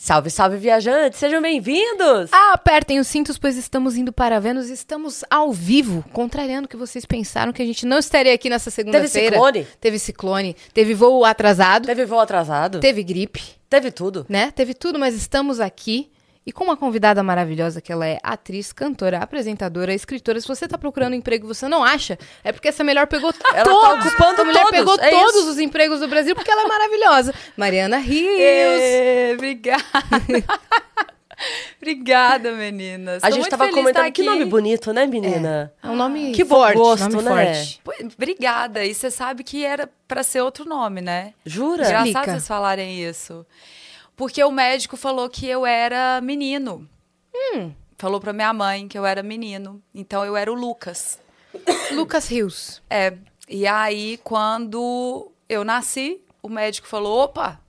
Salve, salve, viajantes! Sejam bem-vindos! Apertem os cintos, pois estamos indo para Vênus. Estamos ao vivo, contrariando o que vocês pensaram que a gente não estaria aqui nessa segunda-feira. Teve ciclone? Teve ciclone. Teve voo atrasado. Teve voo atrasado? Teve gripe. Teve tudo. Né? Teve tudo, mas estamos aqui. E com uma convidada maravilhosa, que ela é atriz, cantora, apresentadora, escritora. Se você está procurando emprego e você não acha, é porque essa mulher pegou Ela tá todos. ocupando a mulher todos, pegou é todos isso. os empregos do Brasil porque ela é maravilhosa. Mariana Rios. Obrigada. obrigada, meninas. A Tô gente tava comentando estar que nome bonito, né, menina? É um nome Que forte, gosto, nome né? forte. Pô, Obrigada. E você sabe que era pra ser outro nome, né? Jura? Engraçado Explica. vocês falarem isso. Porque o médico falou que eu era menino. Hum. Falou pra minha mãe que eu era menino. Então eu era o Lucas. Lucas Rios. É. E aí, quando eu nasci, o médico falou: opa,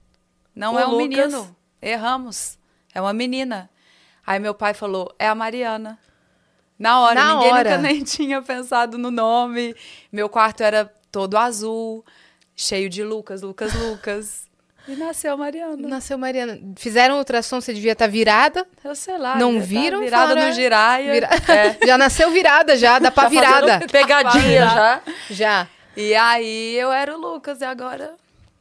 não O é um Lucas- menino. Erramos. É uma menina. Aí meu pai falou: é a Mariana. Na hora, Na ninguém hora. nunca nem tinha pensado no nome. Meu quarto era todo azul, cheio de Lucas, Lucas, Lucas. E nasceu Mariana. Nasceu Mariana. Fizeram ultrassom, você devia estar virada. Eu sei lá. Não tá viram? Virada Falaram, no giraia. Vira- É. Já nasceu virada, já, dá pra Tá fazendo virada. Pegadinha já. Já. E aí eu era o Lucas e agora,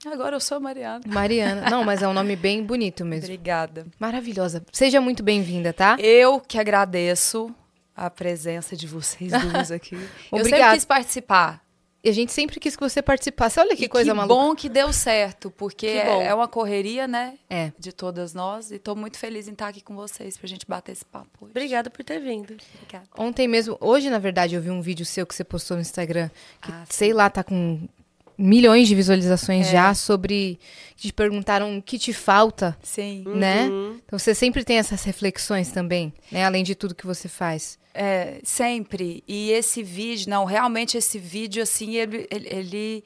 agora eu sou a Mariana. Mariana. Não, mas é um nome bem bonito mesmo. Obrigada. Maravilhosa. Seja muito bem-vinda, tá? Eu que agradeço a presença de vocês duas aqui. eu sempre quis participar. E a gente sempre quis que você participasse. Olha que e coisa que maluca. bom que deu certo, porque Que é, é uma correria, né? É. De todas nós. E tô muito feliz em estar aqui com vocês pra gente bater esse papo hoje. Obrigada por ter vindo. Obrigada. Ontem mesmo, hoje, na verdade, eu vi um vídeo seu que você postou no Instagram, que, Ah, sei lá, tá com milhões de visualizações É. já, sobre. que te perguntaram o que te falta, Sim. né? Então você sempre tem essas reflexões também, né? Além de tudo que você faz. É, sempre. E esse vídeo, não, realmente esse vídeo, assim, ele, ele,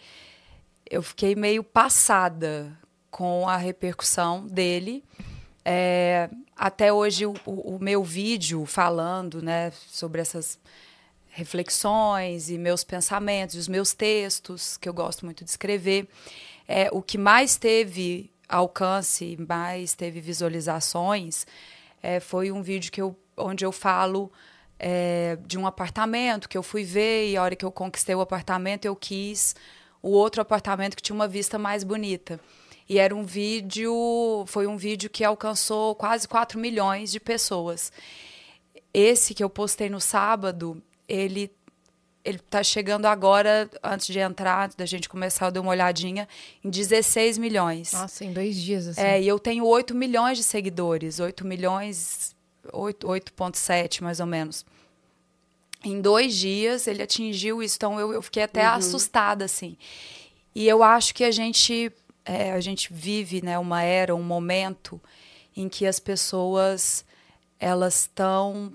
eu fiquei meio passada com a repercussão dele. É, até hoje, o, o- o meu vídeo falando, né, sobre essas reflexões e meus pensamentos, os meus textos, que eu gosto muito de escrever, é, o que mais teve alcance, mais teve visualizações, é, foi um vídeo que eu, onde eu falo é, de um apartamento que eu fui ver e a hora que eu conquistei o apartamento eu quis o outro apartamento que tinha uma vista mais bonita. E era um vídeo, foi um vídeo que alcançou quase 4 milhões de pessoas. Esse que eu postei no sábado, ele ele tá chegando agora, antes de entrar, antes da gente começar, eu dei uma olhadinha, em 16 milhões. Nossa, em dois dias, assim. É, e eu tenho 8 milhões de seguidores, 8 milhões, 8 8,7 mais ou menos. Em dois dias ele atingiu isso, então eu, eu fiquei até assustada, assim. E eu acho que a gente, é, a gente vive né, uma era, um momento em que as pessoas elas estão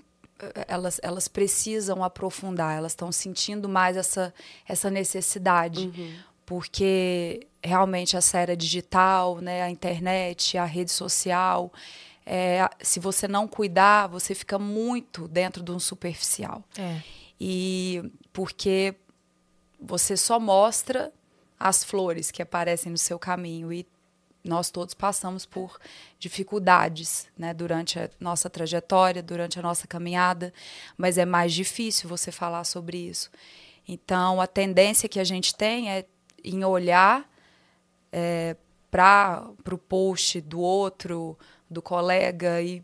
elas, elas precisam aprofundar, elas estão sentindo mais essa, essa necessidade. Porque realmente essa era digital, né, a internet, a rede social, é, se você não cuidar, você fica muito dentro de um superficial. É. E porque você só mostra as flores que aparecem no seu caminho e nós todos passamos por dificuldades, né, durante a nossa trajetória, durante a nossa caminhada, mas é mais difícil você falar sobre isso. Então, a tendência que a gente tem é em olhar é, para o post do outro, do colega e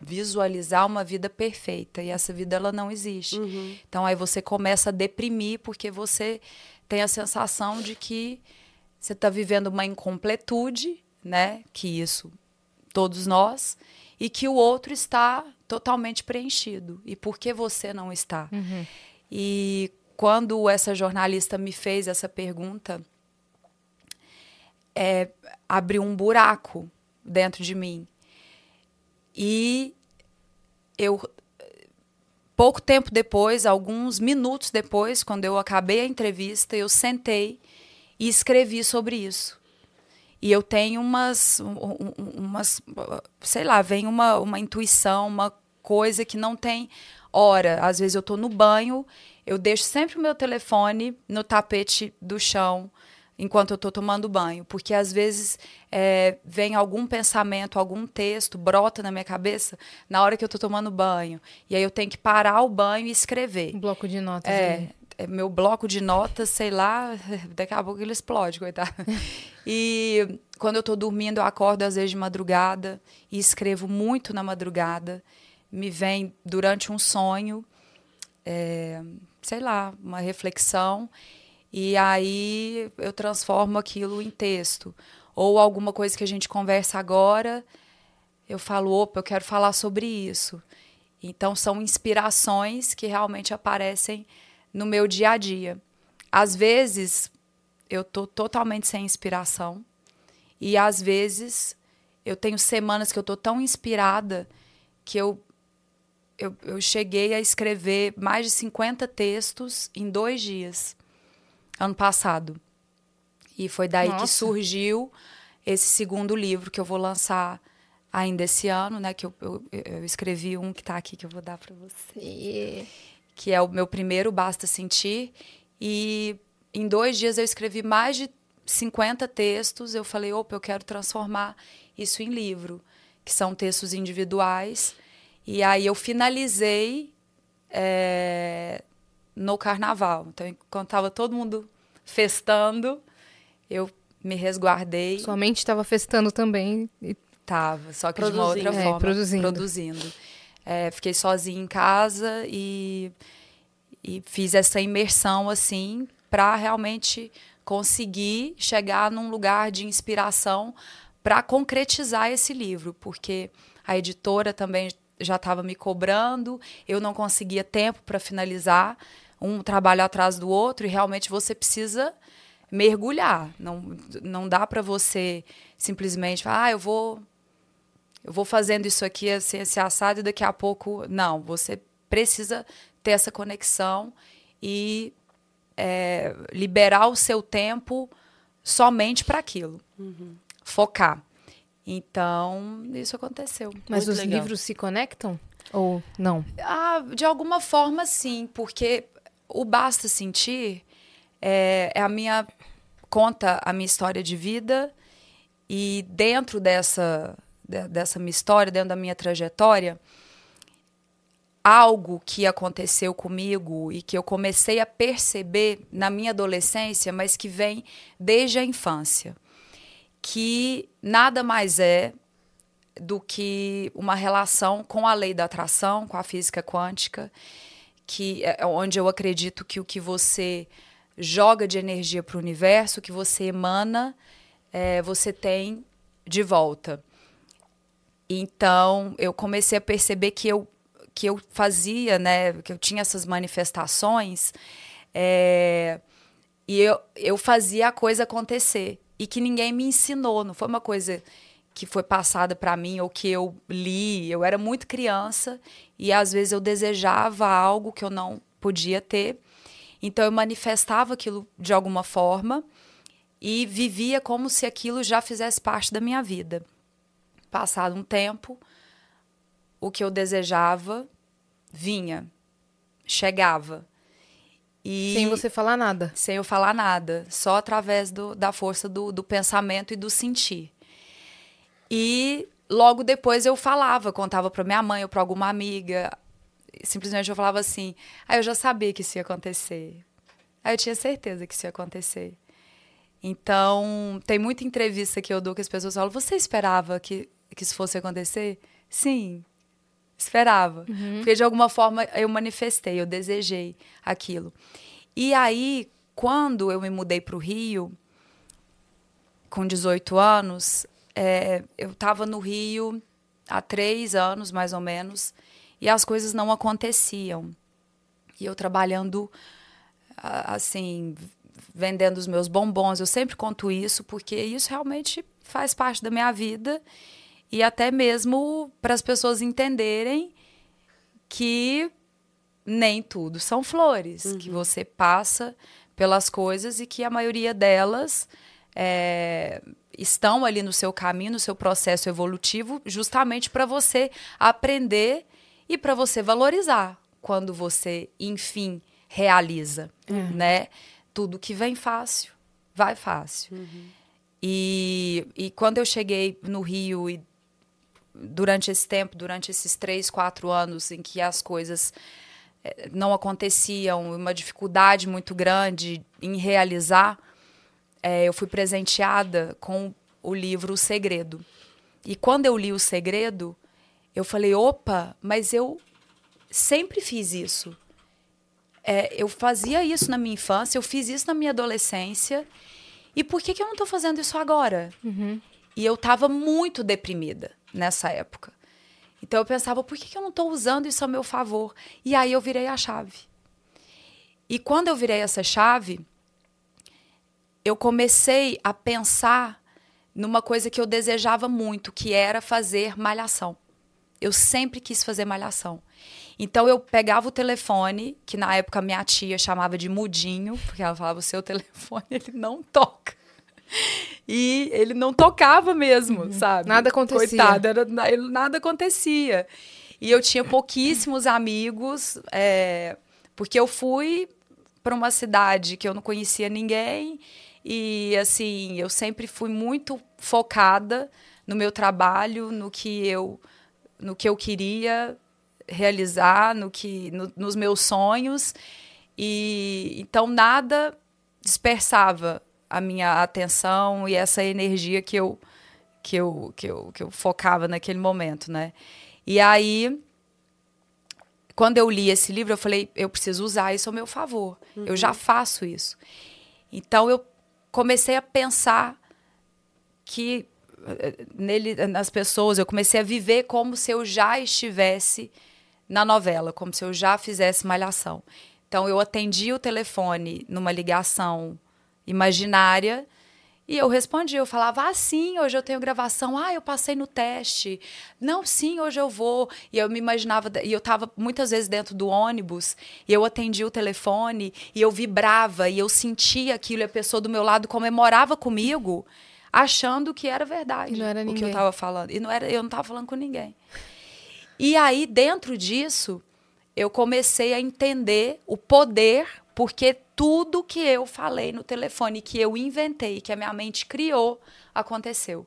visualizar uma vida perfeita e essa vida ela não existe. Então aí você começa a deprimir porque você tem a sensação de que você está vivendo uma incompletude, né? Que isso todos nós e que o outro está totalmente preenchido e por que você não está? E quando essa jornalista me fez essa pergunta, é, abriu um buraco dentro de mim. E eu pouco tempo depois, alguns minutos depois, quando eu acabei a entrevista, eu sentei e escrevi sobre isso. E eu tenho umas, umas sei lá, vem uma, uma intuição, uma coisa que não tem hora. Às vezes eu estou no banho, eu deixo sempre o meu telefone no tapete do chão enquanto eu estou tomando banho, porque às vezes é, vem algum pensamento, algum texto, brota na minha cabeça na hora que eu estou tomando banho. E aí eu tenho que parar o banho e escrever. Um bloco de notas. É, é, meu bloco de notas, sei lá, daqui a pouco ele explode, coitado. e quando eu estou dormindo, eu acordo às vezes de madrugada e escrevo muito na madrugada. Me vem durante um sonho, é, sei lá, uma reflexão. E aí eu transformo aquilo em texto. Ou alguma coisa que a gente conversa agora, eu falo, opa, eu quero falar sobre isso. Então são inspirações que realmente aparecem no meu dia a dia. Às vezes eu tô totalmente sem inspiração e às vezes eu tenho semanas que eu tô tão inspirada que eu eu, eu cheguei a escrever mais de 50 textos em dois dias ano passado. E foi daí Nossa. que surgiu esse segundo livro que eu vou lançar ainda esse ano, né? Que eu, eu, eu escrevi um que está aqui que eu vou dar para você. Yeah. Que é o meu primeiro Basta Sentir. E em dois dias eu escrevi mais de 50 textos. Eu falei, opa, eu quero transformar isso em livro, que são textos individuais. E aí eu finalizei é, no carnaval. Então, enquanto estava todo mundo festando, eu me resguardei. Sua mente estava festando também. E... Tava, só que de uma outra é, forma. Produzindo. produzindo. É, fiquei sozinha em casa e, e fiz essa imersão assim para realmente conseguir chegar num lugar de inspiração para concretizar esse livro, porque a editora também já estava me cobrando, eu não conseguia tempo para finalizar um trabalho atrás do outro e realmente você precisa mergulhar. Não, não dá para você simplesmente falar, ah, eu vou eu vou fazendo isso aqui assim, esse assado e daqui a pouco não. Você precisa ter essa conexão e é, liberar o seu tempo somente para aquilo, uhum. focar. Então isso aconteceu. Mas Muito os legal. livros se conectam ou não? Ah, de alguma forma sim, porque o Basta Sentir é, é a minha conta a minha história de vida e dentro dessa dessa minha história, dentro da minha trajetória, algo que aconteceu comigo e que eu comecei a perceber na minha adolescência, mas que vem desde a infância, que nada mais é do que uma relação com a lei da atração, com a física quântica que é, é onde eu acredito que o que você joga de energia para o universo, o que você emana, é, você tem de volta. Então, eu comecei a perceber que eu, que eu fazia, né, que eu tinha essas manifestações, é, e eu, eu fazia a coisa acontecer. E que ninguém me ensinou, não foi uma coisa que foi passada para mim ou que eu li. Eu era muito criança e às vezes eu desejava algo que eu não podia ter. Então eu manifestava aquilo de alguma forma e vivia como se aquilo já fizesse parte da minha vida. Passado um tempo, o que eu desejava vinha, chegava. E sem você falar nada. Sem eu falar nada, só através do, da força do, do pensamento e do sentir. E logo depois eu falava, contava para minha mãe ou para alguma amiga. Simplesmente eu falava assim: aí ah, eu já sabia que isso ia acontecer. Aí eu tinha certeza que isso ia acontecer. Então, tem muita entrevista que eu dou que as pessoas falam: você esperava que, que isso fosse acontecer? Sim, esperava. Uhum. Porque de alguma forma eu manifestei, eu desejei aquilo. E aí, quando eu me mudei para o Rio, com 18 anos, é, eu estava no Rio há três anos, mais ou menos, e as coisas não aconteciam. E eu trabalhando, assim, vendendo os meus bombons. Eu sempre conto isso, porque isso realmente faz parte da minha vida. e até mesmo para as pessoas entenderem que nem tudo são flores, que você passa pelas coisas e que a maioria delas é, estão ali no seu caminho, no seu processo evolutivo, justamente para você aprender e para você valorizar quando você, enfim, realiza, né? Tudo que vem fácil, vai fácil. E, e quando eu cheguei no Rio e durante esse tempo, durante esses três, quatro anos em que as coisas eh, não aconteciam, uma dificuldade muito grande em realizar, eh, eu fui presenteada com o livro O Segredo. E quando eu li O Segredo, eu falei: opa, mas eu sempre fiz isso. É, eu fazia isso na minha infância, eu fiz isso na minha adolescência. E por que, que eu não estou fazendo isso agora? E eu estava muito deprimida nessa época. Então eu pensava, por que, que eu não estou usando isso a meu favor? E aí eu virei a chave. E quando eu virei essa chave, eu comecei a pensar numa coisa que eu desejava muito, que era fazer malhação. Eu sempre quis fazer malhação. Então eu pegava o telefone, que na época minha tia chamava de mudinho, porque ela falava: o seu telefone ele não toca. E ele não tocava mesmo, sabe? Nada acontecia. Coitado, era, nada acontecia. E eu tinha pouquíssimos amigos, é, porque eu fui para uma cidade que eu não conhecia ninguém. E assim, eu sempre fui muito focada no meu trabalho, no que eu, no que eu queria realizar, no que, no- nos meus sonhos. E então nada dispersava a minha atenção e essa energia que eu que eu, que eu, que eu focava naquele momento, né? E aí, quando eu li esse livro, eu falei, eu preciso usar isso ao meu favor. Eu já faço isso. Então, eu comecei a pensar que eh, nele, nas pessoas, eu comecei a viver como se eu já estivesse na novela, como se eu já fizesse malhação. Então, eu atendi o telefone numa ligação imaginária e eu respondia, eu falava, ah, sim, hoje eu tenho gravação, ah, eu passei no teste, não, sim, hoje eu vou. E eu me imaginava, e eu estava muitas vezes dentro do ônibus, e eu atendia o telefone, e eu vibrava, e eu sentia aquilo, e a pessoa do meu lado comemorava comigo, achando que era verdade não era o que eu ninguém. estava falando. E não era, eu não estava falando com ninguém. E aí, dentro disso, eu comecei a entender o poder, porque tudo que eu falei no telefone, que eu inventei, que a minha mente criou, aconteceu.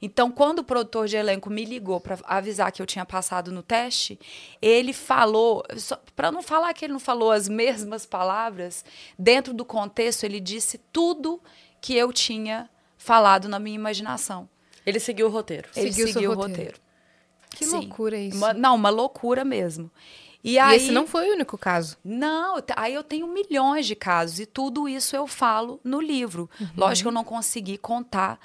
Então, quando o produtor de elenco me ligou para avisar que eu tinha passado no teste, ele falou, para não falar que ele não falou as mesmas palavras, dentro do contexto, ele disse tudo que eu tinha falado na minha imaginação. Ele seguiu o roteiro. Ele Seguiu seguiu o roteiro. roteiro. Que Sim. loucura isso. Uma- não, uma loucura mesmo. E, E aí, esse não foi o único caso. Não, aí eu tenho milhões de casos e tudo isso eu falo no livro. Lógico que eu não consegui contar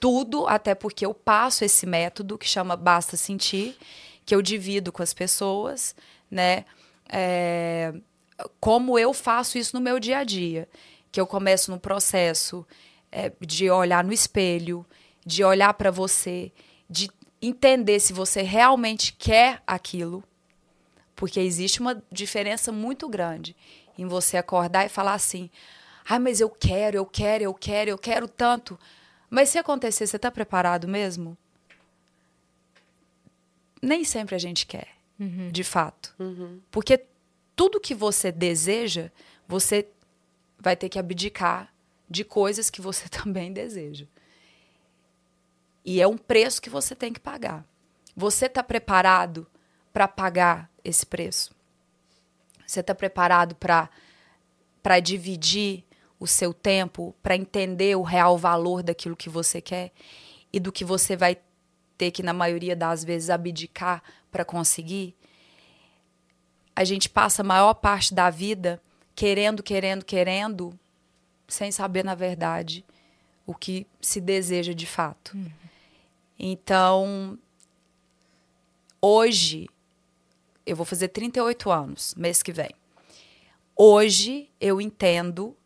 tudo, até porque eu passo esse método que chama Basta Sentir, que eu divido com as pessoas, né? É, como eu faço isso no meu dia a dia. Que eu começo no processo é, de olhar no espelho, de olhar para você, de entender se você realmente quer aquilo, porque existe uma diferença muito grande em você acordar e falar assim: ai, mas eu quero, eu quero, eu quero, eu quero tanto. Mas se acontecer, você está preparado mesmo? Nem sempre a gente quer, de fato. Porque tudo que você deseja, você vai ter que abdicar de coisas que você também deseja. E é um preço que você tem que pagar. Você está preparado para pagar esse preço? Você está preparado para para dividir o seu tempo, para entender o real valor daquilo que você quer e do que você vai ter que na maioria das vezes abdicar para conseguir? A gente passa a maior parte da vida querendo, querendo, querendo, sem saber na verdade o que se deseja de fato. Então, hoje, eu vou fazer 38 anos, mês que vem. Hoje eu entendo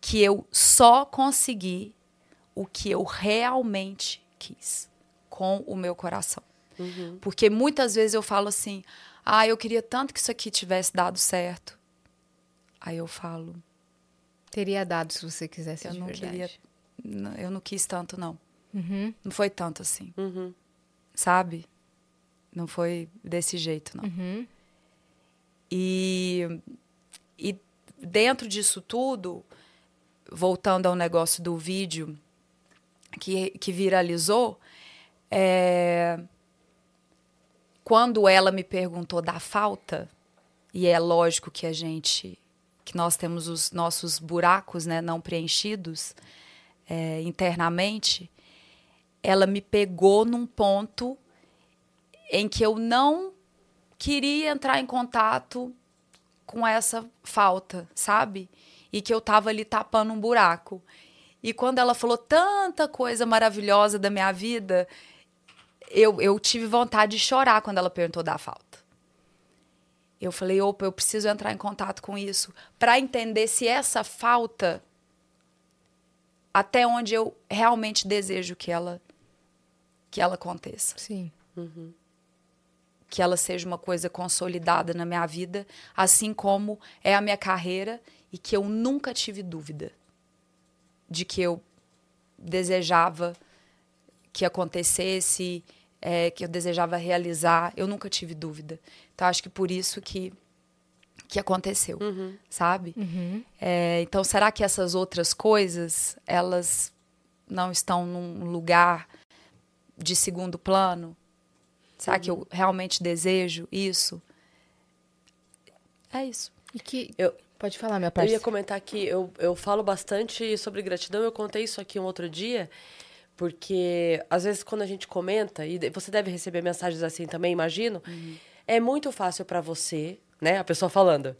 que eu só consegui o que eu realmente quis. com o meu coração. Porque muitas vezes eu falo assim: ah, eu queria tanto que isso aqui tivesse dado certo. Aí eu falo: Teria dado se você quisesse eu não verdade. queria. Eu não quis tanto, não. Uhum. Não foi tanto assim. Uhum. Sabe? Não foi desse jeito, não. Uhum. E, e dentro disso tudo, voltando ao negócio do vídeo que, que viralizou, é, quando ela me perguntou da falta, e é lógico que a gente, que nós temos os nossos buracos né, não preenchidos é, internamente, ela me pegou num ponto em que eu não queria entrar em contato com essa falta, sabe? E que eu tava ali tapando um buraco. E quando ela falou tanta coisa maravilhosa da minha vida, eu, eu tive vontade de chorar quando ela perguntou da falta. Eu falei, opa, eu preciso entrar em contato com isso para entender se essa falta até onde eu realmente desejo que ela que ela aconteça Sim. Que ela seja uma coisa consolidada na minha vida, assim como é a minha carreira e que eu nunca tive dúvida de que eu desejava que acontecesse, é, que eu desejava realizar, eu nunca tive dúvida. Então acho que por isso que que aconteceu, sabe? É, então será que essas outras coisas elas não estão num lugar de segundo plano? Será que eu realmente desejo isso? É isso. E que. Eu- Pode falar, minha Eu parte. ia comentar que eu, eu falo bastante sobre gratidão. Eu contei isso aqui um outro dia, porque às vezes quando a gente comenta, e você deve receber mensagens assim também, imagino, é muito fácil para você, né? A pessoa falando.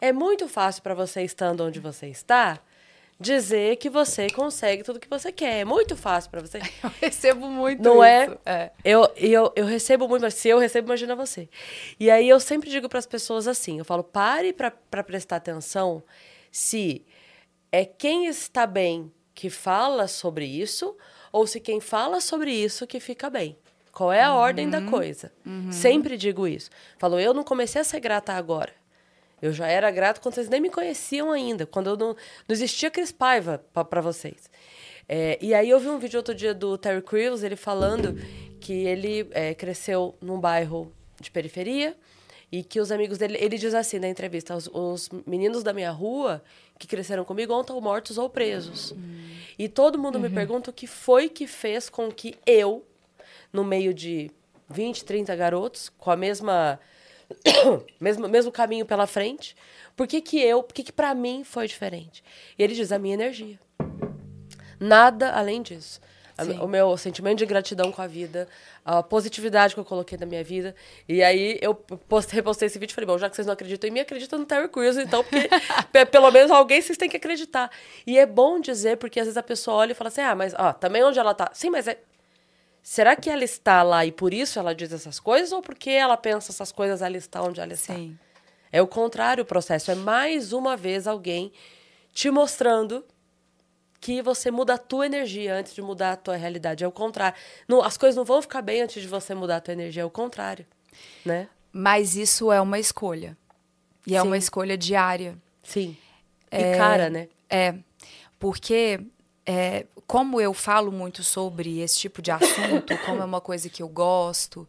É muito fácil para você, estando onde você está, dizer que você consegue tudo que você quer. É muito fácil para você. Eu recebo muito Não isso. é? Eu, e eu, eu recebo muito, mas se eu recebo, imagina você. E aí eu sempre digo para as pessoas assim: eu falo, pare para prestar atenção se é quem está bem que fala sobre isso ou se quem fala sobre isso que fica bem. Qual é a ordem da coisa? Sempre digo isso. Falo, eu não comecei a ser grata agora. Eu já era grato quando vocês nem me conheciam ainda, quando eu não, não existia Cris Paiva para vocês. É, e aí eu vi um vídeo outro dia do Terry Crews, ele falando que ele é, cresceu num bairro de periferia e que os amigos dele... Ele diz assim na entrevista, os, os meninos da minha rua que cresceram comigo ou estão mortos ou presos. E todo mundo me pergunta o que foi que fez com que eu, no meio de 20, 30 garotos, com a mesma mesmo, mesmo caminho pela frente. Por que, que eu, por que, que pra mim foi diferente? E ele diz, a minha energia. Nada além disso. Sim. O meu sentimento de gratidão com a vida, a positividade que eu coloquei na minha vida. E aí eu postei, repostei esse vídeo e falei, bom, já que vocês não acreditam em mim, acreditam no Terry Crews, então, porque pe- pelo menos alguém vocês têm que acreditar. E é bom dizer, porque às vezes a pessoa olha e fala assim, ah, mas ó, também onde ela tá. Sim, mas é. Será que ela está lá e por isso ela diz essas coisas? Ou porque ela pensa essas coisas, ela está onde ela está? Sim. É o contrário o processo. É mais uma vez alguém te mostrando que você muda a tua energia antes de mudar a tua realidade. É o contrário. Não, as coisas não vão ficar bem antes de você mudar a tua energia. É o contrário. Né? Mas isso é uma escolha. E é Sim. uma escolha diária. Sim. E cara, né? É, porque é, como eu falo muito sobre esse tipo de assunto, como é uma coisa que eu gosto,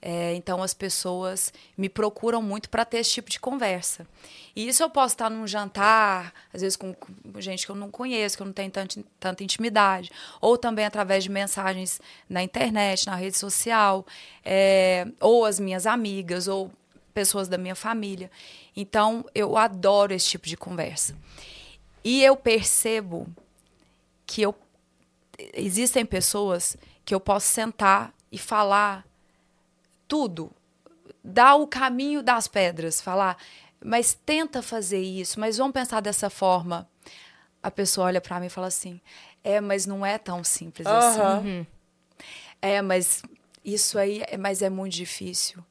é, então as pessoas me procuram muito para ter esse tipo de conversa. E isso eu posso estar num jantar, às vezes com gente que eu não conheço, que eu não tenho tanto, tanta intimidade, ou também através de mensagens na internet, na rede social, é, ou as minhas amigas, ou pessoas da minha família. Então eu adoro esse tipo de conversa. E eu percebo que eu existem pessoas que eu posso sentar e falar tudo, dar o caminho das pedras, falar, mas tenta fazer isso, mas vamos pensar dessa forma. A pessoa olha para mim e fala assim: "É, mas não é tão simples assim. Aham. É, mas isso aí, é- mas é muito difícil.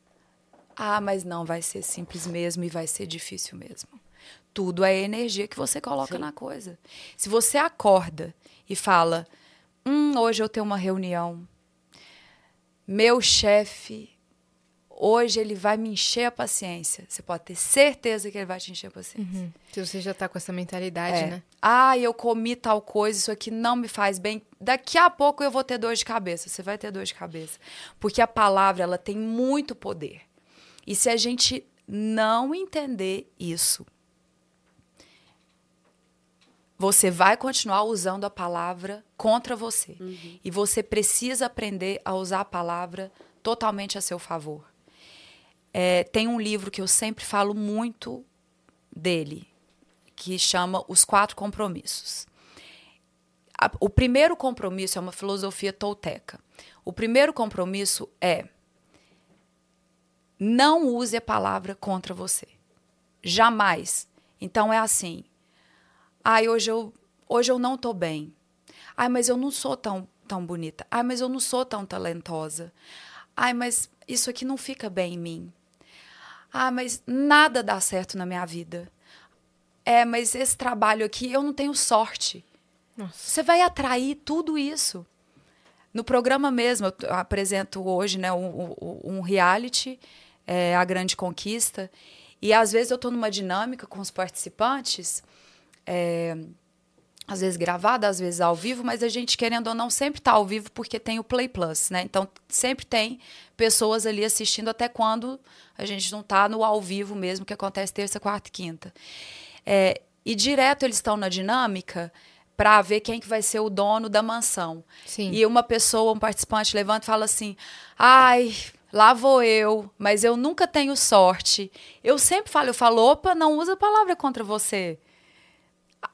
Ah, mas não vai ser simples mesmo e vai ser difícil mesmo. Tudo é energia que você coloca na coisa. Se você acorda e fala, hum, hoje eu tenho uma reunião, meu chefe, hoje ele vai me encher a paciência. Você pode ter certeza que ele vai te encher a paciência. Uhum. Se você já tá com essa mentalidade, É. né? Ah, eu comi tal coisa, isso aqui não me faz bem. Daqui a pouco eu vou ter dor de cabeça. Você vai ter dor de cabeça. Porque a palavra, ela tem muito poder. E se a gente não entender isso, você vai continuar usando a palavra contra você. E você precisa aprender a usar a palavra totalmente a seu favor. É, tem um livro que eu sempre falo muito dele, que chama Os Quatro Compromissos. A- o primeiro compromisso é uma filosofia tolteca. O primeiro compromisso é não use a palavra contra você. Jamais. Então é assim. Ai, hoje eu, hoje eu não tô bem. Ai, mas eu não sou tão, tão bonita. Ai, mas eu não sou tão talentosa. Ai, mas isso aqui não fica bem em mim. Ah, mas nada dá certo na minha vida. É, mas esse trabalho aqui eu não tenho sorte. Nossa. Você vai atrair tudo isso. No programa mesmo, eu apresento hoje né, um, um- um reality, é, A Grande Conquista, e às vezes eu estou numa dinâmica com os participantes, é, às vezes gravada, às vezes ao vivo, mas a gente, querendo ou não, sempre está ao vivo porque tem o Play Plus, né? Então, sempre tem pessoas ali assistindo até quando a gente não está no ao vivo mesmo, que acontece terça, quarta e quinta. É, e direto eles estão na dinâmica para ver quem que vai ser o dono da mansão. Sim. E uma pessoa, um participante levanta e fala assim: "Ai, lá vou eu, mas eu nunca tenho sorte". Eu sempre falo, eu falo: "Opa, não usa a palavra contra você".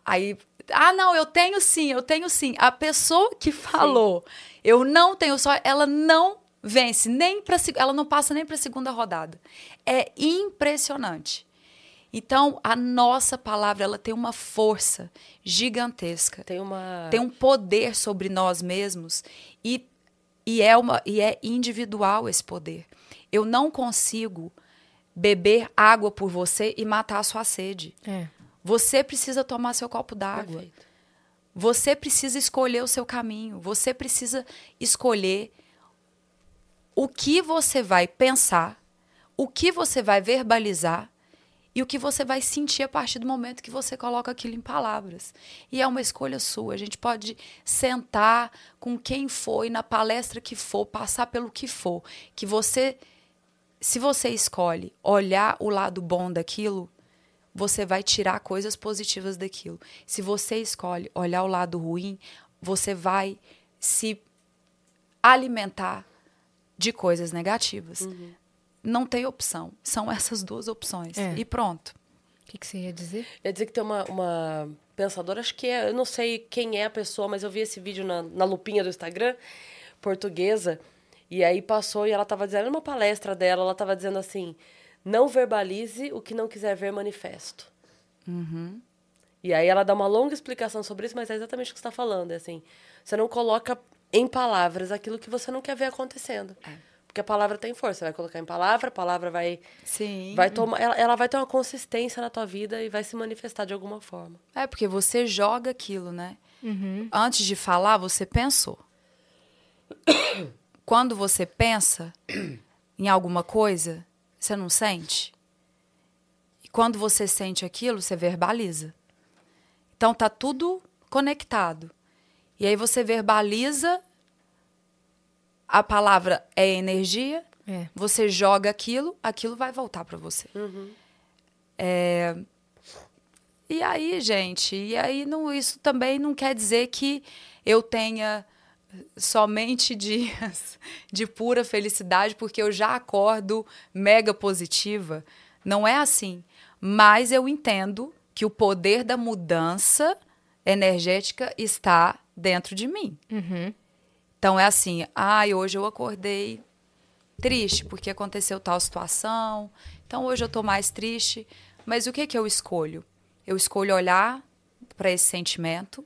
Aí, ah, não, eu tenho sim, eu tenho sim. A pessoa que falou, eu não tenho sorte, ela não vence nem para ela não passa nem para a segunda rodada. É impressionante. Então, a nossa palavra, ela tem uma força gigantesca Tem uma. tem um poder sobre nós mesmos e, e, é uma, e é individual esse poder. Eu não consigo beber água por você e matar a sua sede. É. Você precisa tomar seu copo d'água. Você precisa escolher o seu caminho. Você precisa escolher o que você vai pensar, o que você vai verbalizar e o que você vai sentir a partir do momento que você coloca aquilo em palavras. E é uma escolha sua. A gente pode sentar com quem for, na palestra que for, passar pelo que for, que você se você escolhe olhar o lado bom daquilo, você vai tirar coisas positivas daquilo. Se você escolhe olhar o lado ruim, você vai se alimentar de coisas negativas. Não tem opção. São essas duas opções. É. E pronto. O que, que você ia dizer? Eu ia dizer que tem uma, uma pensadora, acho que é, eu não sei quem é a pessoa, mas eu vi esse vídeo na, na lupinha do Instagram, portuguesa, e aí passou e ela estava dizendo, numa palestra dela, ela estava dizendo assim, não verbalize o que não quiser ver manifesto. E aí ela dá uma longa explicação sobre isso, mas é exatamente o que você está falando, é assim, você não coloca em palavras aquilo que você não quer ver acontecendo. Porque a palavra tem força, você vai colocar em palavra, a palavra vai Sim. vai tomar, ela, ela vai ter uma consistência na tua vida e vai se manifestar de alguma forma. É porque você joga aquilo, né? Antes de falar, você pensou. Quando você pensa em alguma coisa, você não sente. E quando você sente aquilo, você verbaliza. Então tá tudo conectado. E aí você verbaliza a palavra é energia, É. você joga aquilo, aquilo vai voltar para você. É, E aí, gente, e aí não, isso também não quer dizer que eu tenha somente dias de pura felicidade, porque eu já acordo mega positiva. Não é assim. Mas eu entendo que o poder da mudança energética está dentro de mim. Então é assim, ai, hoje eu acordei triste porque aconteceu tal situação. Então hoje eu tô mais triste, mas o que que eu escolho? Eu escolho olhar para esse sentimento,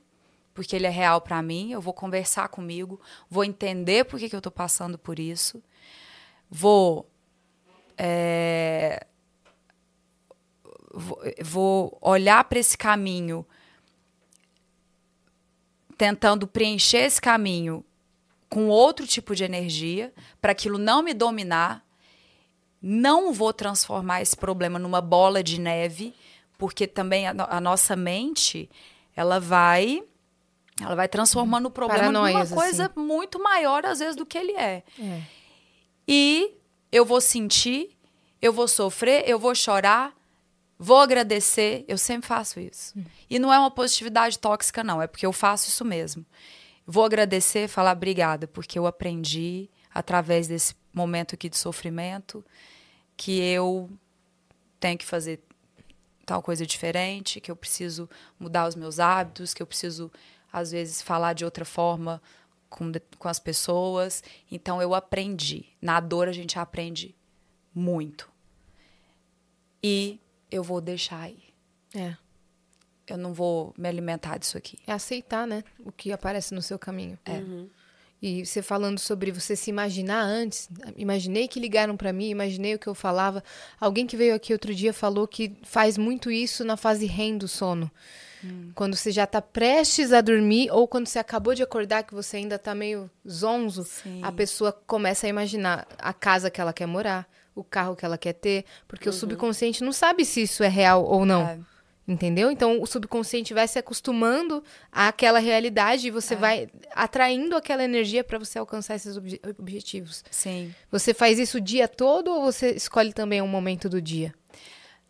porque ele é real para mim, eu vou conversar comigo, vou entender por que que eu tô passando por isso. Vou é, vou- vou olhar para esse caminho tentando preencher esse caminho com outro tipo de energia, para aquilo não me dominar. Não vou transformar esse problema numa bola de neve, porque também a, a nossa mente, ela vai ela vai transformando o problema numa Paranoias, coisa assim. muito maior às vezes do que ele é. É. E eu vou sentir, eu vou sofrer, eu vou chorar, vou agradecer. Eu sempre faço isso. E não é uma positividade tóxica, não. É porque eu faço isso mesmo. Vou agradecer, falar obrigada, porque eu aprendi através desse momento aqui de sofrimento que eu tenho que fazer tal coisa diferente, que eu preciso mudar os meus hábitos, que eu preciso, às vezes, falar de outra forma com, com as pessoas. Então, eu aprendi. Na dor, a gente aprende muito. E eu vou deixar aí. É. Eu não vou me alimentar disso aqui. É aceitar, né? O que aparece no seu caminho. É. E você falando sobre você se imaginar antes, imaginei que ligaram pra mim, imaginei o que eu falava. Alguém que veio aqui outro dia falou que faz muito isso na fase REM do sono. Quando você já tá prestes a dormir ou quando você acabou de acordar que você ainda tá meio zonzo, Sim. a pessoa começa a imaginar a casa que ela quer morar, o carro que ela quer ter, porque o subconsciente não sabe se isso é real ou não. É. Entendeu? Então o subconsciente vai se acostumando àquela realidade e você vai atraindo aquela energia para você alcançar esses obje- objetivos. Sim. Você faz isso o dia todo ou você escolhe também um momento do dia?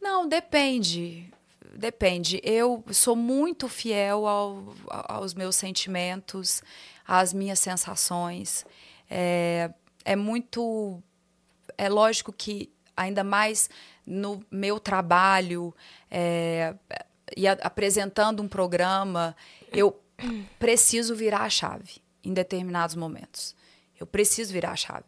Não, depende. Depende. Eu sou muito fiel ao- aos meus sentimentos, às minhas sensações. É, é muito. É lógico que, ainda mais no meu trabalho, é, e a- apresentando um programa, eu preciso virar a chave em determinados momentos. Eu preciso virar a chave.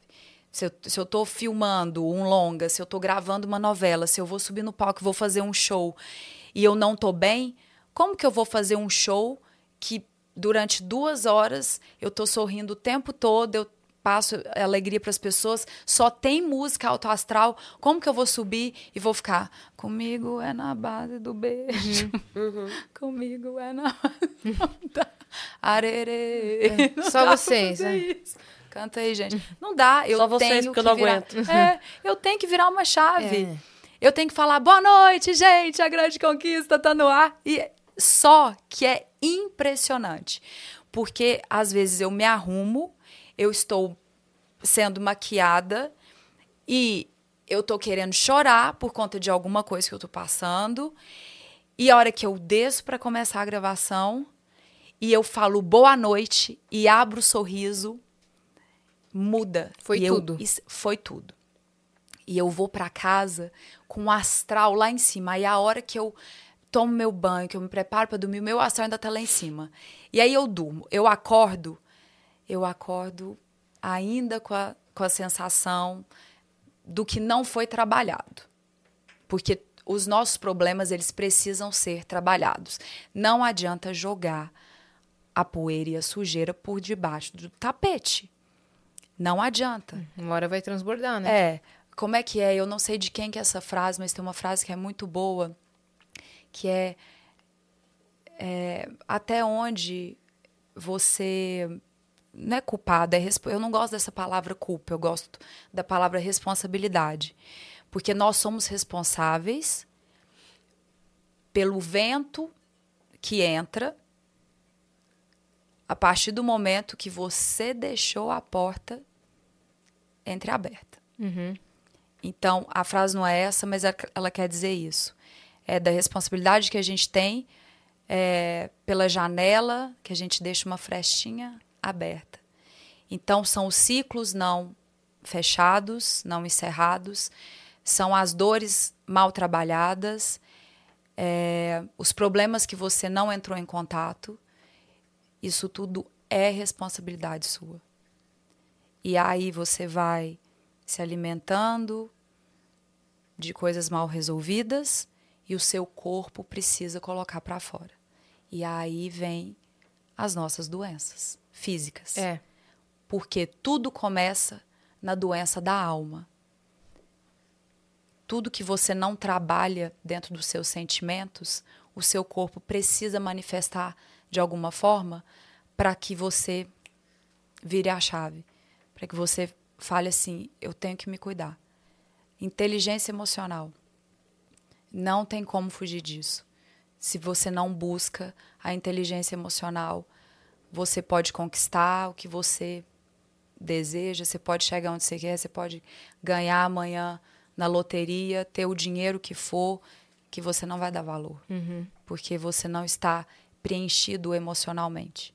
Se eu, tô filmando um longa, se eu tô gravando uma novela, se eu vou subir no palco e vou fazer um show e eu não tô bem, como que eu vou fazer um show que durante duas horas eu tô sorrindo o tempo todo, eu passo alegria para as pessoas, só tem música alto astral, como que eu vou subir e vou ficar comigo é na base do beijo, comigo é na base arerê. Não Só vocês, né? Canta aí, gente. Não dá, eu Só vocês, tenho porque eu não virar... aguento. É, eu tenho que virar uma chave. É. Eu tenho que falar boa noite, gente, a grande conquista tá no ar. E só que é impressionante. Porque às vezes eu me arrumo, eu estou sendo maquiada e eu tô querendo chorar por conta de alguma coisa que eu tô passando. E a hora que eu desço para começar a gravação e eu falo boa noite e abro o sorriso, muda. Foi E eu- tudo. isso- foi tudo. E eu vou para casa com o astral lá em cima. Aí a hora que eu tomo meu banho, que eu me preparo para dormir, o meu astral ainda tá lá em cima. E aí eu durmo. Eu acordo, eu acordo ainda com a, com a sensação do que não foi trabalhado. Porque os nossos problemas, eles precisam ser trabalhados. Não adianta jogar a poeira e a sujeira por debaixo do tapete. Não adianta. Uma hora vai transbordar, né? É. Como é que é? Eu não sei de quem que é essa frase, mas tem uma frase que é muito boa, que é, é, até onde você não é culpado, é eu não gosto dessa palavra culpa, eu gosto da palavra responsabilidade, porque nós somos responsáveis pelo vento que entra a partir do momento que você deixou a porta entreaberta. Então, a frase não é essa, mas ela- ela quer dizer isso. É da responsabilidade que a gente tem é, pela janela, que a gente deixa uma frestinha aberta. Então, são os ciclos não fechados, não encerrados, são as dores mal trabalhadas, é, os problemas que você não entrou em contato. Isso tudo é responsabilidade sua. E aí você vai se alimentando de coisas mal resolvidas e o seu corpo precisa colocar para fora. E aí vem as nossas doenças físicas. É. Porque tudo começa na doença da alma. Tudo que você não trabalha dentro dos seus sentimentos, o seu corpo precisa manifestar de alguma forma para que você vire a chave. Para que você fale assim: eu tenho que me cuidar. Inteligência emocional. Não tem como fugir disso. Se você não busca a inteligência emocional, você pode conquistar o que você deseja, você pode chegar onde você quer, você pode ganhar amanhã na loteria, ter o dinheiro que for, que você não vai dar valor. Uhum. Porque você não está preenchido emocionalmente.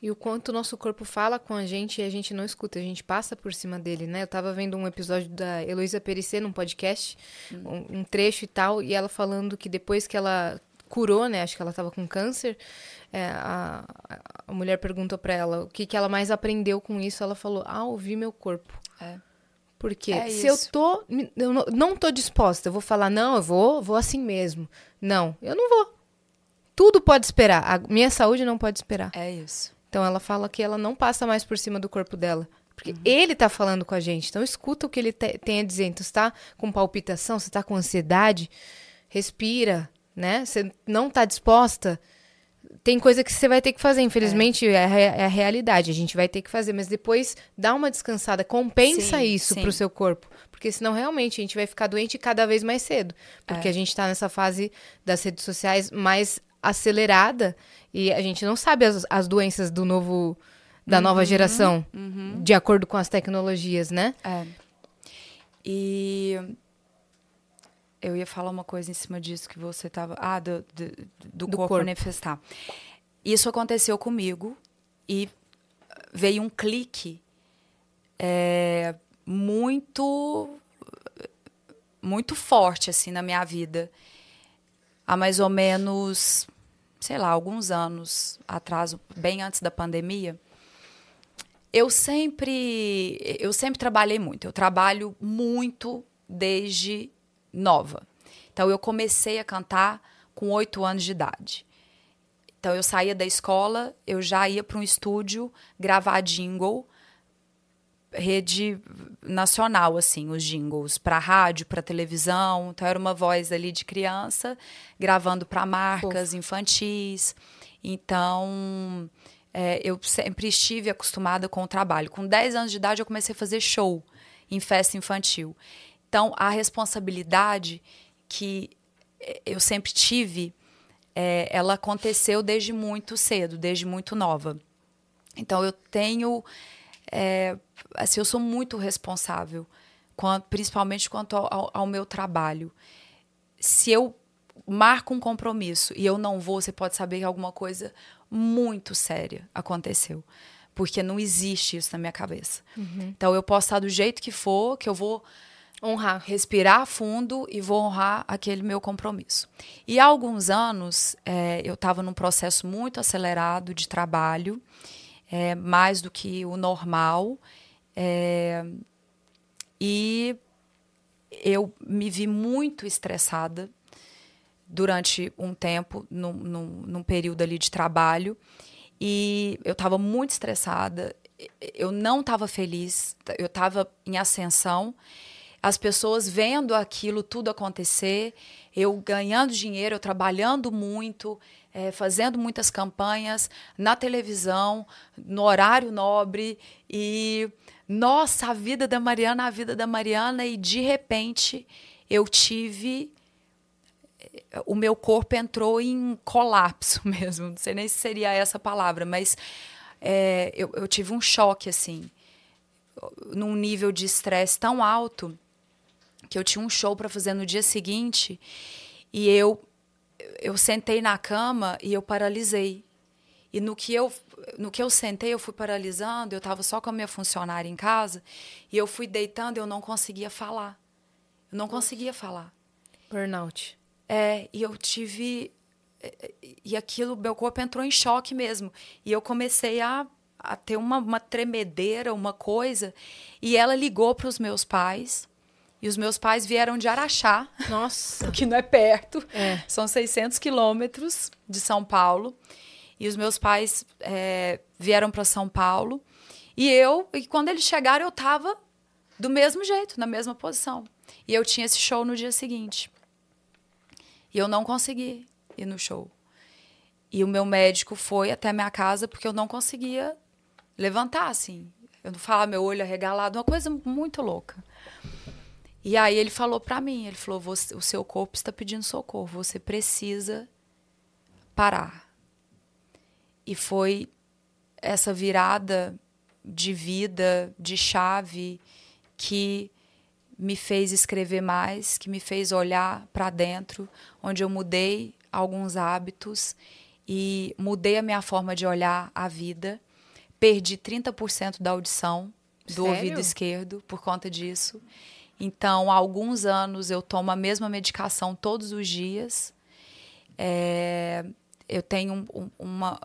E o quanto o nosso corpo fala com a gente e a gente não escuta, a gente passa por cima dele, né? Eu tava vendo um episódio da Heloísa Perissé num podcast, um, um trecho e tal, e ela falando que depois que ela curou, né? Acho que ela tava com câncer, é, a, a mulher perguntou pra ela o que, que ela mais aprendeu com isso. Ela falou, ah, ouvir meu corpo. É. Porque É se eu isso. tô. Eu não- não tô disposta, eu vou falar, não, eu vou, vou assim mesmo. Não, eu não vou. Tudo pode esperar. A minha saúde não pode esperar. É isso. Então ela fala que ela não passa mais por cima do corpo dela. Porque Uhum. ele tá falando com a gente. Então escuta o que ele te- tem a dizer. Então você tá com palpitação, você tá com ansiedade, respira, né? Você não tá disposta. Tem coisa que você vai ter que fazer, infelizmente é, é a realidade, a gente vai ter que fazer, mas depois dá uma descansada, compensa Sim, isso sim. pro seu corpo, porque senão realmente a gente vai ficar doente cada vez mais cedo, porque É. a gente tá nessa fase das redes sociais mais acelerada e a gente não sabe as, as doenças do novo da Uhum, nova geração, de acordo com as tecnologias, né? É. E eu ia falar uma coisa em cima disso que você tava. Ah, do, do, do Do corpo, corpo. manifestar. Isso aconteceu comigo e veio um clique é, muito muito forte assim na minha vida há mais ou menos sei lá alguns anos atrás bem antes da pandemia eu sempre eu sempre trabalhei muito. Eu trabalho muito desde nova. Então eu comecei a cantar com oito anos de idade. Então eu saía da escola eu já ia para um estúdio gravar jingle rede nacional, assim, os jingles, para rádio, para televisão. Então, era uma voz ali de criança, gravando para marcas infantis. Então, é, eu sempre estive acostumada com o trabalho. Com 10 anos de idade, eu comecei a fazer show em festa infantil. Então, a responsabilidade que eh, eu sempre tive, é, ela aconteceu desde muito cedo, desde muito nova. Então, eu tenho é, assim, eu sou muito responsável, quan- principalmente quanto ao, ao- meu trabalho. Se eu marco um compromisso e eu não vou, você pode saber que alguma coisa muito séria aconteceu. Porque não existe isso na minha cabeça. Então, eu posso estar do jeito que for, que eu vou Honrar. respirar fundo e vou honrar aquele meu compromisso. E há alguns anos eh, eu estava num processo muito acelerado de trabalho, eh, mais do que o normal, eh, e eu me vi muito estressada durante um tempo, num, num, num período ali de trabalho, e eu estava muito estressada, eu não estava feliz, eu estava em ascensão, as pessoas vendo aquilo tudo acontecer, eu ganhando dinheiro, eu trabalhando muito, eh, fazendo muitas campanhas na televisão, no horário nobre e nossa, a vida da Mariana, a vida da Mariana e de repente eu tive o meu corpo entrou em colapso mesmo. Não sei nem se seria essa palavra, mas é, eu, eu tive um choque assim, num nível de estresse tão alto que eu tinha um show para fazer no dia seguinte e eu eu sentei na cama e eu paralisei. E no que eu no que eu sentei, eu fui paralisando, eu estava só com a minha funcionária em casa e eu fui deitando, eu não conseguia falar. Eu não conseguia falar. Burnout. É, e eu tive. é, E aquilo, meu corpo entrou em choque mesmo. E eu comecei a, a ter uma, uma tremedeira, uma coisa. E ela ligou para os meus pais. E os meus pais vieram de Araxá, Nossa. que não é perto. É. São 600 quilômetros de São Paulo. E os meus pais é, vieram para São Paulo. E eu, e quando eles chegaram, eu estava do mesmo jeito, na mesma posição. E eu tinha esse show no dia seguinte. E eu não consegui ir no show. E o meu médico foi até minha casa porque eu não conseguia levantar, assim. Eu não falar meu olho arregalado, uma coisa muito louca. E aí ele falou pra mim, ele falou, "Você- o seu corpo está pedindo socorro, você precisa parar. E foi essa virada de vida, de chave, que me fez escrever mais, que me fez olhar para dentro, onde eu mudei alguns hábitos e mudei a minha forma de olhar a vida. Perdi 30% da audição do Sério? ouvido esquerdo por conta disso. Então, há alguns anos eu tomo a mesma medicação todos os dias. É, eu tenho um- um- uma.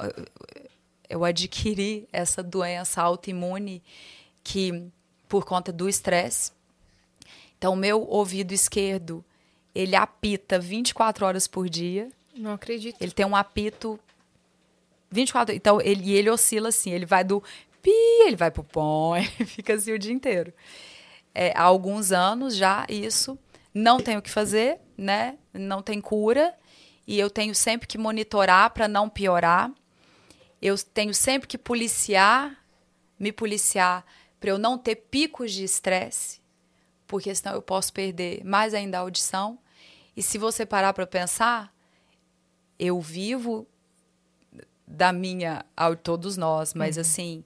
Eu adquiri essa doença autoimune que por conta do estresse. Então, meu ouvido esquerdo, ele apita 24 horas por dia. Não acredito. Ele tem um apito 24. Então, ele, e ele oscila assim, ele vai do pi, ele vai pro pom, ele fica assim o dia inteiro. É, há alguns anos já isso. Não tenho o que fazer, né? Não tem cura. E eu tenho sempre que monitorar para não piorar. Eu tenho sempre que policiar, me policiar, para eu não ter picos de estresse, porque senão eu posso perder mais ainda a audição. E se você parar para pensar, eu vivo da minha, todos nós, mas assim,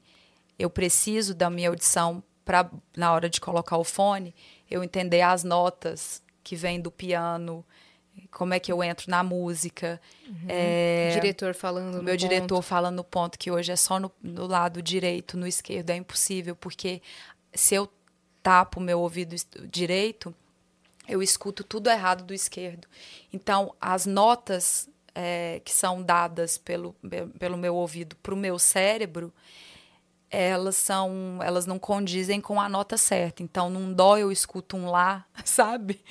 eu preciso da minha audição para na hora de colocar o fone, eu entender as notas que vêm do piano, como é que eu entro na música. É, Diretor falando o no meu ponto. diretor falando no ponto que hoje é só no, no lado direito, no esquerdo, é impossível, porque se eu tapo o meu ouvido direito, eu escuto tudo errado do esquerdo. Então, as notas eh, que são dadas pelo, pe- pelo meu ouvido para o meu cérebro, elas são, elas não condizem com a nota certa. Então, num dó eu escuto um lá, sabe?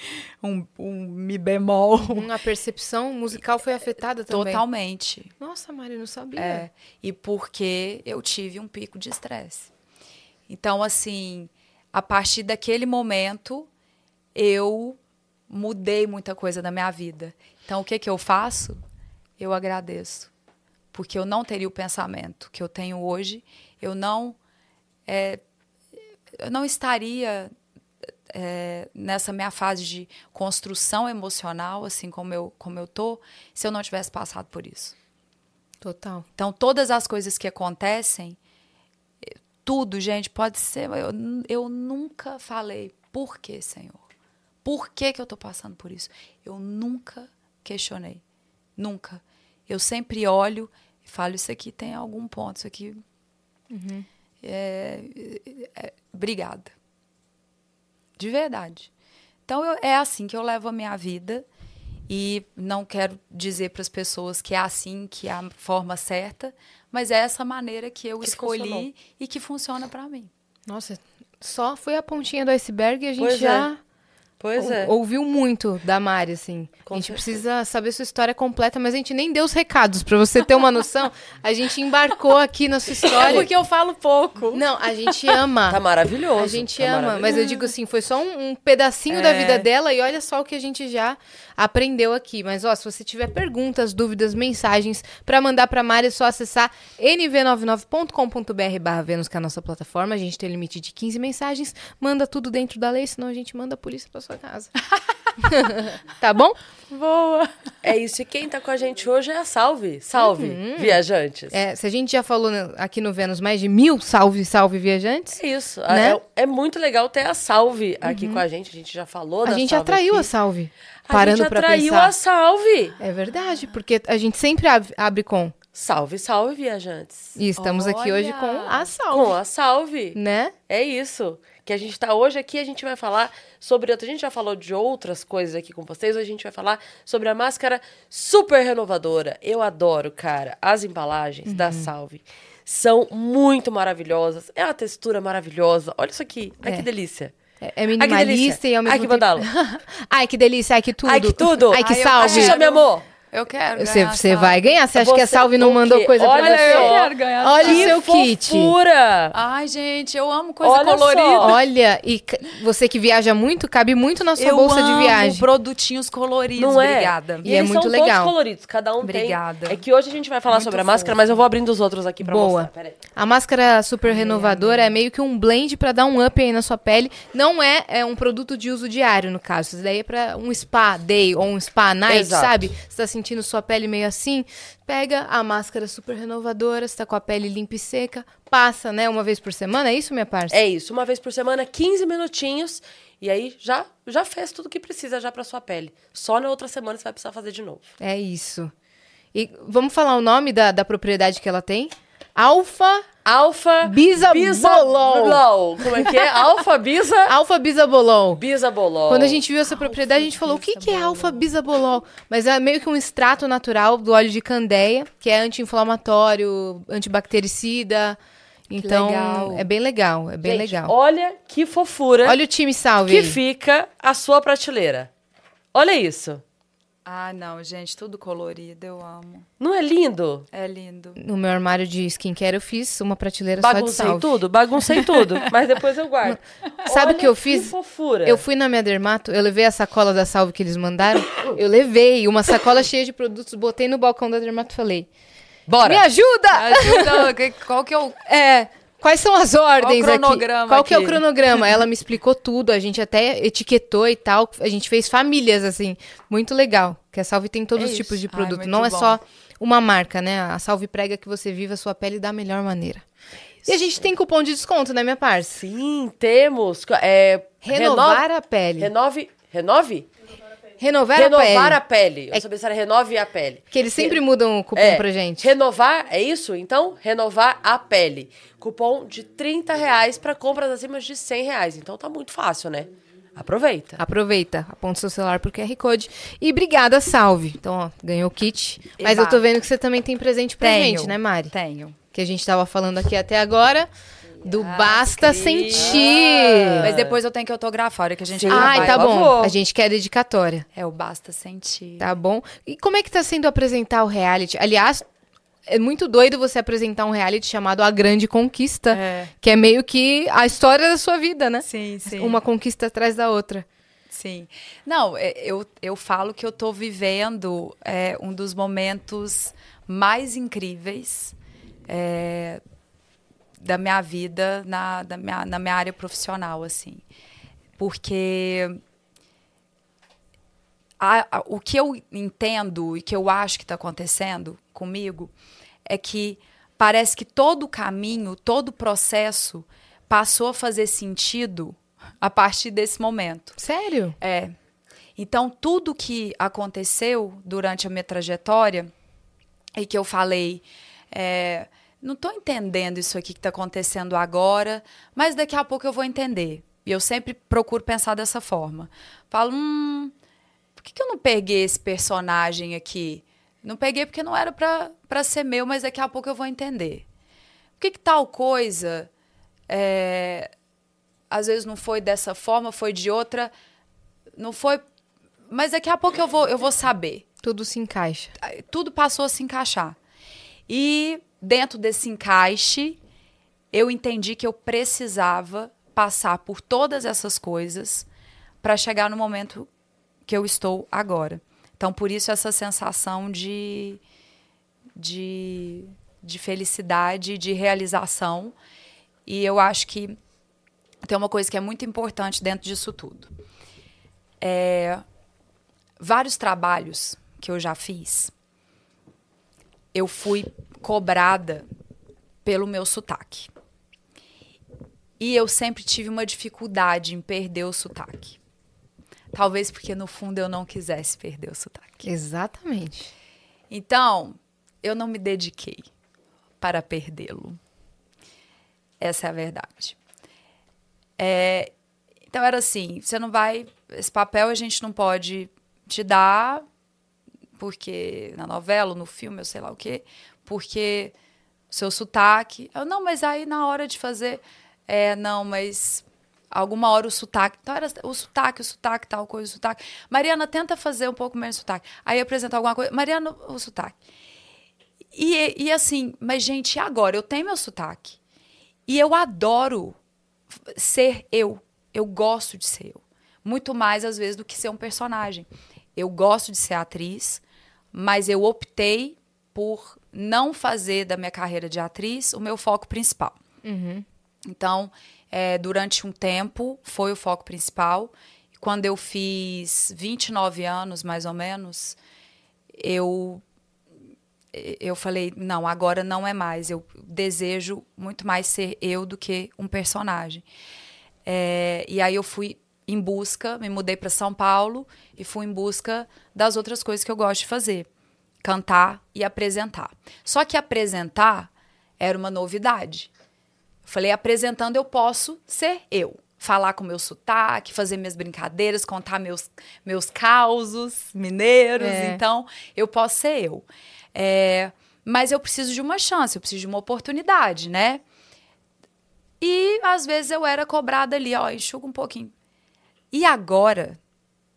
Um, um mi bemol. A percepção musical foi afetada também. Totalmente. Nossa, Mari, não sabia. É, e porque eu tive um pico de estresse. Então, assim, a partir daquele momento, eu mudei muita coisa na minha vida. Então, o que, que eu faço? Eu agradeço. Porque eu não teria o pensamento que eu tenho hoje, eu não, é, eu não estaria é, nessa minha fase de construção emocional, assim como eu, como eu tô, se eu não tivesse passado por isso. Total. Então, todas as coisas que acontecem, tudo, gente, pode ser. Eu, eu nunca falei, por que, Senhor? Por que, que eu estou passando por isso? Eu nunca questionei. Nunca. Eu sempre olho e falo: isso aqui tem algum ponto, isso aqui. É, é, é, obrigada. De verdade. Então, eu- é assim que eu levo a minha vida. E não quero dizer para as pessoas que é assim, que é a forma certa, mas é essa maneira que eu Que escolhi funcionou. e que funciona para mim. Nossa, só foi a pontinha do iceberg e a gente Pois é. já Pois ou- é. ouviu muito da Mari, assim. Com a gente certeza. precisa saber sua história completa, mas a gente nem deu os recados. Pra você ter uma noção, a gente embarcou aqui na sua É história. porque eu falo pouco. Não, a gente ama. Tá maravilhoso. A gente tá ama, mas eu digo assim, foi só um, um pedacinho da É. vida dela e olha só o que a gente já aprendeu aqui. Mas ó, se você tiver perguntas, dúvidas, mensagens pra mandar pra Mari, é só acessar nv99.com.br barra Vênus, que é a nossa plataforma. A gente tem limite de 15 mensagens. Manda tudo dentro da lei, senão a gente manda a polícia pra sua casa. tá bom? Boa! É isso. E quem tá com a gente hoje é a Salve. Salve, viajantes. É, se a gente já falou né, aqui no Vênus mais de mil salve, salve viajantes, É isso. Né? É, é muito legal ter a Salve aqui com a gente. A gente já falou a da gente Salve atraiu aqui. a salve. A Parando gente pra atraiu pensar. a Salve. É verdade, porque a gente sempre ab- abre com. Salve, salve, viajantes. E estamos aqui hoje Olha! com a salve. Com a Salve. Né? É isso. Que a gente tá hoje aqui, a gente vai falar sobre. outra- A gente já falou de outras coisas aqui com vocês. Hoje a gente vai falar sobre a máscara super renovadora. Eu adoro, cara. As embalagens da Salve são muito maravilhosas. É uma textura maravilhosa. Olha isso aqui. Ai, É. que delícia. É, é Ai, minimalista delícia. e ao mesmo Ai, que tempo... ai, que delícia, ai, que tudo. Ai, que tudo. Ai, que Ai, eu salve. Xuxa, meu amor. Eu quero Você, ganhar, você vai ganhar. Você acha que a Salve não mandou coisa Olha pra você? Eu quero ganhar. Olha o seu kit. fofura! Ai, gente, eu amo coisa Olha colorida. só. Olha, e você que viaja muito, cabe muito na sua eu bolsa amo de viagem. produtinhos coloridos. Não é? Obrigada. E é muito são legal. todos coloridos, cada um Obrigada. tem. É que hoje a gente vai falar Muito sobre a máscara, fofo. mas eu vou abrindo os outros aqui pra Boa. mostrar. A máscara super renovadora é meio que um blend pra dar um up aí na sua pele. Não é, é um produto de uso diário, no caso. Isso daí é pra um spa day ou um spa night, Exato. sabe? Você tá sentindo sua pele meio assim, pega a máscara super renovadora, você tá com a pele limpa e seca, passa, né, uma vez por semana. É isso, minha parça? É isso, uma vez por semana, 15 minutinhos. E aí já, já fez tudo que precisa já pra sua pele. Só na outra semana você vai precisar fazer de novo. É isso. E vamos falar o nome da, da propriedade que ela tem? Alfa... Alfa Bisabolol. Bisabolol. Como é que é? Alfa Bisa Alfa Bisabolol. Bisabolol. Quando a gente viu essa propriedade, a gente falou, o que, que é alfa-bisabolol? Mas é meio que um extrato natural do óleo de candeia, que é anti-inflamatório, antibactericida. Então, é bem legal, é bem Gente, legal. Olha que fofura Olha o time salve que aí. fica a sua prateleira. Olha isso. Ah, não, gente, tudo colorido, eu amo. Não é lindo? É lindo. No meu armário de skincare eu fiz uma prateleira só de Baguncei salve. tudo? Baguncei tudo. Mas depois eu guardo. Sabe o que eu fiz? Que fofura. Eu fui na minha dermato, eu levei a sacola da salve que eles mandaram. Eu levei uma sacola cheia de produtos, botei no balcão da dermato e falei: Bora. Me ajuda! Ajuda, que- qual que é o... É. Quais são as ordens Qual o aqui? cronograma Qual que é o cronograma? Ela me explicou tudo, a gente até etiquetou e tal. A gente fez famílias, assim. Muito legal. Que a Salve tem todos É os tipos de Ai, produto. muito Não é bom. só uma marca, né? A Salve prega que você viva a sua pele da melhor maneira. E a gente tem cupom de desconto, né, minha parça? Sim, temos. É, Renovar renove- a pele. Renove. Renove? Renovar, Renovar a a pele. pele. Eu sabia se era renove a pele. Que eles sempre mudam o cupom É, pra gente. Renovar, é isso? Então, renovar a pele. Cupom de 30 reais para compras acima de 100 reais. Então tá muito fácil, né? Aproveita. Aproveita, aponta seu celular pro QR Code. E obrigada, Salve. Então, ó, ganhou o kit. Mas Eba. eu tô vendo que você também tem presente pra Tenho, gente, né, Mari? Tenho. que a gente tava falando aqui até agora, do Basta Sentir. Mas depois eu tenho que autografar, a hora que a gente Sim. gravar. Ai, tá por bom. A gente quer dedicatória, É o basta sentir. tá bom? E como é que tá sendo apresentar o reality? Aliás, é muito doido você apresentar um reality chamado A Grande Conquista, É. que é meio que a história da sua vida, né? Sim, sim. Uma conquista atrás da outra. Sim. Não, é, eu, eu falo que eu tô vivendo é, um dos momentos mais incríveis é, da minha vida na, da minha, na minha área profissional, assim. Porque a- a- o que eu entendo e que eu acho que está acontecendo comigo é que parece que todo o caminho, todo o processo passou a fazer sentido a partir desse momento. Sério? É. Então, tudo que aconteceu durante a minha trajetória e que eu falei, é, não estou entendendo isso aqui que está acontecendo agora, mas daqui a pouco eu vou entender. E eu sempre procuro pensar dessa forma. Falo, hum, por que, que eu não peguei esse personagem aqui? Não peguei porque não era para ser meu, mas daqui a pouco eu vou entender. Por que, que tal coisa é, às vezes não foi dessa forma, foi de outra, não foi. Mas daqui a pouco eu vou, eu vou saber. Tudo se encaixa. Tudo passou a se encaixar. E dentro desse encaixe, eu entendi que eu precisava passar por todas essas coisas para chegar no momento que eu estou agora. Então, por isso, essa sensação de, de, de felicidade, de realização. E eu acho que tem uma coisa que é muito importante dentro disso tudo. É, vários trabalhos que eu já fiz, eu fui cobrada pelo meu sotaque. E eu sempre tive uma dificuldade em perder o sotaque. Talvez porque no fundo eu não quisesse perder o sotaque. Exatamente. Então, eu não me dediquei para perdê-lo. Essa é a verdade. É, então era assim, você não vai, esse papel a gente não pode te dar porque na novela, no filme, eu sei lá o quê, porque seu sotaque, eu não, mas aí na hora de fazer, é, não, mas alguma hora o sotaque. Então era o sotaque, o sotaque, tal coisa, o sotaque. Mariana, tenta fazer um pouco menos sotaque. Aí apresentar alguma coisa. Mariana, o sotaque. E, e assim, mas gente, agora? Eu tenho meu sotaque. E eu adoro ser eu. Eu gosto de ser eu. Muito mais, às vezes, do que ser um personagem. Eu gosto de ser atriz, mas eu optei por não fazer da minha carreira de atriz o meu foco principal. Então, é, durante um tempo, foi o foco principal. Quando eu fiz 29 anos, mais ou menos, eu eu falei, não, agora não é mais. Eu desejo muito mais ser eu do que um personagem. É, e aí eu fui em busca, me mudei para São Paulo e fui em busca das outras coisas que eu gosto de fazer: cantar e apresentar. Só que apresentar era uma novidade. Falei, apresentando eu posso ser eu. Falar com meu sotaque, fazer minhas brincadeiras, contar meus, meus causos mineiros. É. Então, eu posso ser eu. É, mas eu preciso de uma chance, eu preciso de uma oportunidade, né? E às vezes eu era cobrada ali, ó, enxuga um pouquinho. E agora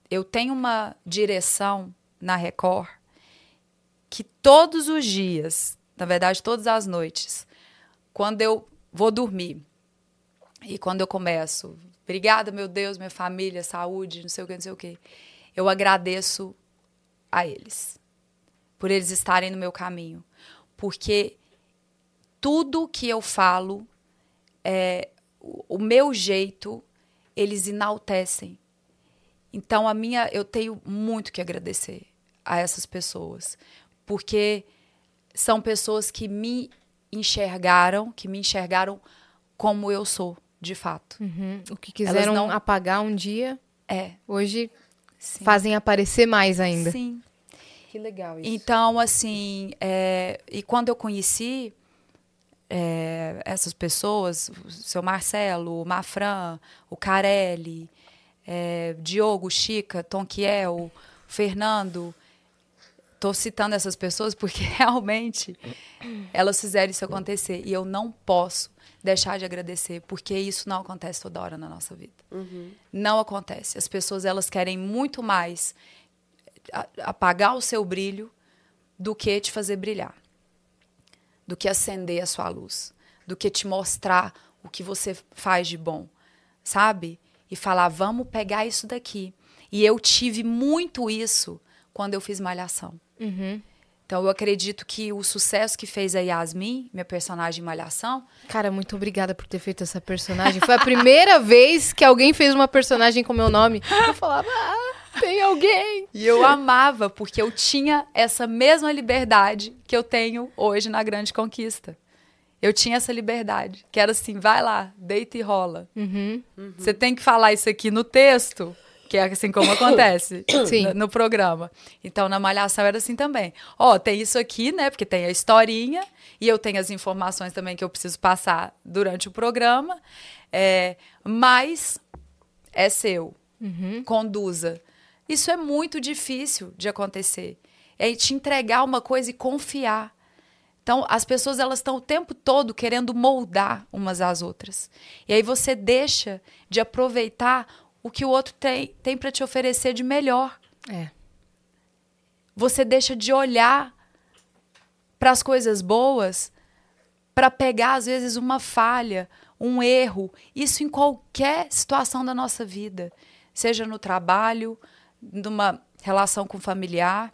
eu tenho uma direção na Record que todos os dias, na verdade todas as noites, quando eu vou dormir e quando eu começo, obrigada meu Deus, minha família, saúde, não sei o que, não sei o que, eu agradeço a eles por eles estarem no meu caminho, porque tudo que eu falo é o, o meu jeito eles enaltecem. Então a minha eu tenho muito que agradecer a essas pessoas, porque são pessoas que me enxergaram, que me enxergaram como eu sou, de fato. Uhum. O que quiseram não- apagar um dia, É. hoje Sim. fazem aparecer mais ainda. Sim. Que legal isso. Então, assim, é, e quando eu conheci é, essas pessoas, o seu Marcelo, o Mafran, o Carelli, é, Diogo, Chica, Tonquiel, Fernando, estou citando essas pessoas porque realmente elas fizeram isso acontecer e eu não posso deixar de agradecer porque isso não acontece toda hora na nossa vida. Não acontece. As pessoas elas querem muito mais apagar o seu brilho do que te fazer brilhar, do que acender a sua luz, do que te mostrar o que você faz de bom, sabe? E falar, vamos pegar isso daqui. E eu tive muito isso quando eu fiz Malhação. Então eu acredito que o sucesso que fez a Yasmin, minha personagem em Malhação, Cara, muito obrigada por ter feito essa personagem. Foi a primeira vez que alguém fez uma personagem com meu nome. Eu falava, ah, tem alguém. E eu amava, porque eu tinha essa mesma liberdade que eu tenho hoje na Grande Conquista. Eu tinha essa liberdade, que era assim, vai lá, deita e rola. Você tem que falar isso aqui no texto, que é assim como acontece no, no programa. Então, na Malhação era assim também. Ó, tem isso aqui, né, porque tem a historinha, e eu tenho as informações também que eu preciso passar durante o programa, é, mas é seu conduza. Isso é muito difícil de acontecer. É te entregar uma coisa e confiar. Então, as pessoas elas estão o tempo todo querendo moldar umas às outras. E aí você deixa de aproveitar o que o outro tem, tem para te oferecer de melhor. É. Você deixa de olhar para as coisas boas para pegar, às vezes, uma falha, um erro. Isso em qualquer situação da nossa vida. Seja no trabalho, numa relação com familiar,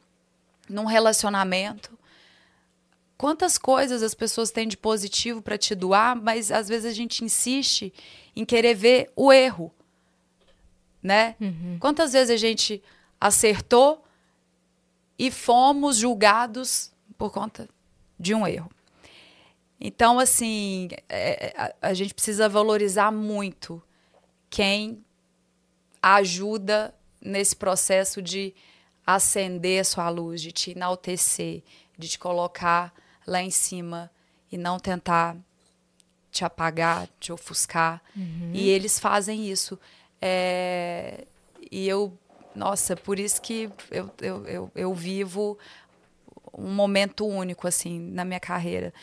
num relacionamento. Quantas coisas as pessoas têm de positivo para te doar, mas às vezes a gente insiste em querer ver o erro, né? Quantas vezes a gente acertou e fomos julgados por conta de um erro? Então, assim, é, a, a gente precisa valorizar muito quem ajuda nesse processo de acender a sua luz, de te enaltecer, de te colocar lá em cima e não tentar te apagar, te ofuscar. E eles fazem isso. É, e eu, nossa, por isso que eu, eu, eu, eu vivo um momento único, assim, na minha carreira.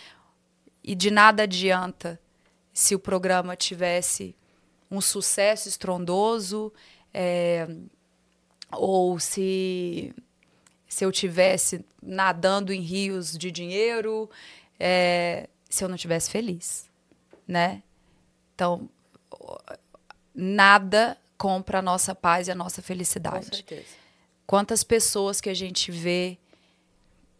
E de nada adianta se o programa tivesse um sucesso estrondoso, é, ou se se eu tivesse nadando em rios de dinheiro, é, se eu não tivesse feliz, né? Então, nada compra a nossa paz e a nossa Com felicidade. certeza. Quantas pessoas que a gente vê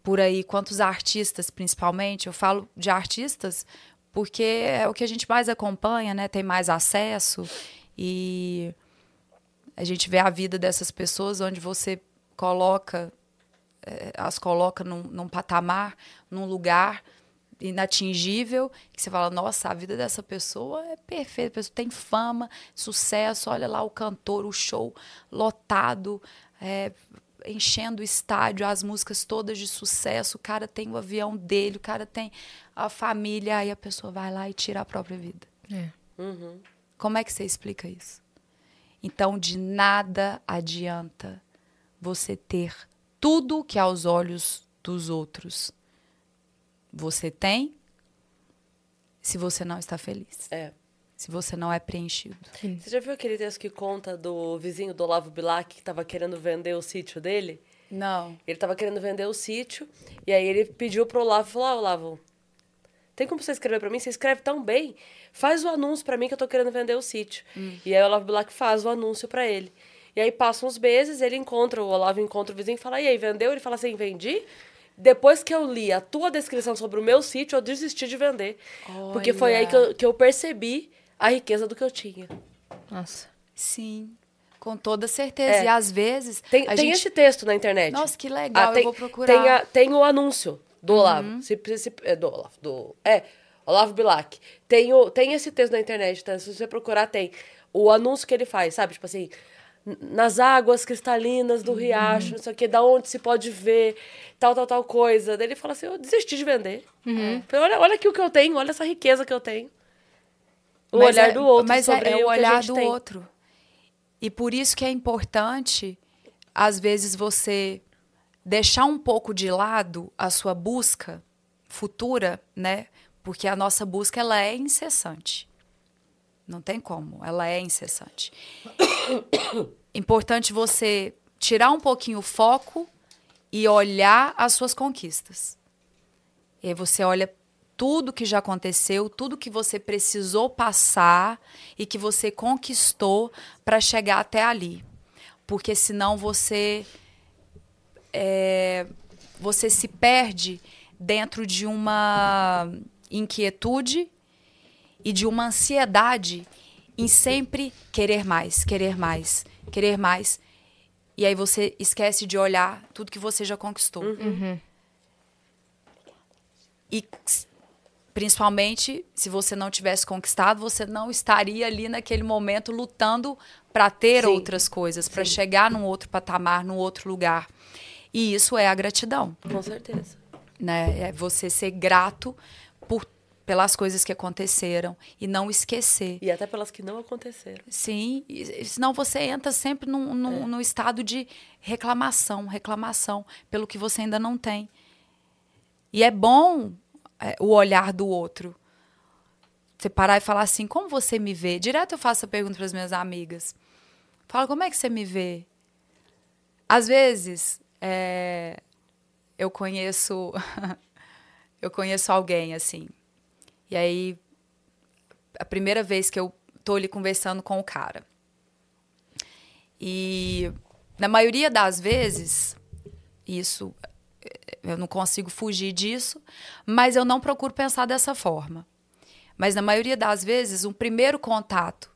por aí, quantos artistas principalmente, eu falo de artistas porque é o que a gente mais acompanha, né? Tem mais acesso e a gente vê a vida dessas pessoas onde você coloca, eh, as coloca num, num patamar, num lugar inatingível, que você fala, nossa, a vida dessa pessoa é perfeita, a pessoa tem fama, sucesso, olha lá o cantor, o show lotado, é, enchendo o estádio, as músicas todas de sucesso, o cara tem o avião dele, o cara tem a família, aí a pessoa vai lá e tira a própria vida. É. Como é que você explica isso? Então, de nada adianta você ter tudo que aos olhos dos outros você tem se você não está feliz, É. se você não é preenchido. Você já viu aquele texto que conta do vizinho do Olavo Bilac que tava querendo vender o sítio dele? Não. Ele tava querendo vender o sítio, e aí ele pediu pro Olavo, falou, ah, Olavo, tem como você escrever pra mim? Você escreve tão bem, faz o anúncio pra mim que eu tô querendo vender o sítio. E aí o Olavo Bilac faz o anúncio pra ele. E aí passam uns meses, ele encontra, o Olavo encontra o vizinho e fala, e aí, vendeu? Ele fala assim, vendi? Depois que eu li a tua descrição sobre o meu sítio, eu desisti de vender. Porque foi aí que eu, que eu percebi a riqueza do que eu tinha. Nossa. Sim, com toda certeza. É. E às vezes Tem, tem gente esse texto na internet. Nossa, que legal, eu tem, vou procurar. Tem, a- tem o anúncio do Olavo. Uhum. Se, se- é, do Olavo. Do, é, Olavo Bilac. Tem, o, tem esse texto na internet, tá? Se você procurar, tem. O anúncio que ele faz, sabe? Tipo assim, nas águas cristalinas Uhum. do riacho, não sei o quê, da onde se pode ver, tal, tal, tal coisa. Daí ele fala assim, eu desisti de vender. Falei, olha, olha aqui o que eu tenho, olha essa riqueza que eu tenho. O Mas olhar é- do outro mas é- sobre é, o que o olhar do tem. outro. E por isso que é importante, às vezes, você deixar um pouco de lado a sua busca futura, né? Porque a nossa busca ela é incessante. Não tem como, ela é incessante. Importante você tirar um pouquinho o foco e olhar as suas conquistas. E aí você olha tudo que já aconteceu, tudo que você precisou passar e que você conquistou para chegar até ali. Porque senão você é, você se perde dentro de uma inquietude e de uma ansiedade em sempre querer mais, querer mais, querer mais. E aí você esquece de olhar tudo que você já conquistou. E s- principalmente se você não tivesse conquistado, você não estaria ali naquele momento lutando para ter Sim. outras coisas, para chegar num outro patamar, num outro lugar. E isso é a gratidão, Com certeza. né? É você ser grato por pelas coisas que aconteceram e não esquecer. E até pelas que não aconteceram. Sim, e- senão você entra sempre num, num, num estado de reclamação, reclamação pelo que você ainda não tem. E é bom é, o olhar do outro. Você parar e falar assim, como você me vê? Direto eu faço essa pergunta para as minhas amigas. Fala, como é que você me vê? Às vezes, é, eu conheço eu conheço alguém assim. E aí a primeira vez que eu tô ali conversando com o cara. E na maioria das vezes, isso eh, eu não consigo fugir disso, mas eu não procuro pensar dessa forma. Mas na maioria das vezes, um primeiro contato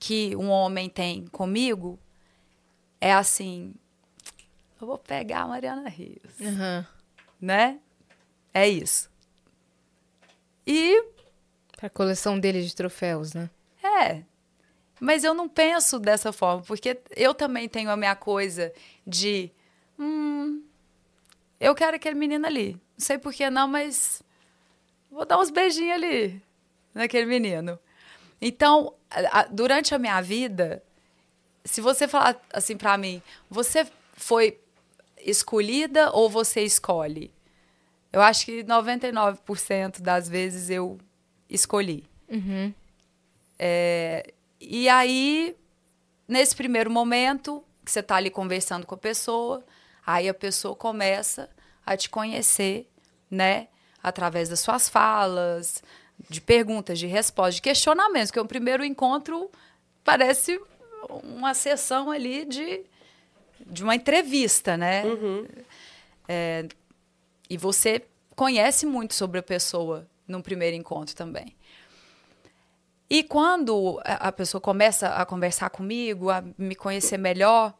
que um homem tem comigo é assim: eu vou pegar a Mariana Rios, Aham. né? É isso. E Pra coleção dele de troféus, né? É. Mas eu não penso dessa forma, porque eu também tenho a minha coisa de. Hum, eu quero aquele menino ali. Não sei por que não, mas vou dar uns beijinhos ali naquele menino. Então, a- a- durante a minha vida, se você falar assim pra mim, você foi escolhida ou você escolhe? Eu acho que 99% das vezes eu escolhi. É, E aí, nesse primeiro momento, que você está ali conversando com a pessoa, aí a pessoa começa a te conhecer, né? Através das suas falas, de perguntas, de respostas, de questionamentos, que o primeiro encontro parece uma sessão ali de, de uma entrevista, né? É, e você conhece muito sobre a pessoa num primeiro encontro também. E quando a pessoa começa a conversar comigo, a me conhecer melhor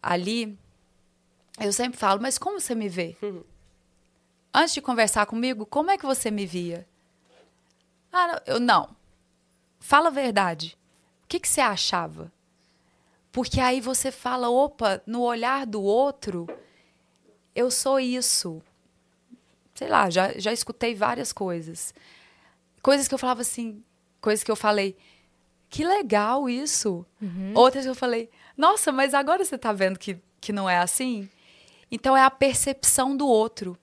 ali, eu sempre falo, mas como você me vê? Antes de conversar comigo, como é que você me via? Ah, eu não. Fala a verdade. O que, que você achava? Porque aí você fala, opa, no olhar do outro, eu sou isso. Sei lá, já, já escutei várias coisas. Coisas que eu falava assim, coisas que eu falei, que legal isso. Outras que eu falei, nossa, mas agora você tá vendo que, que não é assim? Então é a percepção do outro.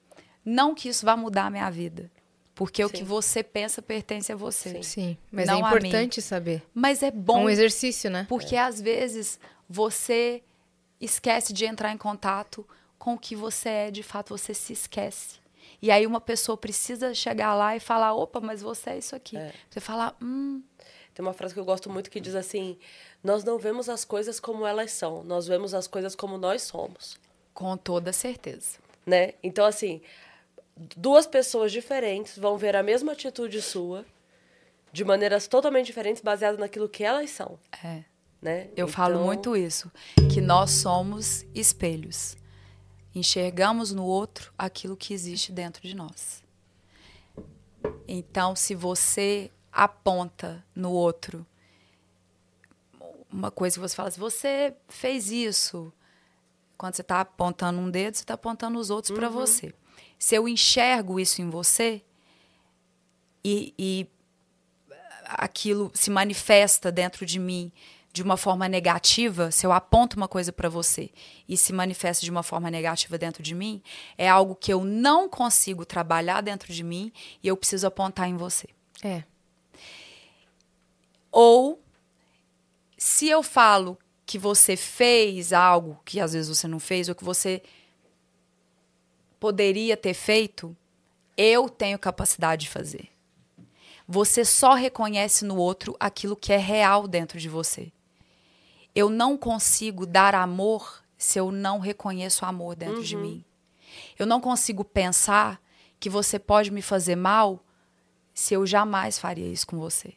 Não que isso vá mudar a minha vida. Porque o Sim. que você pensa pertence a você. Sim, mas Não é importante saber. Mas é É bom um exercício, né? porque às vezes você esquece de entrar em contato com o que você é, de fato você se esquece. E aí uma pessoa precisa chegar lá e falar, opa, mas você é isso aqui. Você fala, hum, Tem uma frase que eu gosto muito que diz assim: Nós não vemos as coisas como elas são, nós vemos as coisas como nós somos. com toda certeza. né? Então, assim, duas pessoas diferentes vão ver a mesma atitude sua de maneiras totalmente diferentes, baseadas naquilo que elas são, É. né? Eu falo Então, muito isso, que nós somos espelhos. Enxergamos no outro aquilo que existe dentro de nós. Então, se você aponta no outro uma coisa que você fala, se você fez isso, quando você está apontando um dedo, você está apontando os outros para você. Se eu enxergo isso em você e, e aquilo se manifesta dentro de mim de uma forma negativa, se eu aponto uma coisa para você e se manifesta de uma forma negativa dentro de mim, é algo que eu não consigo trabalhar dentro de mim e eu preciso apontar em você. É. Ou se eu falo que você fez algo que às vezes você não fez ou que você poderia ter feito, eu tenho capacidade de fazer. Você só reconhece no outro aquilo que é real dentro de você. Eu não consigo dar amor se eu não reconheço amor dentro de mim. Eu não consigo pensar que você pode me fazer mal se eu jamais faria isso com você.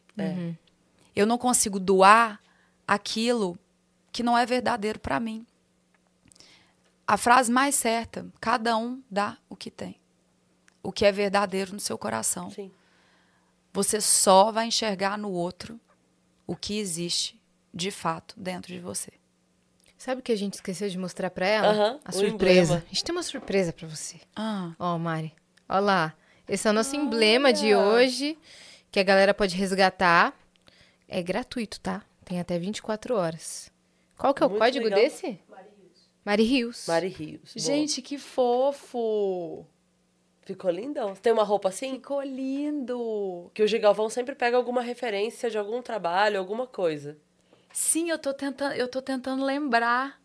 Eu não consigo doar aquilo que não é verdadeiro para mim. A frase mais certa: cada um dá o que tem. O que é verdadeiro no seu coração. Sim. Você só vai enxergar no outro o que existe de fato dentro de você. Sabe o que a gente esqueceu de mostrar pra ela? A surpresa. emblema. A gente tem uma surpresa pra você. Ah, Ó, Mari. Ó lá. Esse é o nosso emblema de hoje, que a galera pode resgatar. É gratuito, tá? Tem até 24 horas. Qual que é o Muito código legal. desse? Mari Rios. Mari Rios. Boa. gente, que fofo! Ficou lindão. Tem uma roupa assim? Ficou lindo! Que o Gigalvão sempre pega alguma referência de algum trabalho, alguma coisa. Sim, eu tô tentando, eu tô tentando lembrar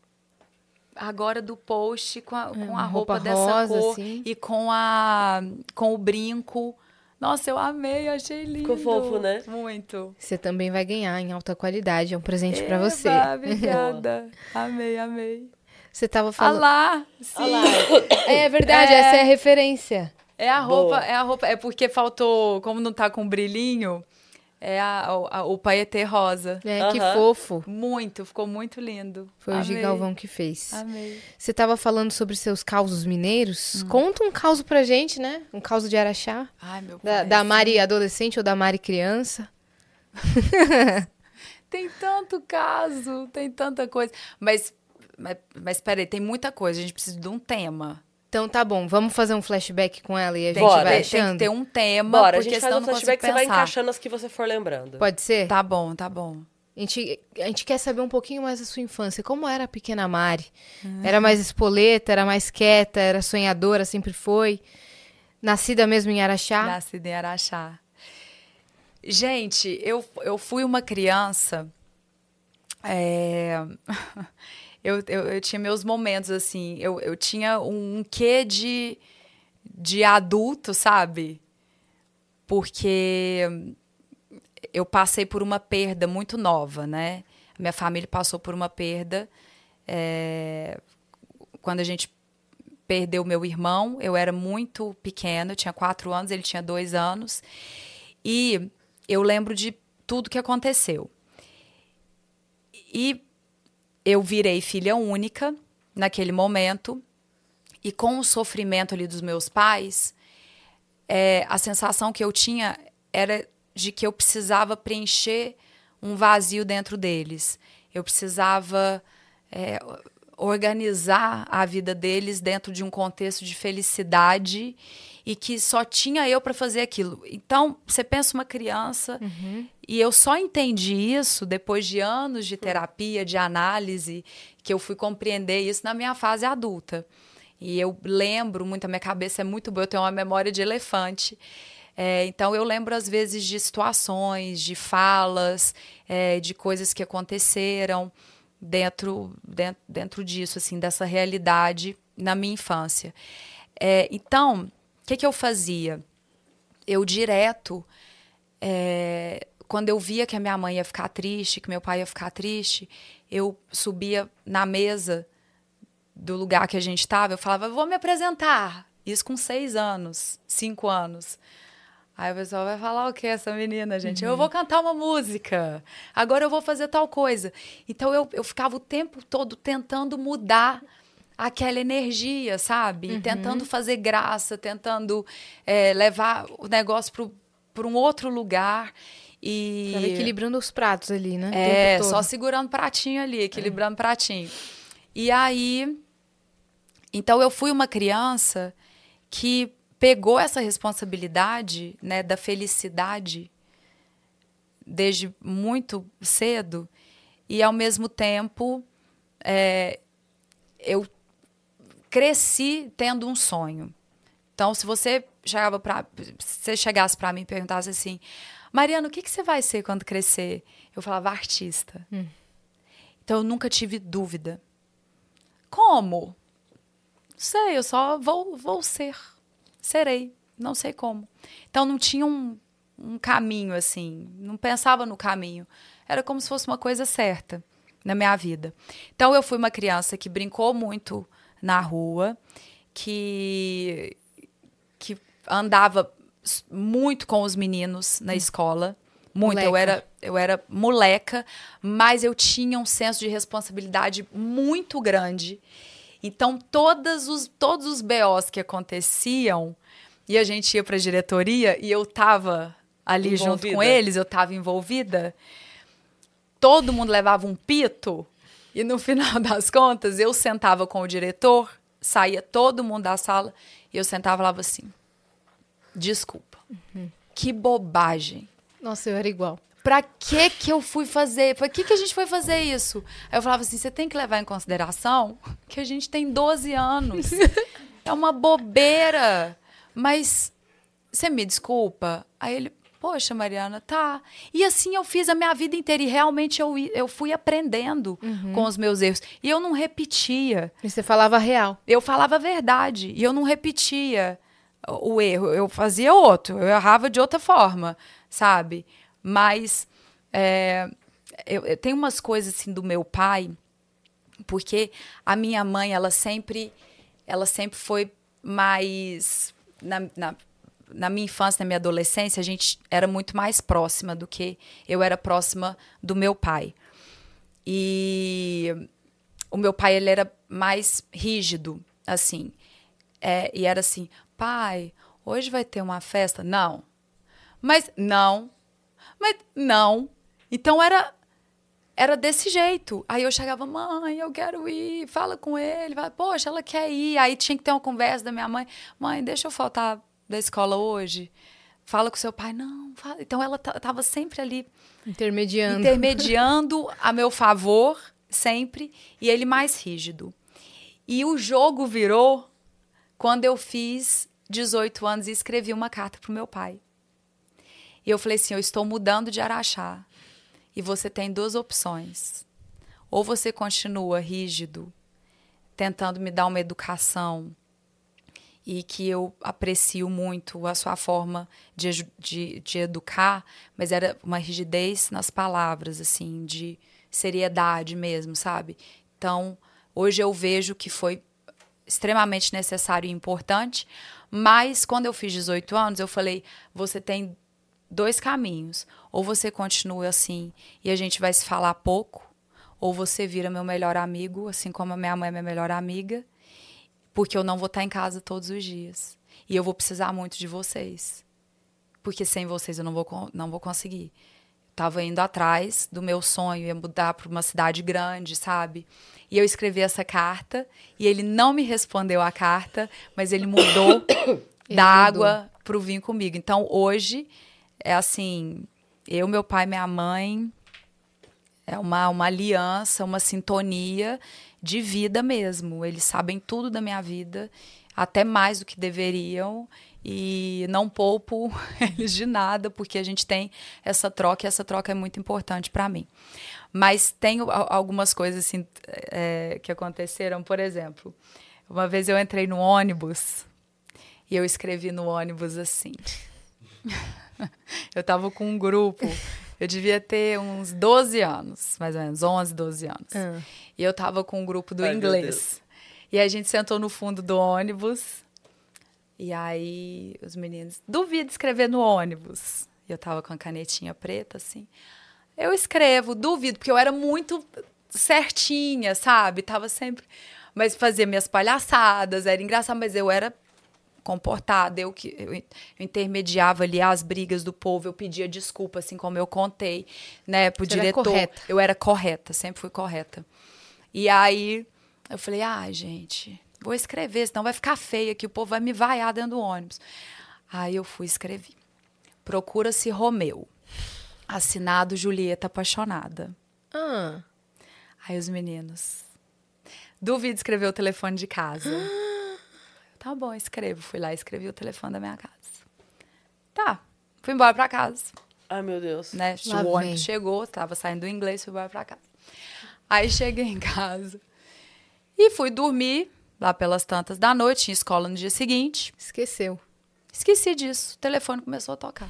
agora do post com a, com a roupa, roupa dessa rosa, cor assim. e com a com o brinco. Nossa, eu amei, achei lindo. Ficou fofo, né? Muito. Você também vai ganhar em alta qualidade. É um presente pra você. Eba, obrigada. amei, amei. Você tava Ah falando. lá, sim. É verdade, É. essa é a referência. É a roupa, Boa. é a roupa, é porque faltou, como não tá com brilhinho, é a, a- o paetê rosa. É, que Aham. fofo. Muito, ficou muito lindo. Foi o Amei, Gigalvão que fez. Amei. Você tava falando sobre seus causos Hum. mineiros. Conta um caos pra gente, né? Um caos de Araxá. Ai, meu Da, pai. da Mari adolescente ou da Mari criança. Tem tanto caso, tem tanta coisa. Mas, mas, mas peraí, tem muita coisa. A gente precisa de um tema. Então tá bom, vamos fazer um flashback com ela e a gente Bora. vai tem, tem achando. que ter um tema, Bora, a porque gente faz um flashback que você vai encaixando as que você for lembrando. Pode ser? Tá bom, tá bom. A gente, a gente quer saber um pouquinho mais da sua infância. Como era a pequena Mari? Uhum. Era mais espoleta, era mais quieta, era sonhadora, sempre foi? Nascida mesmo em Araxá? Nascida em Araxá. Gente, eu, eu fui uma criança. é, eu, eu, eu tinha meus momentos, assim. Eu, eu tinha um quê de, de adulto, sabe? Porque eu passei por uma perda muito nova, né? Minha família passou por uma perda. é, quando a gente perdeu meu irmão, eu era muito pequena, eu tinha quatro anos, ele tinha dois anos. E eu lembro de tudo que aconteceu. E eu virei filha única naquele momento. E com o sofrimento ali dos meus pais, é, a sensação que eu tinha era de que eu precisava preencher um vazio dentro deles. Eu precisava é, organizar a vida deles dentro de um contexto de felicidade e que só tinha eu para fazer aquilo. Então, você pensa uma criança e eu só entendi isso depois de anos de terapia, de análise, que eu fui compreender isso na minha fase adulta. E eu lembro muito, a minha cabeça é muito boa, eu tenho uma memória de elefante. É, então eu lembro às vezes de situações, de falas, é, de coisas que aconteceram dentro, dentro, dentro disso, assim, dessa realidade na minha infância. É, então, o que, que eu fazia? Eu direto, é, quando eu via que a minha mãe ia ficar triste, que meu pai ia ficar triste, eu subia na mesa do lugar que a gente estava, eu falava, vou me apresentar. Isso com seis anos, cinco anos. Aí o pessoal vai falar o que essa menina, gente? Eu vou cantar uma música. Agora eu vou fazer tal coisa. Então eu, eu ficava o tempo todo tentando mudar aquela energia, sabe? E Tentando fazer graça, tentando é, levar o negócio para um outro lugar. E Tava equilibrando os pratos ali, né? É, só segurando pratinho ali, equilibrando pratinho. E aí, então eu fui uma criança que pegou essa responsabilidade, né, da felicidade desde muito cedo e ao mesmo tempo é, eu cresci tendo um sonho. Então, se você chegava para, se você chegasse para mim e perguntasse assim, Mariana, o que, que você vai ser quando crescer? Eu falava artista. Então, eu nunca tive dúvida. Como? Não sei, eu só vou, vou ser. Serei. Não sei como. Então, não tinha um, um caminho assim. Não pensava no caminho. Era como se fosse uma coisa certa na minha vida. Então, eu fui uma criança que brincou muito na rua, que, que andava muito com os meninos na escola. Muito. Eu Moleca. era, eu era moleca, mas eu tinha um senso de responsabilidade muito grande. Então, todas os, todos os BOs que aconteciam, e a gente ia para a diretoria, e eu tava ali junto com Envolvida. eles, eu tava envolvida, todo mundo levava um pito, e no final das contas, eu sentava com o diretor, saía todo mundo da sala, e eu sentava e falava assim: desculpa, que bobagem. Nossa, eu era igual. Pra que que eu fui fazer? Pra que que a gente foi fazer isso? Aí eu falava assim, você tem que levar em consideração que a gente tem 12 anos. é uma bobeira. Mas você me desculpa? Aí ele, poxa, Mariana, tá. E assim eu fiz a minha vida inteira e realmente eu, eu fui aprendendo com os meus erros. E eu não repetia E você falava real. eu falava a verdade e eu não repetia o erro, eu fazia outro, eu errava de outra forma, sabe? Mas é, eu, eu tenho umas coisas assim do meu pai, porque a minha mãe, ela sempre, ela sempre foi mais na, na, na minha infância, na minha adolescência, a gente era muito mais próxima do que eu era próxima do meu pai. E o meu pai ele era mais rígido, assim. É, e era assim, pai, hoje vai ter uma festa? Não. Mas não. Mas não. Então era era desse jeito. Aí eu chegava, mãe, eu quero ir, fala com ele. Fala, Poxa, ela quer ir. Aí tinha que ter uma conversa da minha mãe. Mãe, deixa eu faltar da escola hoje. Fala com seu pai. Não, fala. Então ela estava sempre ali Intermediando. intermediando a meu favor, sempre, e ele mais rígido. E o jogo virou quando eu fiz 18 anos e escrevi uma carta pro meu pai. E eu falei assim: eu estou mudando de Araxá. E você tem duas opções. Ou você continua rígido, tentando me dar uma educação e que eu aprecio muito a sua forma de, de, de educar, mas era uma rigidez nas palavras, assim, de seriedade mesmo, sabe? Então, hoje eu vejo que foi extremamente necessário e importante, mas quando eu fiz 18 anos, eu falei: você tem dois caminhos. Ou você continua assim e a gente vai se falar pouco, ou você vira meu melhor amigo, assim como a minha mãe é minha melhor amiga, porque eu não vou estar em casa todos os dias. E eu vou precisar muito de vocês. Porque sem vocês eu não vou, não vou conseguir. Tava indo atrás do meu sonho, ia mudar para uma cidade grande, sabe? E eu escrevi essa carta e ele não me respondeu a carta, mas ele mudou da água para o vinho comigo. Então hoje é assim, eu, meu pai, minha mãe, é uma, uma aliança, uma sintonia de vida mesmo. Eles sabem tudo da minha vida, até mais do que deveriam, e não poupo eles de nada, porque a gente tem essa troca e essa troca é muito importante para mim. Mas tem algumas coisas assim é, que aconteceram, por exemplo, uma vez eu entrei no ônibus e eu escrevi no ônibus assim. eu estava com um grupo eu devia ter uns 12 anos, mais ou menos, 11, 12 anos. Ah. E eu tava com um grupo do Ai, inglês. E a gente sentou no fundo do ônibus. E aí os meninos, duvido escrever no ônibus. E eu tava com a canetinha preta, assim. Eu escrevo, duvido, porque eu era muito certinha, sabe? Tava sempre. Mas fazia minhas palhaçadas, era engraçado, mas eu era comportada, eu que eu, intermediava ali as brigas do povo, eu pedia desculpa, assim como eu contei, né, pro Você diretor. Era eu era correta, sempre fui correta. E aí eu falei: "Ah, gente, vou escrever, senão vai ficar feio aqui, o povo vai me vaiar dentro do ônibus". Aí eu fui escrevi. Procura-se Romeu. Assinado Julieta apaixonada. Ah. Aí os meninos. Duvido escrever o telefone de casa. Tá bom, escrevo. Fui lá e escrevi o telefone da minha casa. Tá, fui embora pra casa. Ai, meu Deus. Né? o ônibus chegou, tava saindo do inglês, fui embora pra casa. Aí cheguei em casa e fui dormir lá pelas tantas da noite, tinha escola no dia seguinte. Esqueceu. Esqueci disso. O telefone começou a tocar.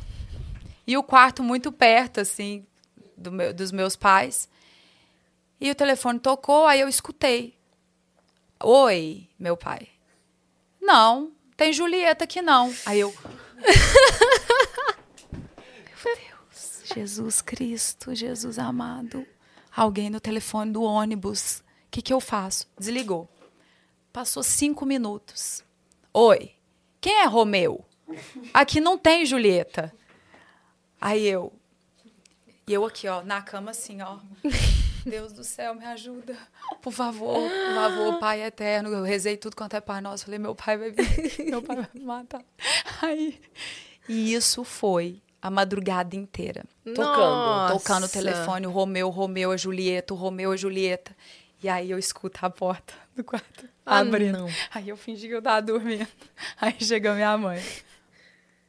E o quarto muito perto, assim, do meu, dos meus pais. E o telefone tocou, aí eu escutei. Oi, meu pai. Não, tem Julieta aqui não. Aí eu. Meu Deus, Jesus Cristo, Jesus amado. Alguém no telefone do ônibus. O que, que eu faço? Desligou. Passou cinco minutos. Oi, quem é Romeu? Aqui não tem Julieta. Aí eu. E eu aqui, ó, na cama assim, ó. Deus do céu, me ajuda. Por favor, por favor, Pai eterno. Eu rezei tudo quanto é Pai Nosso. Falei, meu pai vai vir, meu pai vai me matar. Aí, e isso foi a madrugada inteira. Tocando. Tocando o telefone, o Romeu, o Romeu, a Julieta, o Romeu, a Julieta. E aí eu escuto a porta do quarto ah, abrindo. Não. Aí eu fingi que eu tava dormindo. Aí chegou minha mãe.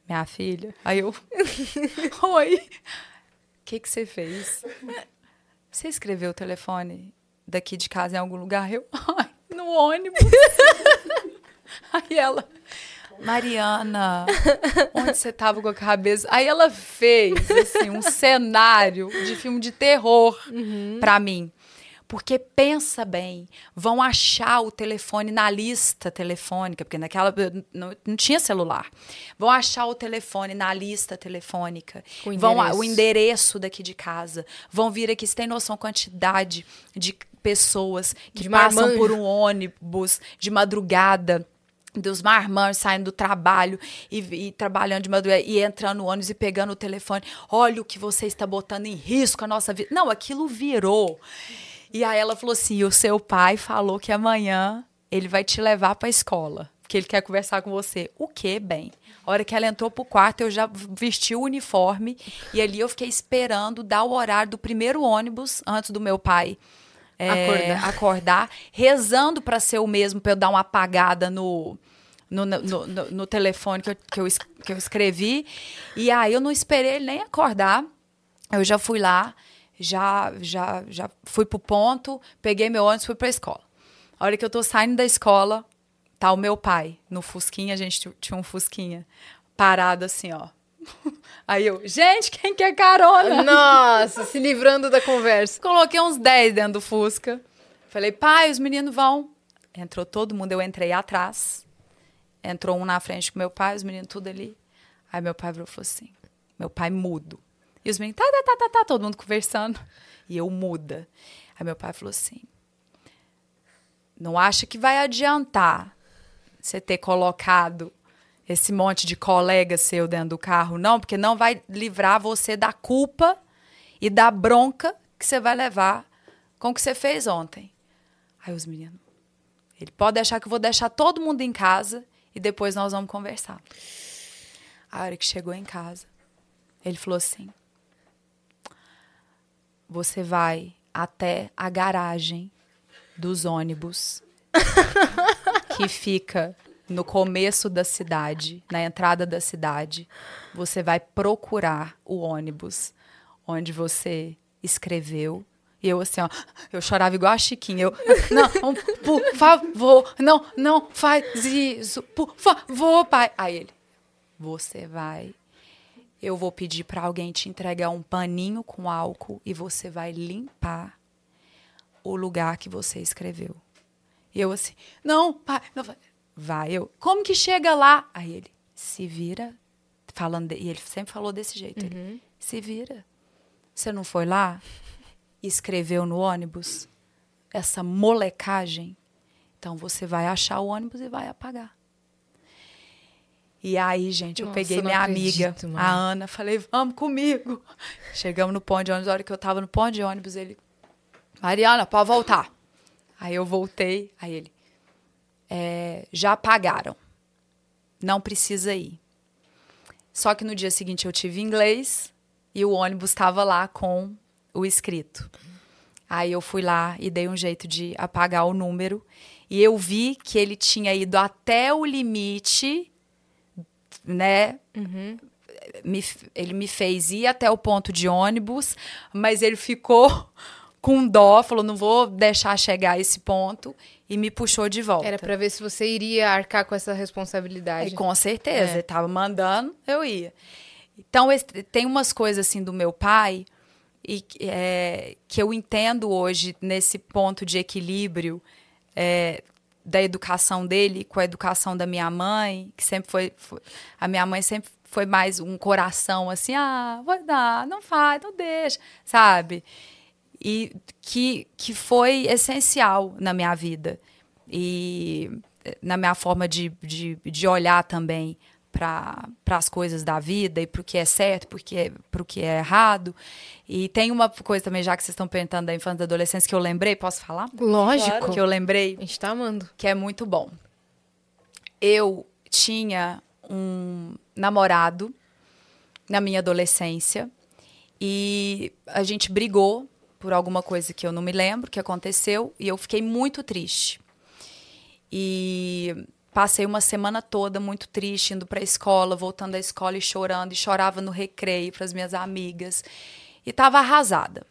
Minha filha. Aí eu. Oi. O que que você fez? Você escreveu o telefone daqui de casa em algum lugar? Eu, ai, no ônibus. Aí ela, Mariana, onde você tava com a cabeça? Aí ela fez assim, um cenário de filme de terror uhum. para mim. Porque pensa bem, vão achar o telefone na lista telefônica, porque naquela não, não tinha celular. Vão achar o telefone na lista telefônica. O endereço. Vão o endereço daqui de casa. Vão vir aqui, você tem noção quantidade de pessoas que de passam por um ônibus de madrugada dos marmanjos saindo do trabalho e, e, trabalhando de madrugada e entrando no ônibus e pegando o telefone. Olha o que você está botando em risco a nossa vida. Não, aquilo virou. E aí ela falou assim: o seu pai falou que amanhã ele vai te levar para a escola, que ele quer conversar com você. O que, bem? A hora que ela entrou pro quarto, eu já vesti o uniforme e ali eu fiquei esperando dar o horário do primeiro ônibus antes do meu pai é, acordar. acordar, rezando para ser o mesmo, para eu dar uma apagada no no, no, no, no telefone que eu, que, eu, que eu escrevi. E aí eu não esperei ele nem acordar. Eu já fui lá, já, já, já fui pro ponto, peguei meu ônibus e fui pra escola. A hora que eu tô saindo da escola, tá o meu pai no Fusquinha, a gente tinha um Fusquinha parado assim, ó. Aí eu, gente, quem quer carona? Nossa, se livrando da conversa. Coloquei uns 10 dentro do Fusca. Falei, pai, os meninos vão. Entrou todo mundo, eu entrei atrás. Entrou um na frente com meu pai, os meninos tudo ali. Aí meu pai virou e falou assim: meu pai mudo. E os meninos, tá, tá, tá, tá, tá, todo mundo conversando. E eu muda. Aí meu pai falou assim: não acha que vai adiantar você ter colocado esse monte de colega seu dentro do carro, não, porque não vai livrar você da culpa e da bronca que você vai levar com o que você fez ontem. Aí os meninos, ele pode deixar que eu vou deixar todo mundo em casa e depois nós vamos conversar. A hora que chegou em casa, ele falou assim: Você vai até a garagem dos ônibus que fica no começo da cidade, na entrada da cidade. Você vai procurar o ônibus onde você escreveu. E eu assim, ó, eu chorava igual a Chiquinha. Eu, não, por favor, não, não faz isso, por favor, pai. Aí ele, você vai eu vou pedir para alguém te entregar um paninho com álcool e você vai limpar o lugar que você escreveu. E eu assim, não, pai, não vai. Eu, como que chega lá? Aí ele, se vira, falando, e ele sempre falou desse jeito, ele, se vira. Você não foi lá? e Escreveu no ônibus essa molecagem? Então você vai achar o ônibus e vai apagar. E aí, gente, eu Nossa, peguei minha amiga, acredito, mano. a Ana, falei, vamos comigo. Chegamos no ponto de ônibus, a hora que eu tava no ponto de ônibus, ele, Mariana, pode voltar. Aí eu voltei, aí ele, "É, já pagaram, não precisa ir. Só que no dia seguinte eu tive inglês e o ônibus estava lá com o escrito. Aí eu fui lá e dei um jeito de apagar o número e eu vi que ele tinha ido até o limite, né? Me- ele me fez ir até o ponto de ônibus, mas ele ficou com dó, falou: não vou deixar chegar a esse ponto, e me puxou de volta. Era pra ver se você iria arcar com essa responsabilidade. com certeza, É. ele tava mandando, eu ia. Então, tem umas coisas assim do meu pai e que, é, que eu entendo hoje nesse ponto de equilíbrio é, da educação dele com a educação da minha mãe, que sempre foi, foi- a minha mãe sempre foi mais um coração assim, ah, vai dar, não faz, não deixa, sabe? e que, que foi essencial na minha vida e eh, na minha forma de, de, de olhar também para as coisas da vida e para o que é certo, para o que é errado. E tem uma coisa também, já que vocês estão perguntando da infância e da adolescência, que eu lembrei, posso falar? Lógico. Que eu lembrei A gente tá amando. que é muito bom. Eu tinha um namorado na minha adolescência e a gente brigou por alguma coisa que eu não me lembro que aconteceu e eu fiquei muito triste. E passei uma semana toda muito triste indo para a escola, voltando da escola e chorando e chorava no recreio para as minhas amigas e estava arrasada.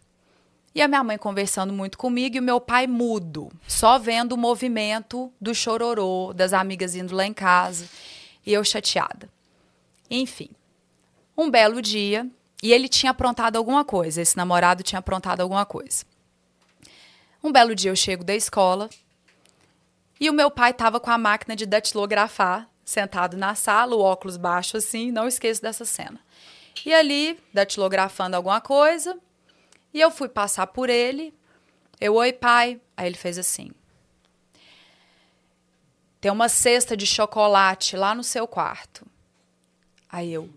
E a minha mãe conversando muito comigo e o meu pai mudo, só vendo o movimento do chororô, das amigas indo lá em casa, e eu chateada. Enfim, um belo dia, e ele tinha aprontado alguma coisa, esse namorado tinha aprontado alguma coisa. Um belo dia eu chego da escola e o meu pai estava com a máquina de datilografar, sentado na sala, o óculos baixo assim, não esqueço dessa cena. E ali, datilografando alguma coisa, e eu fui passar por ele. Eu, oi, pai. Aí ele fez assim. Tem uma cesta de chocolate lá no seu quarto. Aí eu.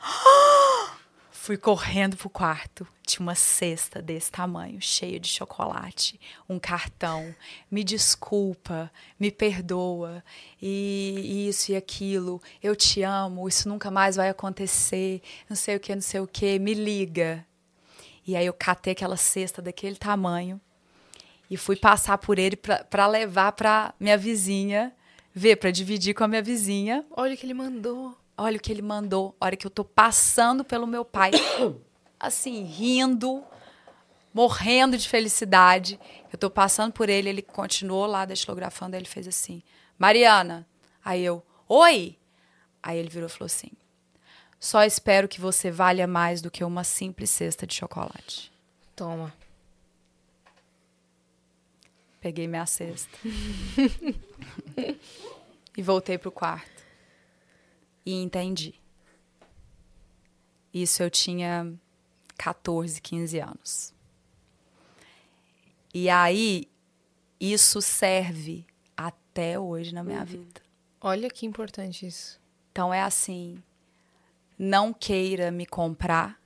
Fui correndo pro quarto. Tinha uma cesta desse tamanho, cheia de chocolate, um cartão. Me desculpa, me perdoa, e isso e aquilo. Eu te amo, isso nunca mais vai acontecer. Não sei o que, não sei o que. Me liga. E aí eu catei aquela cesta daquele tamanho e fui passar por ele para levar para minha vizinha Vê, para dividir com a minha vizinha. Olha o que ele mandou. Olha o que ele mandou. A hora que eu tô passando pelo meu pai, assim, rindo, morrendo de felicidade. Eu tô passando por ele, ele continuou lá datilografando, aí ele fez assim: Mariana. Aí eu, oi! Aí ele virou e falou assim: Só espero que você valha mais do que uma simples cesta de chocolate. Toma. Peguei minha cesta. e voltei pro quarto. E entendi. Isso eu tinha 14, 15 anos. E aí, isso serve até hoje na minha vida. Olha que importante isso. Então é assim: não queira me comprar.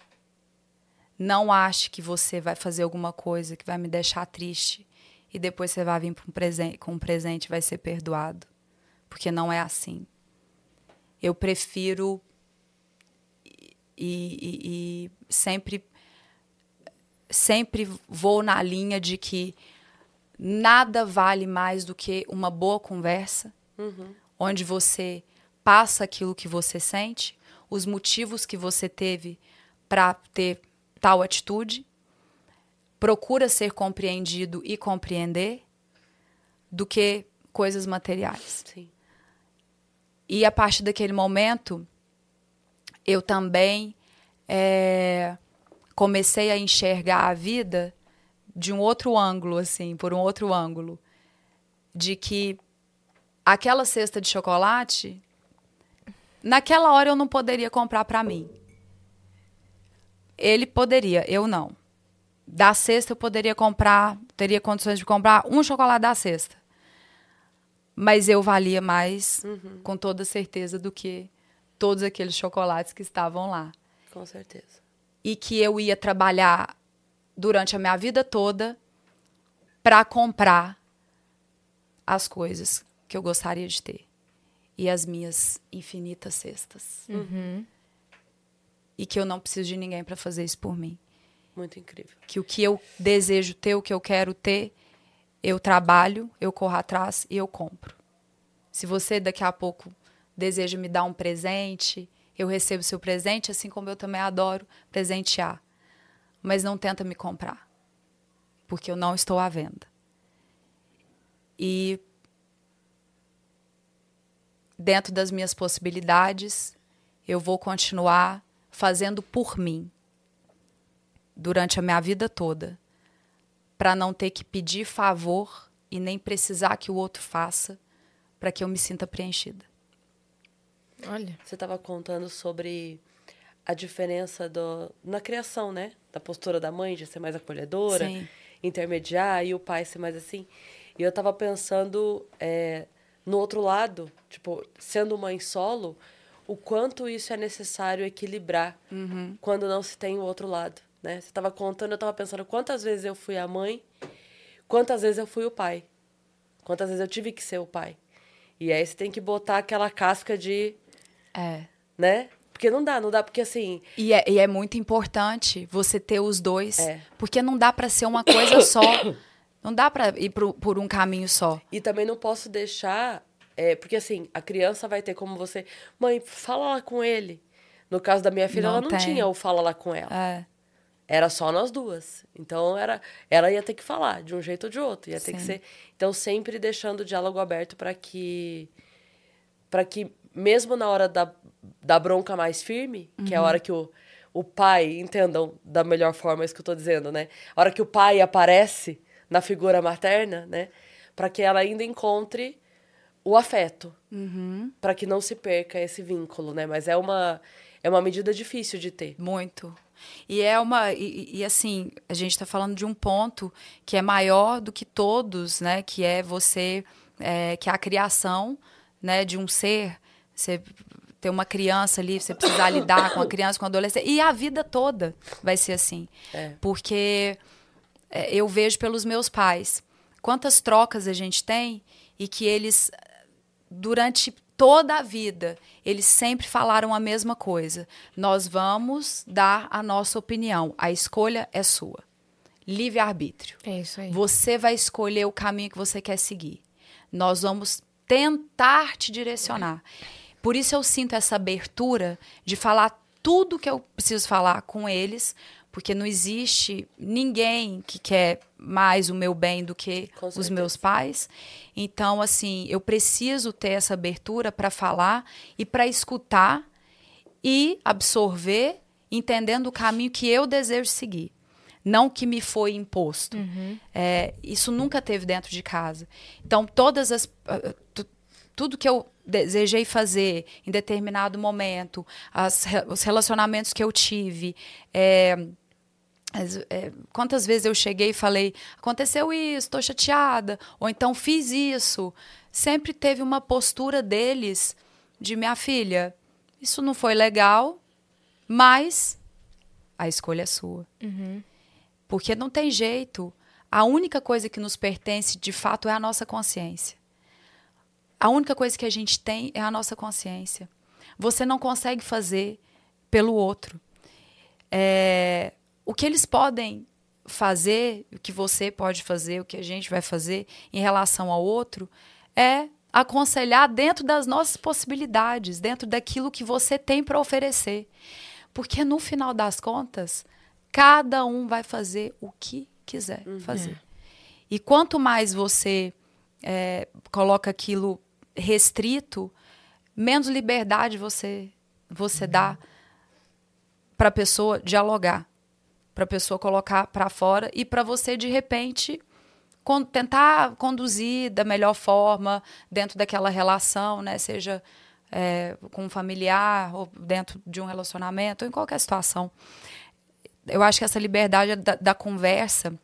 Não ache que você vai fazer alguma coisa que vai me deixar triste e depois você vai vir um presente, com um presente e vai ser perdoado. Porque não é assim. Eu prefiro e, e, e sempre sempre vou na linha de que nada vale mais do que uma boa conversa, Uhum. onde você passa aquilo que você sente, os motivos que você teve para ter tal atitude, procura ser compreendido e compreender, do que coisas materiais. Sim. E a partir daquele momento, eu também é, comecei a enxergar a vida de um outro ângulo, assim, por um outro ângulo. De que aquela cesta de chocolate, naquela hora eu não poderia comprar para mim. Ele poderia, eu não. Da cesta eu poderia comprar, teria condições de comprar um chocolate da cesta. Mas eu valia mais, com toda certeza, do que todos aqueles chocolates que estavam lá. Com certeza. E que eu ia trabalhar durante a minha vida toda para comprar as coisas que eu gostaria de ter. E as minhas infinitas cestas. E que eu não preciso de ninguém para fazer isso por mim. Muito incrível. Que o que eu desejo ter, o que eu quero ter, eu trabalho, eu corro atrás e eu compro. Se você daqui a pouco deseja me dar um presente, eu recebo seu presente, assim como eu também adoro presentear. Mas não tenta me comprar, porque eu não estou à venda. E dentro das minhas possibilidades, eu vou continuar fazendo por mim durante a minha vida toda, para não ter que pedir favor e nem precisar que o outro faça para que eu me sinta preenchida. Olha. Você estava contando sobre a diferença do, na criação, né? Da postura da mãe de ser mais acolhedora, Sim. intermediar, e o pai ser mais assim. E eu estava pensando é, no outro lado, tipo, sendo mãe solo, o quanto isso é necessário equilibrar quando não se tem o outro lado, né? Você estava contando, eu estava pensando quantas vezes eu fui a mãe, quantas vezes eu fui o pai, quantas vezes eu tive que ser o pai. E aí você tem que botar aquela casca de É. né? Porque não dá, não dá, porque assim, E é, e é muito importante você ter os dois, É. porque não dá para ser uma coisa só. Não dá para ir pro- por um caminho só. e também não posso deixar, é, porque assim, a criança vai ter como você, mãe, fala lá com ele. No caso da minha filha, Não ela não tem. tinha o fala lá com ela. É. Era só nós duas. Então era, ela ia ter que falar de um jeito ou de outro, ia ter que Sim. ser. Então sempre deixando o diálogo aberto para que para que mesmo na hora da, da bronca mais firme, que é a hora que o, o pai, entendam da melhor forma isso que eu tô dizendo, né? A hora que o pai aparece na figura materna, né? Para que ela ainda encontre o afeto, para que não se perca esse vínculo, né? Mas é uma é uma medida difícil de ter. Muito. E é uma. E, e, assim, a gente está falando de um ponto que é maior do que todos, né? Que é você. é, que é a criação né, de um ser. Você ter uma criança ali, você precisar lidar com a criança, com a adolescente. E a vida toda vai ser assim. É. Porque é, eu vejo pelos meus pais quantas trocas a gente tem e que eles durante toda a vida, eles sempre falaram a mesma coisa. Nós vamos dar a nossa opinião. A escolha é sua. Livre-arbítrio. É isso aí. Você vai escolher o caminho que você quer seguir. Nós vamos tentar te direcionar. Por isso eu sinto essa abertura de falar tudo que eu preciso falar com eles, porque não existe ninguém que quer mais o meu bem do que os meus pais. Então, assim, eu preciso ter essa abertura para falar e para escutar e absorver, entendendo o caminho que eu desejo seguir, não o que me foi imposto. É, isso nunca teve dentro de casa. Então, todas as ah, tu- tudo que eu desejei fazer em determinado momento, as os relacionamentos que eu tive, é, as- é, quantas vezes eu cheguei e falei, aconteceu isso, estou chateada, ou então fiz isso. Sempre teve uma postura deles de minha filha, isso não foi legal, mas a escolha é sua. Porque não tem jeito. A única coisa que nos pertence de fato é a nossa consciência. A única coisa que a gente tem é a nossa consciência. Você não consegue fazer pelo outro. É, o que eles podem fazer, o que você pode fazer, o que a gente vai fazer em relação ao outro, é aconselhar dentro das nossas possibilidades, dentro daquilo que você tem para oferecer. Porque no final das contas, cada um vai fazer o que quiser fazer. E quanto mais você é, coloca aquilo restrito, menos liberdade você você dá para a pessoa dialogar, para a pessoa colocar para fora e para você de repente con- tentar conduzir da melhor forma dentro daquela relação, né? Seja é, com um familiar ou dentro de um relacionamento, ou em qualquer situação. Eu acho que essa liberdade da, da conversa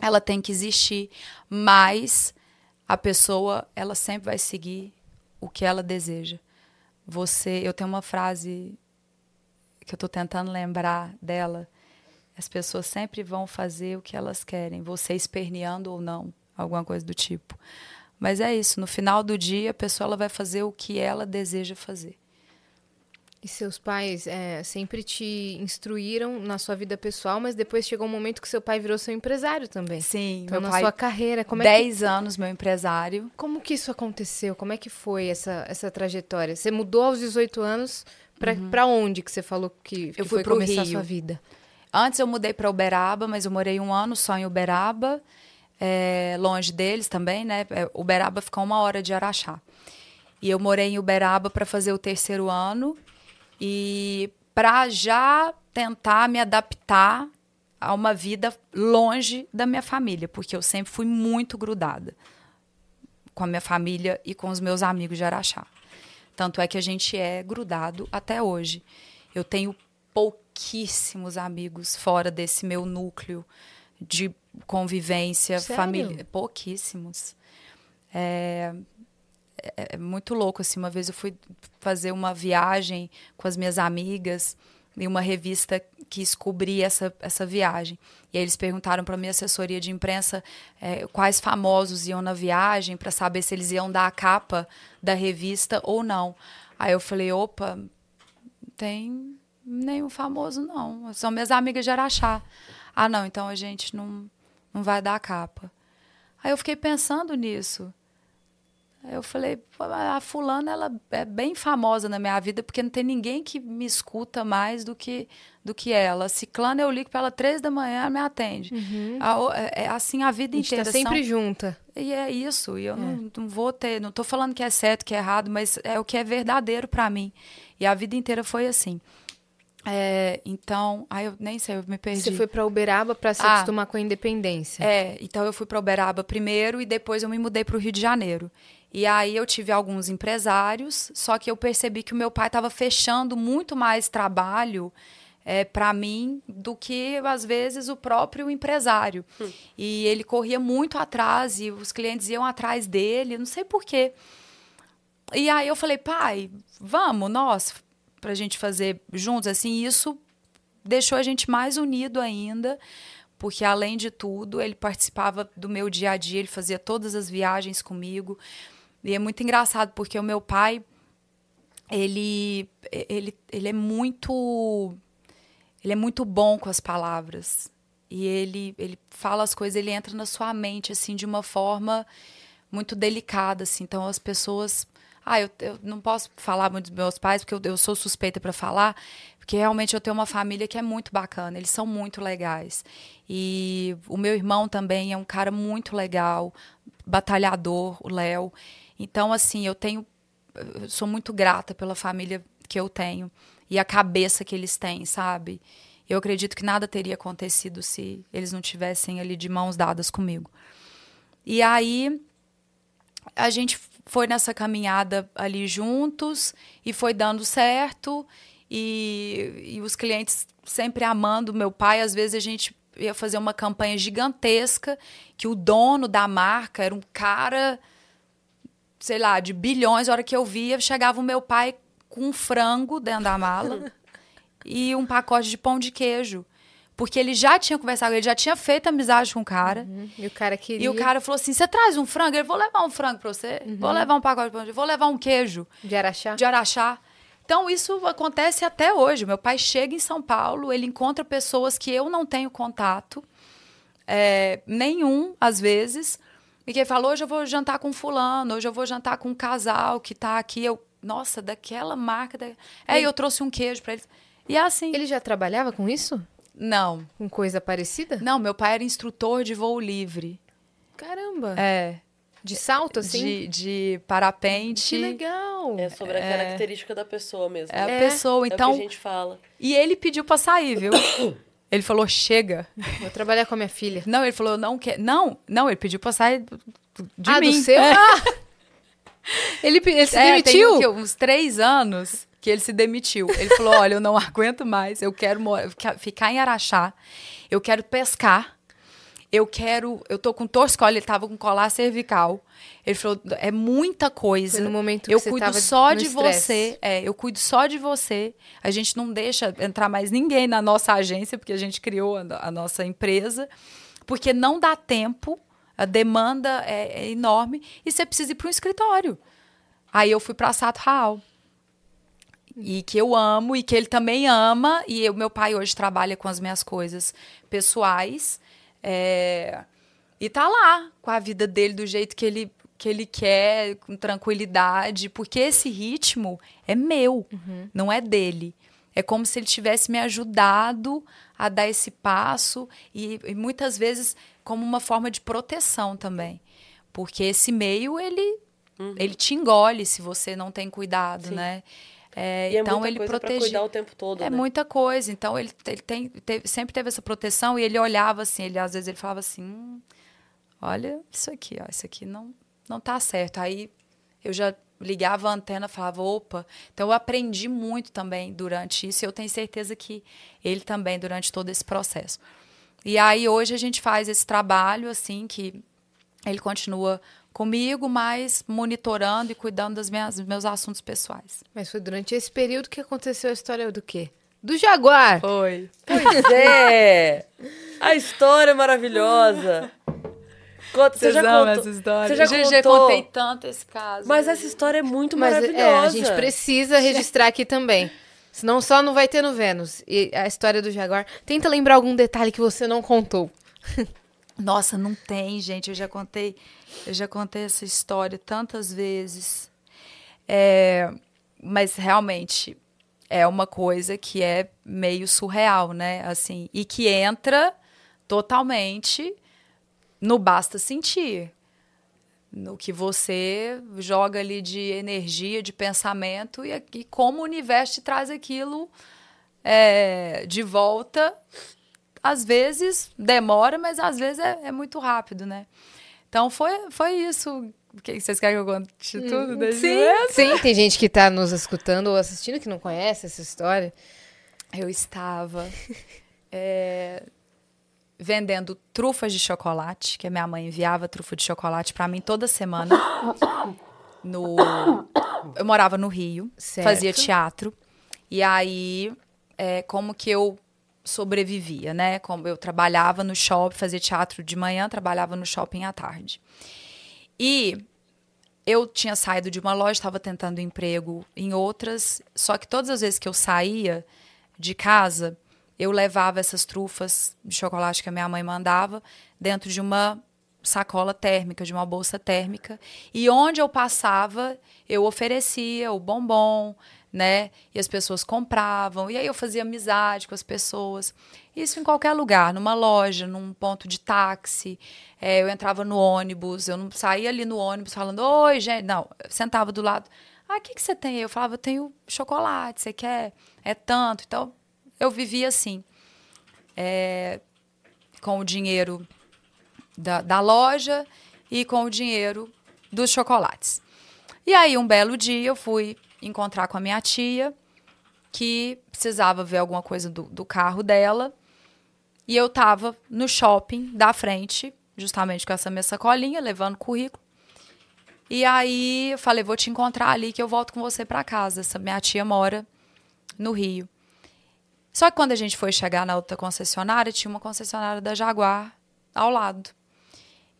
ela tem que existir, mas a pessoa ela sempre vai seguir o que ela deseja. Você, eu tenho uma frase que eu estou tentando lembrar dela. As pessoas sempre vão fazer o que elas querem, você esperneando ou não, alguma coisa do tipo. Mas é isso, no final do dia a pessoa ela vai fazer o que ela deseja fazer. E seus pais é, sempre te instruíram na sua vida pessoal, mas depois chegou um momento que seu pai virou seu empresário também. Sim, Então, na pai, sua carreira, como é que 10 anos meu empresário. Como que isso aconteceu? Como é que foi essa, essa trajetória? Você mudou aos 18 anos pra pra onde que você falou que, que Eu fui foi começar a Rio. sua vida? Antes eu mudei para Uberaba, mas eu morei um ano só em Uberaba, é, longe deles também, né? É, Uberaba fica uma hora de Araxá. E eu morei em Uberaba para fazer o terceiro ano e para já tentar me adaptar a uma vida longe da minha família, porque eu sempre fui muito grudada com a minha família e com os meus amigos de Araxá. Tanto é que a gente é grudado até hoje. Eu tenho pouquíssimos amigos fora desse meu núcleo de convivência, Sério? família. Pouquíssimos. É, é- é muito louco, assim. Uma vez eu fui fazer uma viagem com as minhas amigas em uma revista quis cobrir essa, essa viagem. E aí eles perguntaram para minha assessoria de imprensa eh, quais famosos iam na viagem para saber se eles iam dar a capa da revista ou não. Aí eu falei, opa, tem nenhum famoso não. São minhas amigas de Araxá. Ah, não, então a gente não, não vai dar a capa. Aí eu fiquei pensando nisso. Aí eu falei, "Pô, a fulana ela é bem famosa na minha vida porque não tem ninguém que me escuta mais do que do que ela. Ciclana eu ligo para ela três da manhã, ela me atende. A o- é, é assim a vida A gente inteira. tá sempre são- junta. e é isso. E eu não, não vou ter. Não tô falando que é certo, que é errado, mas é o que é verdadeiro para mim. E a vida inteira foi assim. É, então, aí eu nem sei, eu me perdi. Você foi pra Uberaba pra se Ah. acostumar com a independência. É, então eu fui para Uberaba primeiro e depois eu me mudei para o Rio de Janeiro. E aí eu tive alguns empresários, só que eu percebi que o meu pai estava fechando muito mais trabalho é, para mim do que às vezes o próprio empresário. E ele corria muito atrás e os clientes iam atrás dele, não sei por quê. E aí eu falei, pai, vamos nós pra gente fazer juntos assim, isso deixou a gente mais unido ainda, porque além de tudo, ele participava do meu dia a dia, ele fazia todas as viagens comigo. E é muito engraçado porque o meu pai ele ele, ele é muito ele é muito bom com as palavras. E ele ele fala as coisas, ele entra na sua mente assim de uma forma muito delicada, assim. Então as pessoas. Ah, eu, eu não posso falar muito dos meus pais, porque eu, eu sou suspeita para falar, porque realmente eu tenho uma família que é muito bacana, eles são muito legais. E o meu irmão também é um cara muito legal, batalhador, o Léo. Então, assim, eu tenho. Eu sou muito grata pela família que eu tenho e a cabeça que eles têm, sabe? Eu acredito que nada teria acontecido se eles não tivessem ali de mãos dadas comigo. E aí a gente foi nessa caminhada ali juntos e foi dando certo. E, e os clientes sempre amando meu pai. Às vezes a gente ia fazer uma campanha gigantesca que o dono da marca era um cara, sei lá, de bilhões. A hora que eu via, chegava o meu pai com um frango dentro da mala e um pacote de pão de queijo. Porque ele já tinha conversado, ele já tinha feito amizade com o cara. Uhum. E o cara queria. E o cara falou assim: você traz um frango? Ele vou levar um frango pra você. Uhum. Vou levar um pacote pão de vou levar um queijo De Araxá? de Araxá. Então, isso acontece até hoje. Meu pai chega em São Paulo, ele encontra pessoas que eu não tenho contato, é, nenhum, às vezes, e que ele fala: hoje eu vou jantar com fulano, hoje eu vou jantar com um casal que tá aqui. Eu, nossa, daquela marca. Da... É, e eu trouxe um queijo para eles. E é assim. Ele já trabalhava com isso? Não. Com coisa parecida? Não, meu pai era instrutor de voo livre. Caramba. É. De salto, assim? De, de parapente. Que legal. É sobre a característica da pessoa mesmo. É a É, pessoa. o que Então, a gente fala. E ele pediu pra sair, viu? ele falou, chega. Vou trabalhar com a minha filha. Não, ele falou, não quer. Não, não, ele pediu pra sair de ah, mim. do seu? É, Ah! Ele, ele se é, tem demitiu? o quê? uns três anos que ele se demitiu. Ele falou, olha, eu não aguento mais, eu quero ficar- em Araxá, eu quero pescar, eu quero... Eu tô com torcicolo, ele tava com colar cervical. Ele falou, é muita coisa. Foi no momento que eu cuido só de você. É, eu cuido só de você. A gente não deixa entrar mais ninguém na nossa agência, porque a gente criou a, a nossa empresa, porque não dá tempo, a demanda é, é enorme e você precisa ir para um escritório. Aí eu fui para Sato Raal. E que eu amo e que ele também ama. E o meu pai hoje trabalha com as minhas coisas pessoais. é, e tá lá com a vida dele do jeito que ele, que ele quer, com tranquilidade. Porque esse ritmo é meu, não é dele. É como se ele tivesse me ajudado a dar esse passo e, e muitas vezes como uma forma de proteção também. Porque esse meio, ele, ele te engole se você não tem cuidado, Sim. né? É, E é então muita ele protegia. cuidar o tempo todo, É né? muita coisa. Então ele, ele tem, teve- sempre teve essa proteção e ele olhava assim, ele às vezes ele falava assim, "Hum, olha isso aqui, ó, isso aqui não não tá certo. Aí eu já ligava a antena, falava, opa. Então eu aprendi muito também durante isso. E eu tenho certeza que ele também durante todo esse processo. E aí hoje a gente faz esse trabalho assim que ele continua comigo, mas monitorando e cuidando das minhas, dos meus assuntos pessoais. Mas foi durante esse período que aconteceu a história do quê? Do Jaguar. Foi. Pois é! A história é maravilhosa. Conta, você Vocês já amam contou, essa história? Você já já contou. contei tanto esse caso. Mas essa história é muito Mas maravilhosa. é, a gente precisa registrar aqui também. Senão só não vai ter no Vênus. E a história do Jaguar. Tenta lembrar algum detalhe que você não contou. Nossa, não tem, gente. Eu já contei, eu já contei essa história tantas vezes. É, mas realmente é uma coisa que é meio surreal, né? Assim, e que entra totalmente no basta sentir. No que você joga ali de energia, de pensamento, e, e como o universo te traz aquilo é, de volta às vezes demora, mas às vezes é, é muito rápido, né? Então foi, foi isso. Que vocês querem que eu conte tudo? desde Sim, o sim. Tem gente que tá nos escutando ou assistindo que não conhece essa história. Eu estava é, vendendo trufas de chocolate, que a minha mãe enviava trufa de chocolate para mim toda semana. No, eu morava no Rio, Certo. fazia teatro. E aí, é, como que eu sobrevivia, né? Como eu trabalhava no shopping, fazia teatro de manhã, trabalhava no shopping à tarde. E eu tinha saído de uma loja, estava tentando emprego em outras, só que todas as vezes que eu saía de casa, eu levava essas trufas de chocolate que a minha mãe mandava dentro de uma sacola térmica, de uma bolsa térmica. E onde eu passava, eu oferecia o bombom, né? E as pessoas compravam. E aí eu fazia amizade com as pessoas. Isso em qualquer lugar, numa loja, num ponto de táxi. É, eu entrava no ônibus, eu não saía ali no ônibus falando, oi, gente. Não, sentava do lado. Ah, o que, que você tem? Eu falava, eu tenho chocolate, você quer? É tanto. Então, eu vivia assim. É, com o dinheiro da, da loja e com o dinheiro dos chocolates. E aí, um belo dia, eu fui encontrar com a minha tia, que precisava ver alguma coisa do, do carro dela. E eu tava no shopping da frente, justamente com essa minha sacolinha, levando currículo. E aí eu falei, vou te encontrar ali que eu volto com você para casa. Essa minha tia mora no Rio. Só que quando a gente foi chegar na outra concessionária, tinha uma concessionária da Jaguar ao lado.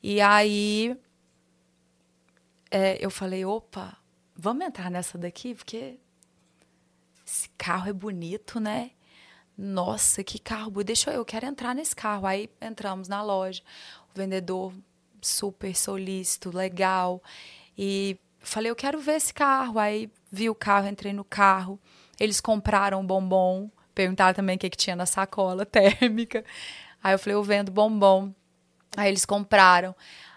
E aí é, eu falei, opa, vamos entrar nessa daqui, porque esse carro é bonito, né? Nossa, que carro bonito. Deixa eu, eu quero entrar nesse carro. Aí entramos na loja, o vendedor super solícito, legal. E falei, eu quero ver esse carro. Aí vi o carro, entrei no carro. Eles compraram bombom. Perguntaram também o que, que tinha na sacola térmica. Aí eu falei, eu vendo bombom. Aí eles compraram.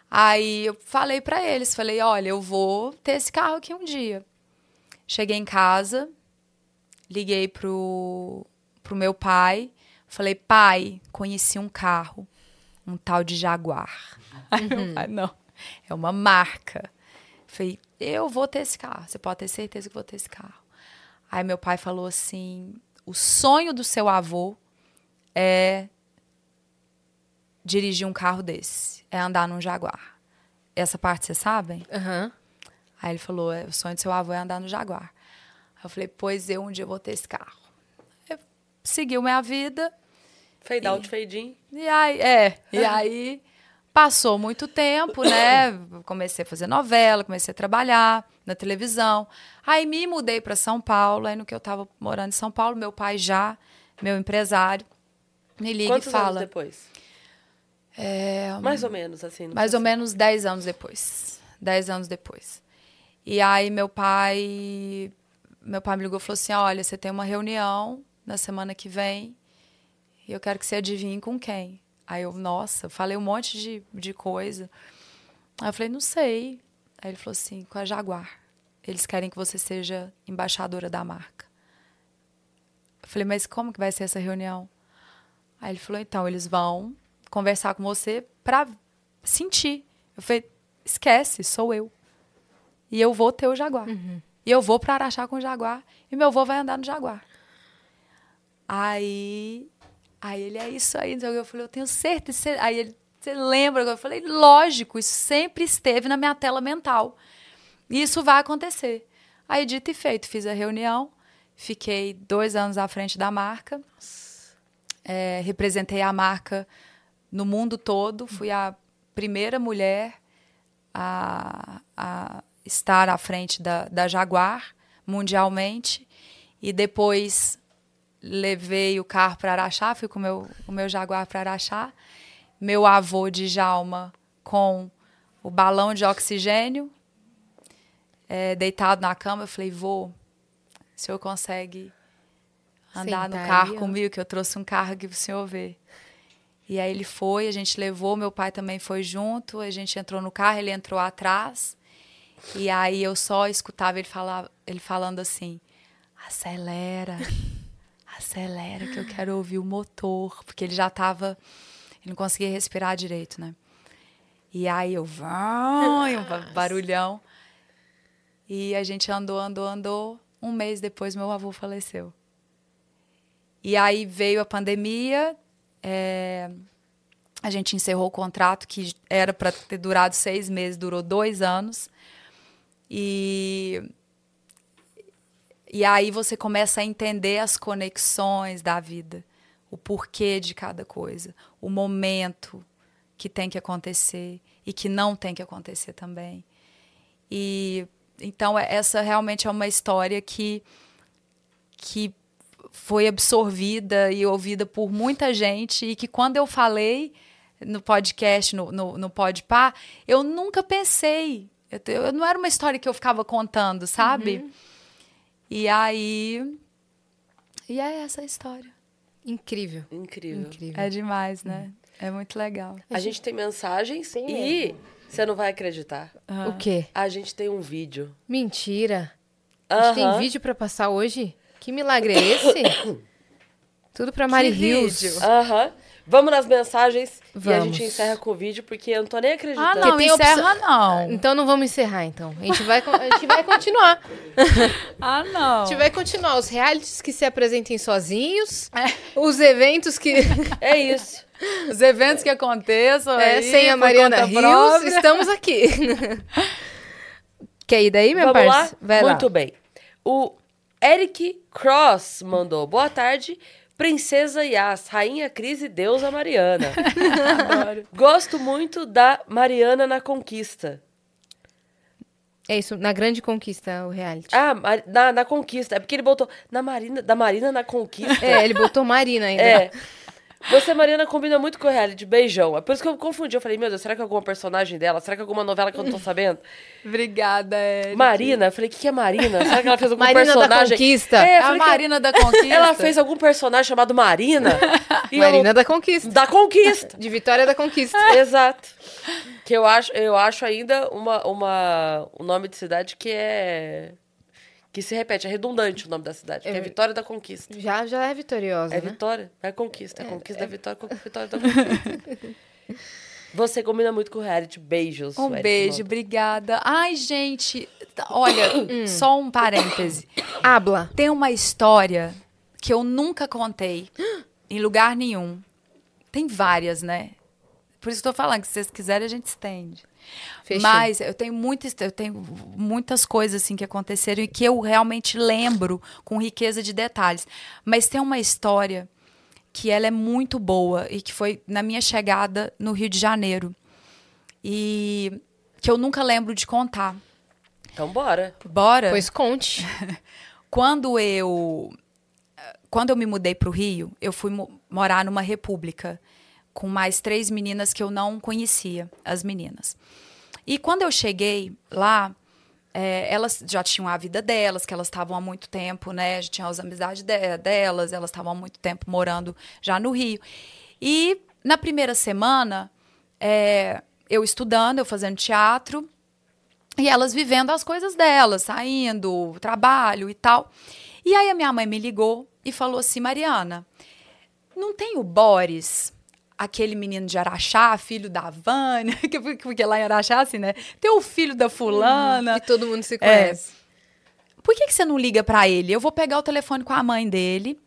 Aí eu falei para eles, falei, olha, eu vou ter esse carro aqui um dia. Cheguei em casa, liguei pro, pro meu pai, falei, pai, conheci um carro, um tal de Jaguar. Aí meu Uhum. pai, não, é uma marca. Falei, eu vou ter esse carro, você pode ter certeza que eu vou ter esse carro. Aí meu pai falou assim, o sonho do seu avô é dirigir um carro desse, é andar num Jaguar. Essa parte vocês sabem? Aham. Aí ele falou: é, o sonho do seu avô é andar no Jaguar. Aí eu falei: pois eu um dia vou ter esse carro. Eu seguiu minha vida. Fade out, fade in. E aí, é, e aí passou muito tempo, né? Comecei a fazer novela, comecei a trabalhar na televisão. Aí me mudei para São Paulo, aí no que eu estava morando em São Paulo, meu pai já, meu empresário, me liga Quantos e fala. anos depois? É, Mais ou menos, assim. mais ou menos 10 anos depois. 10 anos depois. E aí meu pai. Meu pai me ligou e falou assim: olha, você tem uma reunião na semana que vem e eu quero que você adivinhe com quem. Aí eu, nossa, falei um monte de, de coisa. Aí eu falei, não sei. Aí ele falou assim, com a Jaguar. Eles querem que você seja embaixadora da marca. Eu falei, mas como que vai ser essa reunião? Aí ele falou, então, eles vão conversar com você para sentir. Eu falei, esquece, sou eu. E eu vou ter o Jaguar. E eu vou para Araxá com o Jaguar. E meu avô vai andar no Jaguar. Aí, aí ele, é isso aí. Então eu falei, eu tenho certeza. Aí ele, você lembra? Eu falei, lógico, isso sempre esteve na minha tela mental. E isso vai acontecer. Aí, dito e feito, fiz a reunião. Fiquei dois anos à frente da marca. É, representei a marca no mundo todo. Fui a primeira mulher a, a estar à frente da, da Jaguar mundialmente. E depois levei o carro para Araxá, fui com o meu, o meu Jaguar para Araxá. Meu avô de Jalma com o balão de oxigênio, é, deitado na cama. Eu falei, vô, o senhor consegue andar no Sentar carro comigo, que eu trouxe um carro que o senhor vê. E aí ele foi, a gente levou, meu pai também foi junto, a gente entrou no carro, ele entrou atrás. E aí eu só escutava ele falar, ele falando assim: "Acelera. Acelera que eu quero ouvir o motor", porque ele já estava ele não conseguia respirar direito, né? E aí eu, vai, um ba- barulhão. E a gente andou, andou, andou. Um mês depois, meu avô faleceu. E aí veio a pandemia, é, a gente encerrou o contrato que era para ter durado seis meses, durou dois anos. E, e aí você começa a entender as conexões da vida, o porquê de cada coisa, o momento que tem que acontecer e que não tem que acontecer também. E então é- essa realmente é uma história que que foi absorvida e ouvida por muita gente e que quando eu falei no podcast, no, no, no Podpah, eu nunca pensei. Eu, eu não era uma história que eu ficava contando, sabe? E aí. E é essa a história. Incrível. Incrível. Incrível. É demais, né? É muito legal. A gente tem mensagens Tem e você não vai acreditar. O quê? A gente tem um vídeo. Mentira. A gente tem vídeo pra passar hoje? Que milagre é esse? Tudo pra Mari Que Rios. Aham. Vamos nas mensagens e a Vamos. gente encerra com o vídeo, porque eu não tô nem Ah, acreditando. não, tem encerra opção- não. Então não vamos encerrar, então. A gente vai, a gente vai continuar. Ah, não. A gente vai continuar. Os realities que se apresentem sozinhos. Os eventos que... É isso. Os eventos que aconteçam. É, aí, sem a Mariana Rios, própria. estamos aqui. Quer ir daí, minha Vamos lá? parça? Vai lá. Muito bem. O Eric Cross mandou. Boa tarde, Princesa Yas, Rainha Cris e Deusa Mariana. Gosto muito da Mariana na Conquista. É isso, na grande conquista, o reality. Ah, na, na Conquista. É porque ele botou na Marina, da Marina na Conquista. É, ele botou Marina ainda. É. Você, Mariana, combina muito com o reality. Beijão. É por isso que eu confundi. Eu falei, meu Deus, será que é alguma personagem dela? Será que é alguma novela que eu não tô sabendo? Obrigada, Eric. Marina. Eu falei, o que, que é Marina? Será que ela fez algum Marina da personagem? Conquista. É, eu A Marina da Conquista. Ela fez algum personagem chamado Marina? E eu Marina não- da Conquista. da Conquista. De Vitória da Conquista. Exato. Que eu acho, eu acho ainda uma, uma, um nome de cidade que é. Que se repete, é redundante o nome da cidade. Que é, É. Vitória da Conquista. Já, já é vitoriosa, É né? Vitória, é Conquista. É, Conquista da Vitória, Vitória da Conquista. Você combina muito com o reality. Beijos. Um Eric beijo, obrigada. Ai, gente, tá- olha, Hum. só um parêntese. Habla. Tem uma história que eu nunca contei em lugar nenhum. Tem várias, né? Por isso que eu tô falando que se vocês quiserem a gente estende. Fechou. Mas eu tenho muitas, eu tenho muitas coisas assim que aconteceram e que eu realmente lembro com riqueza de detalhes. Mas tem uma história que ela é muito boa e que foi na minha chegada no Rio de Janeiro. E que eu nunca lembro de contar. Então, bora. Bora? Pois conte. Quando eu quando eu me mudei para o Rio, eu fui mo- morar numa república com mais três meninas que eu não conhecia, as meninas. E quando eu cheguei lá, é, elas já tinham a vida delas, que elas estavam há muito tempo, né? Já tinham as amizades de- delas, elas estavam há muito tempo morando já no Rio. E na primeira semana, é, eu estudando, eu fazendo teatro, e elas vivendo as coisas delas, saindo, trabalho e tal. E aí a minha mãe me ligou e falou assim: Mariana, não tem o Boris, aquele menino de Araxá, filho da Vânia, que- porque lá em Araxá, assim, né? Tem o filho da fulana. E todo mundo se conhece. Por que, que você não liga pra ele? Eu vou pegar o telefone com a mãe dele.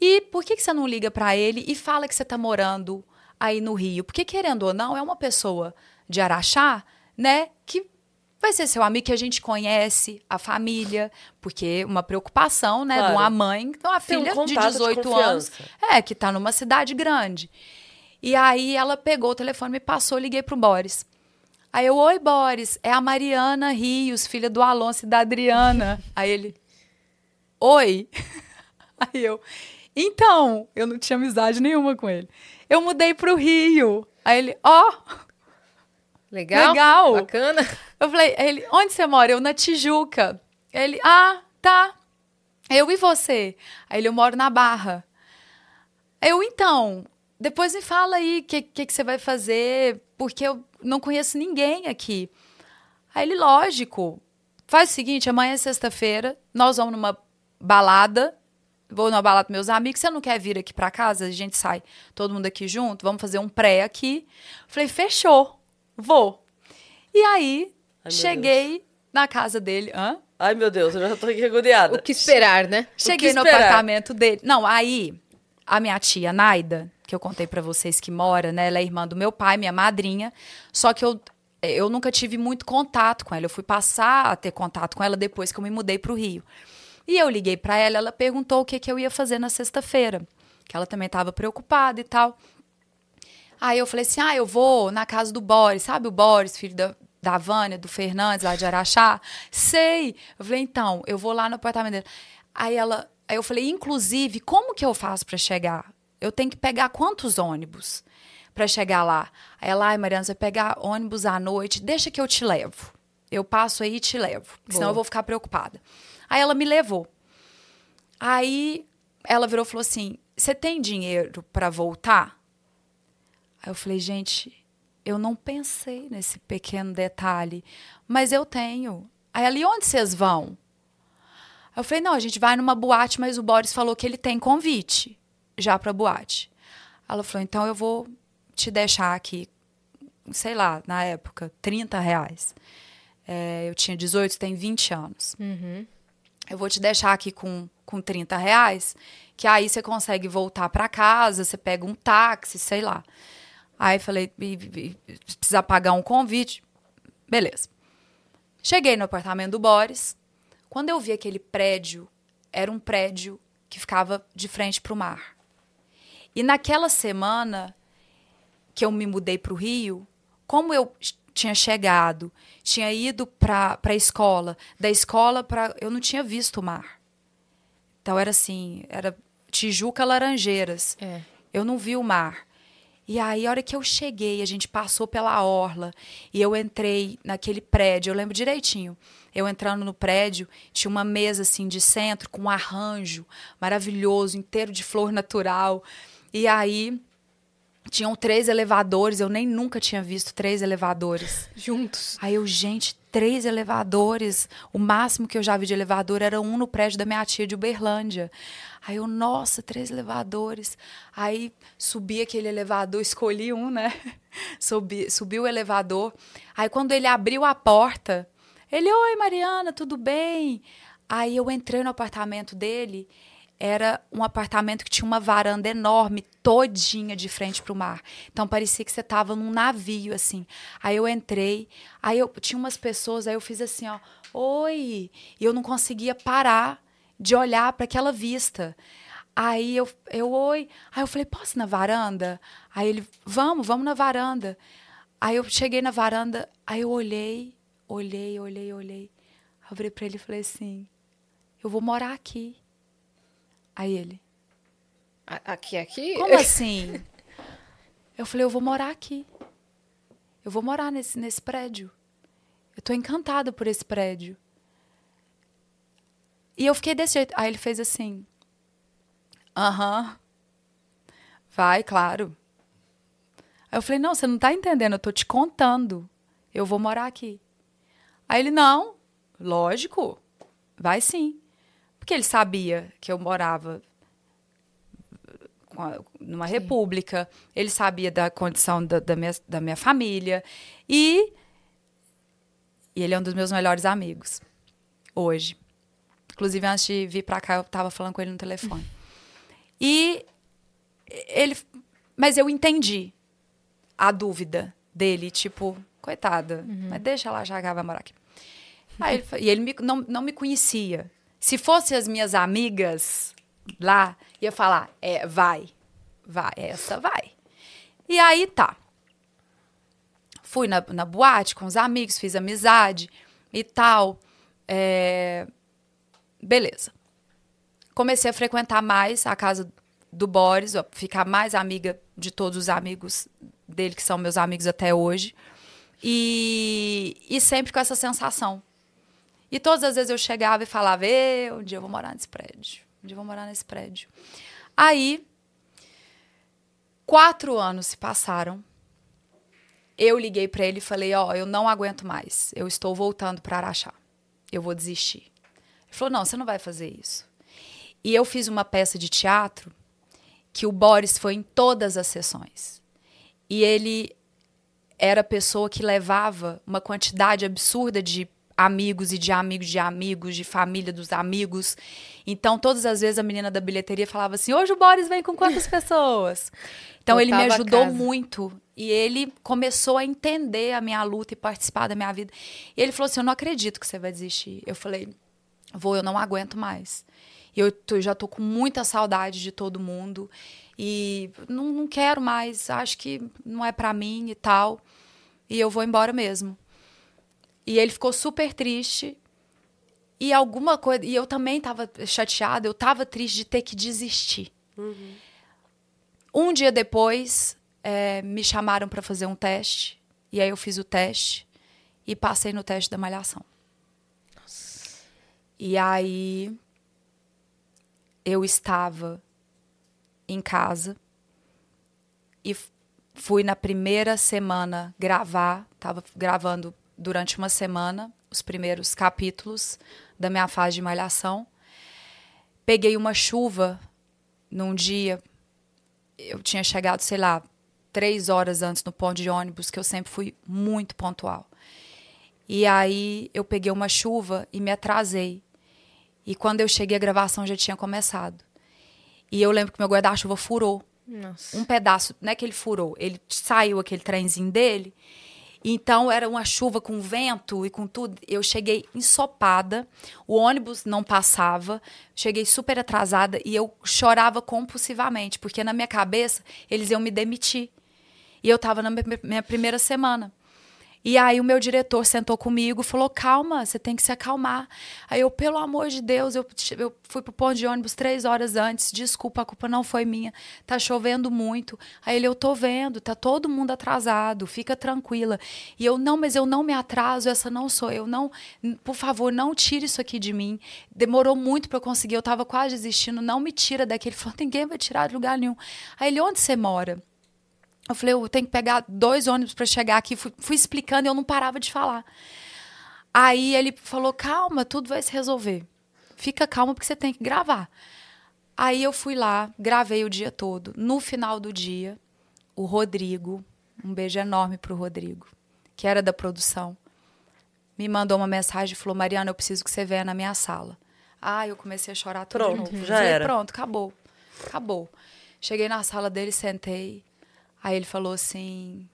E por que, que você não liga pra ele e fala que você tá morando aí no Rio? Porque, querendo ou não, é uma pessoa de Araxá, né? Que vai ser seu amigo que a gente conhece, a família, porque uma preocupação, né? Claro. De uma mãe, de uma Tem um filha de contato de 18 anos. É, que tá numa cidade grande. E aí ela pegou o telefone, me passou, liguei pro Boris. Aí eu, oi, Boris, é a Mariana Rios, filha do Alonso e da Adriana. Aí ele, oi. Aí eu, então, eu não tinha amizade nenhuma com ele. Eu mudei pro Rio. Aí ele, ó. Legal? Legal. Bacana. Eu falei, ele, onde você mora? Eu, na Tijuca. Ele, ah, tá. Eu e você? Aí ele, eu moro na Barra. Eu, então, depois me fala aí o que, que, que você vai fazer, porque eu não conheço ninguém aqui. Aí ele, lógico, faz o seguinte, amanhã é sexta-feira, nós vamos numa balada, vou numa balada com meus amigos, você não quer vir aqui pra casa? A gente sai todo mundo aqui junto, vamos fazer um pré aqui. Falei, fechou, vou. E aí, meu cheguei na casa dele, hã? Ai, meu Deus, eu já tô aqui agoniada. O que esperar, né? Cheguei no esperar? apartamento dele. Não, aí a minha tia Naida, que eu contei pra vocês que mora, né? Ela é irmã do meu pai, minha madrinha. Só que eu, eu nunca tive muito contato com ela. Eu fui passar a ter contato com ela depois que eu me mudei pro Rio. E eu liguei pra ela, ela perguntou o que, que eu ia fazer na sexta-feira. Que ela também estava preocupada e tal. Aí eu falei assim: ah, eu vou na casa do Boris, sabe o Boris, filho da, da Vânia, do Fernandes, lá de Araxá? Sei. Eu falei, então, eu vou lá no apartamento dele. Aí ela, aí eu falei, inclusive, como que eu faço para chegar? Eu tenho que pegar quantos ônibus pra chegar lá. Aí ela, ai, Mariana, você vai pegar ônibus à noite, deixa que eu te levo. Eu passo aí e te levo, senão Boa. eu vou ficar preocupada. Aí ela me levou. Aí ela virou e falou assim: Você tem dinheiro pra voltar? Aí eu falei, gente, eu não pensei nesse pequeno detalhe, mas eu tenho. Aí ali onde vocês vão? Eu falei, não, a gente vai numa boate, mas o Boris falou que ele tem convite já pra boate. Ela falou, então eu vou te deixar aqui, sei lá, na época, 30 reais. É, eu tinha 18, tem 20 anos. Eu vou te deixar aqui com, com 30 reais, que aí você consegue voltar pra casa, você pega um táxi, sei lá. Aí falei, precisa pagar um convite. Beleza. Cheguei no apartamento do Boris. Quando eu vi aquele prédio, era um prédio que ficava de frente para o mar. E naquela semana que eu me mudei para o Rio, como eu tinha chegado, tinha ido para a escola, da escola para. Eu não tinha visto o mar. Então era assim: era Tijuca Laranjeiras. É. Eu não vi o mar. E aí, a hora que eu cheguei, a gente passou pela orla e eu entrei naquele prédio, eu lembro direitinho. Eu entrando no prédio, tinha uma mesa assim de centro com um arranjo maravilhoso, inteiro de flor natural. E aí tinham três elevadores, eu nem nunca tinha visto três elevadores. Juntos. Aí eu, gente, três elevadores. O máximo que eu já vi de elevador era um no prédio da minha tia de Uberlândia. Aí eu, nossa, três elevadores. Aí subi aquele elevador, escolhi um, né? Subi, subi o elevador. Aí quando ele abriu a porta, ele, oi, Mariana, tudo bem? Aí eu entrei no apartamento dele. Era um apartamento que tinha uma varanda enorme, todinha de frente para o mar. Então parecia que você estava num navio, assim. Aí eu entrei, aí eu tinha umas pessoas, aí eu fiz assim, ó, oi! E eu não conseguia parar de olhar para aquela vista. Aí eu, eu, oi. Aí eu falei, posso ir na varanda? Aí ele, vamos, vamos na varanda. Aí eu cheguei na varanda, aí eu olhei, olhei, olhei, olhei. Virei pra ele e falei assim, eu vou morar aqui. Aí ele, Aqui, aqui? como assim? Eu falei, eu vou morar aqui. Eu vou morar nesse, nesse prédio. Eu tô encantada por esse prédio. E eu fiquei desse jeito. Aí ele fez assim. Aham. Vai, claro. Aí eu falei, não, você não tá entendendo, eu tô te contando. Eu vou morar aqui. Aí ele, não, lógico, vai sim. Porque ele sabia que eu morava numa república, ele sabia da condição da, da minha, da minha família. E, e ele é um dos meus melhores amigos, hoje. Inclusive, antes de vir pra cá, eu tava falando com ele no telefone. E ele. Mas eu entendi a dúvida dele, tipo, coitada, mas deixa ela já que ela vai morar aqui. Aí ele, e ele me- não, não me conhecia. Se fossem as minhas amigas lá, ia falar, é, vai, vai, essa vai. E aí tá. Fui na, na boate com os amigos, fiz amizade e tal. É, beleza. Comecei a frequentar mais a casa do Boris, ficar mais amiga de todos os amigos dele, que são meus amigos até hoje. E, e sempre com essa sensação. E todas as vezes eu chegava e falava: "Ê, um dia eu vou morar nesse prédio. Um dia eu vou morar nesse prédio. Aí, quatro anos se passaram. Eu liguei para ele e falei: Ó, eu não aguento mais. Eu estou voltando para Araxá. Eu vou desistir. Ele falou: Não, você não vai fazer isso. E eu fiz uma peça de teatro que o Boris foi em todas as sessões. E ele era a pessoa que levava uma quantidade absurda de amigos e de amigos de amigos, de família dos amigos. Então, todas as vezes a menina da bilheteria falava assim: hoje o Boris vem com quantas pessoas? Então, ele me ajudou muito. E ele começou a entender a minha luta e participar da minha vida. E ele falou assim: Eu não acredito que você vai desistir. Eu falei: Vou, eu não aguento mais. Eu tô- já tô com muita saudade de todo mundo. E não, não quero mais, acho que não é pra mim e tal. E eu vou embora mesmo. E ele ficou super triste. E alguma coisa. E eu também tava chateada, eu tava triste de ter que desistir. Um dia depois, é, me chamaram para fazer um teste. E aí eu fiz o teste e passei no teste da malhação. E aí eu estava em casa e fui na primeira semana gravar, estava gravando durante uma semana os primeiros capítulos da minha fase de malhação. Peguei uma chuva num dia, eu tinha chegado, sei lá, três horas antes no ponto de ônibus, que eu sempre fui muito pontual. E aí eu peguei uma chuva e me atrasei. E quando eu cheguei, a gravação já tinha começado. E eu lembro que meu guarda-chuva furou. Nossa. Um pedaço, não é que ele furou, ele saiu aquele trenzinho dele. Então era uma chuva com vento e com tudo. Eu cheguei ensopada, o ônibus não passava, cheguei super atrasada e eu chorava compulsivamente, porque na minha cabeça eles iam me demitir. E eu estava na minha primeira semana. E aí o meu diretor sentou comigo, falou: "Calma, você tem que se acalmar". Aí eu, pelo amor de Deus, eu, eu fui pro ponto de ônibus três horas antes. Desculpa, a culpa não foi minha. Tá chovendo muito. Aí ele, eu tô vendo, tá todo mundo atrasado. Fica tranquila. E eu não, mas eu não me atraso. Essa não sou eu. Não, por favor, não tire isso aqui de mim. Demorou muito para eu conseguir. Eu tava quase desistindo. Não me tira daqui. Ele falou: ninguém vai tirar de lugar nenhum. Aí ele, onde você mora? Eu falei, eu tenho que pegar dois ônibus para chegar aqui. Fui, fui, explicando e eu não parava de falar. Aí ele falou, calma, tudo vai se resolver. Fica calma porque você tem que gravar. Aí eu fui lá, gravei o dia todo. No final do dia, o Rodrigo, um beijo enorme pro Rodrigo, que era da produção, me mandou uma mensagem e falou, Mariana, eu preciso que você venha na minha sala. Ah, eu comecei a chorar tudo pronto, de novo. Já falei, era. pronto, acabou. Acabou. Cheguei na sala dele, sentei. Aí ele falou assim: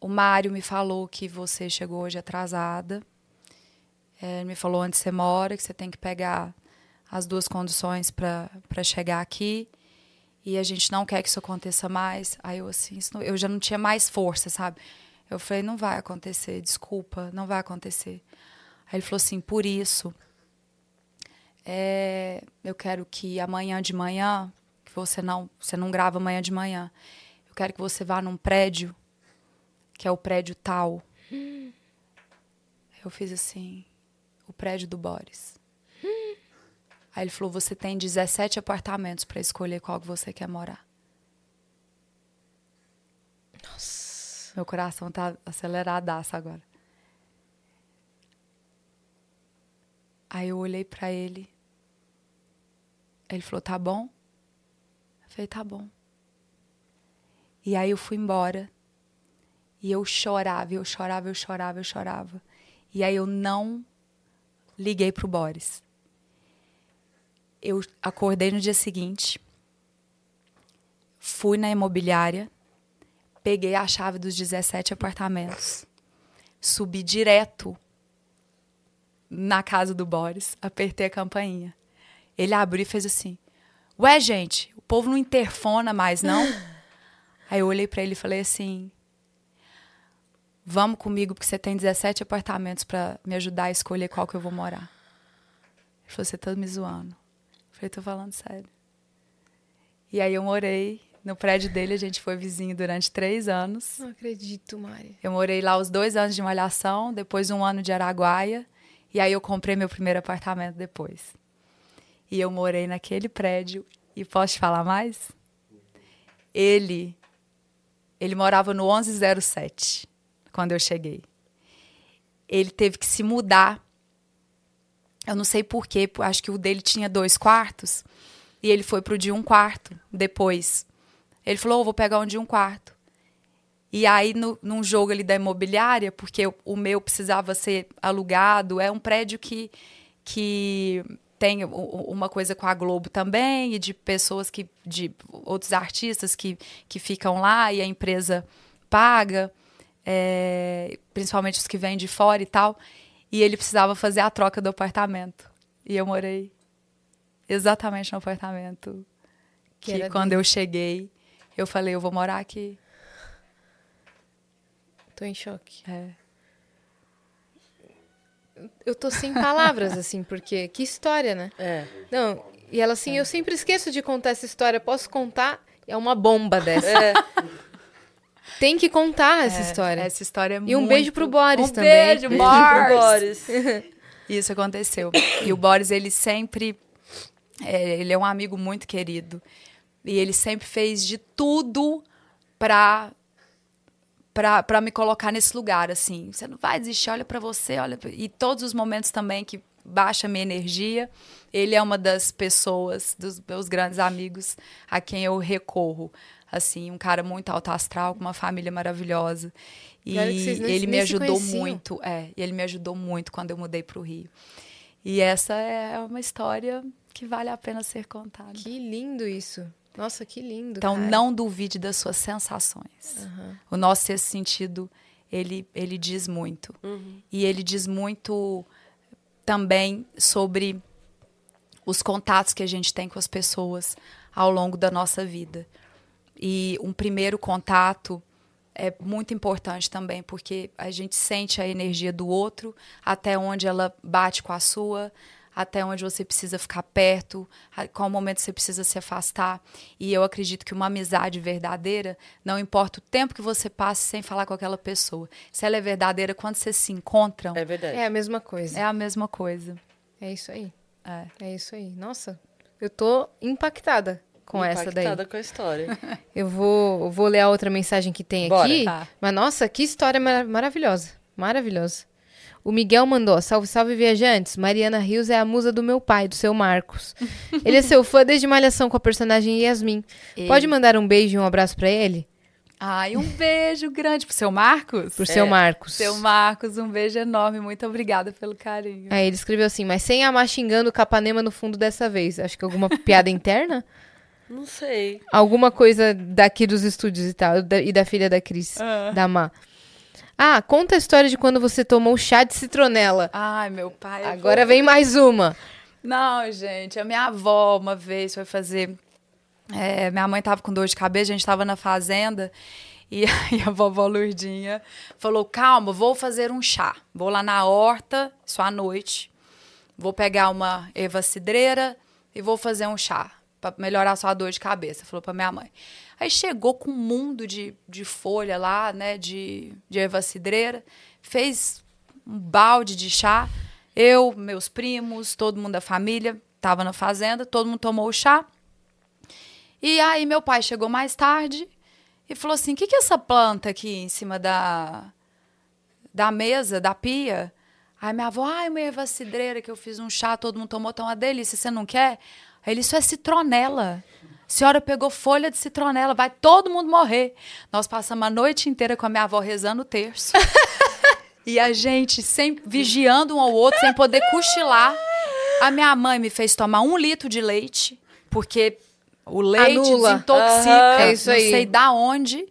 O Mário me falou que você chegou hoje atrasada. É, ele me falou onde você mora, que você tem que pegar as duas condições para chegar aqui. E a gente não quer que isso aconteça mais. Aí eu assim, não, eu já não tinha mais força, sabe? Eu falei, não vai acontecer, desculpa, não vai acontecer. Aí ele falou assim, por isso, é, eu quero que amanhã de manhã você não, você não grava amanhã de manhã. Eu quero que você vá num prédio, que é o prédio tal. Hum. Eu fiz assim, o prédio do Boris. Hum. Aí ele falou: você tem 17 apartamentos para escolher qual que você quer morar. Nossa. Meu coração tá aceleradaço agora. Aí eu olhei para ele. Ele falou: tá bom. Falei, tá bom. E aí eu fui embora. E eu chorava, eu chorava, eu chorava, eu chorava. E aí eu não liguei pro Boris. Eu acordei no dia seguinte, fui na imobiliária, peguei a chave dos 17 apartamentos, subi direto na casa do Boris, apertei a campainha. Ele abriu e fez assim: Ué, gente, povo não interfona mais, não? Aí eu olhei para ele e falei assim: Vamos comigo, porque você tem 17 apartamentos para me ajudar a escolher qual que eu vou morar. Ele falou: Você tá me zoando. Eu falei: Tô falando sério. E aí eu morei no prédio dele, a gente foi vizinho durante três anos. Não acredito, Mari. Eu morei lá os dois anos de malhação, depois um ano de Araguaia. E aí eu comprei meu primeiro apartamento depois. E eu morei naquele prédio. E posso te falar mais? Ele, ele morava no 1107 quando eu cheguei. Ele teve que se mudar. Eu não sei porquê, acho que o dele tinha dois quartos. E ele foi pro de um quarto depois. Ele falou: oh, vou pegar um de um quarto. E aí, no, num jogo ali da imobiliária, porque o, o meu precisava ser alugado, é um prédio que, que tem uma coisa com a Globo também, e de pessoas que. de outros artistas que, que ficam lá e a empresa paga, é, principalmente os que vêm de fora e tal. E ele precisava fazer a troca do apartamento. E eu morei exatamente no apartamento que, que quando dele. eu cheguei, eu falei, eu vou morar aqui. Tô em choque. É. Eu tô sem palavras, assim, porque que história, né? É. Não, e ela assim, é. eu sempre esqueço de contar essa história. Posso contar? É uma bomba dessa. É, Tem que contar essa história. Essa história é E um muito- beijo pro Boris um também. Beijo, beijo Boris. pro Boris. Isso aconteceu. E o Boris, ele sempre. é, ele é um amigo muito querido. E ele sempre fez de tudo pra, pra me colocar nesse lugar, assim. Você não vai desistir, olha pra você, olha. pra- E todos os momentos também que baixa minha energia, ele é uma das pessoas, dos meus grandes amigos, a quem eu recorro. Assim, um cara muito alto astral, com uma família maravilhosa. E vocês nem- ele me ajudou muito, é, e ele me ajudou muito quando eu mudei para o Rio. E essa é uma história que vale a pena ser contada. Que lindo isso. Nossa, que lindo. Então, cara. não duvide das suas sensações. O nosso sexto sentido, ele, ele diz muito. E ele diz muito também sobre os contatos que a gente tem com as pessoas ao longo da nossa vida. E um primeiro contato é muito importante também, porque a gente sente a energia do outro, até onde ela bate com a sua, até onde você precisa ficar perto, qual momento você precisa se afastar. E eu acredito que uma amizade verdadeira, não importa o tempo que você passe sem falar com aquela pessoa, se ela é verdadeira, quando vocês se encontram, É verdade. É a mesma coisa. é a mesma coisa. É isso aí. É. É isso aí. Nossa, eu tô impactada com essa daí. Impactada com a história. Eu vou, vou ler a outra mensagem que tem Bora. aqui. Tá. Mas nossa, que história mara- maravilhosa. Maravilhosa. O Miguel mandou: Salve, salve, viajantes. Mariana Rios é a musa do meu pai, do seu Marcos. Ele é seu fã desde Malhação com a personagem Yasmin. Pode mandar um beijo e um abraço pra ele? Ai, um beijo grande pro seu Marcos. Pro seu Marcos. Seu Marcos, um beijo enorme. Muito obrigada pelo carinho. Aí ele escreveu assim, mas sem amar xingando o Capanema no fundo dessa vez. Acho que alguma piada interna? Não sei. Alguma coisa daqui dos estúdios e tal, da- e da filha da Cris, da Má. Ah, conta a história de quando você tomou chá de citronela. Ai, meu pai. Agora vou- vem mais uma. Não, gente, a minha avó uma vez foi fazer. é, minha mãe tava com dor de cabeça, a gente tava na fazenda. E aí a vovó Lourdinha falou: calma, vou fazer um chá. Vou lá na horta, isso à noite. Vou pegar uma erva cidreira e vou fazer um chá para melhorar sua dor de cabeça, falou para minha mãe. Aí chegou com um mundo de, de folha lá, né, de, de erva cidreira, fez um balde de chá. Eu, meus primos, todo mundo da família tava na fazenda, todo mundo tomou o chá. E aí meu pai chegou mais tarde e falou assim: "O que que é essa planta aqui em cima da da mesa, da pia?" Aí minha avó, ai, uma erva cidreira que eu fiz um chá, todo mundo tomou, tá uma delícia, você não quer? Aí ele, isso é citronela. A senhora pegou folha de citronela, vai todo mundo morrer. Nós passamos a noite inteira com a minha avó rezando o terço. e a gente sempre vigiando um ao outro, sem poder cochilar. A minha mãe me fez tomar um litro de leite, porque o leite Anula. desintoxica. Aham. É isso não aí. sei da onde,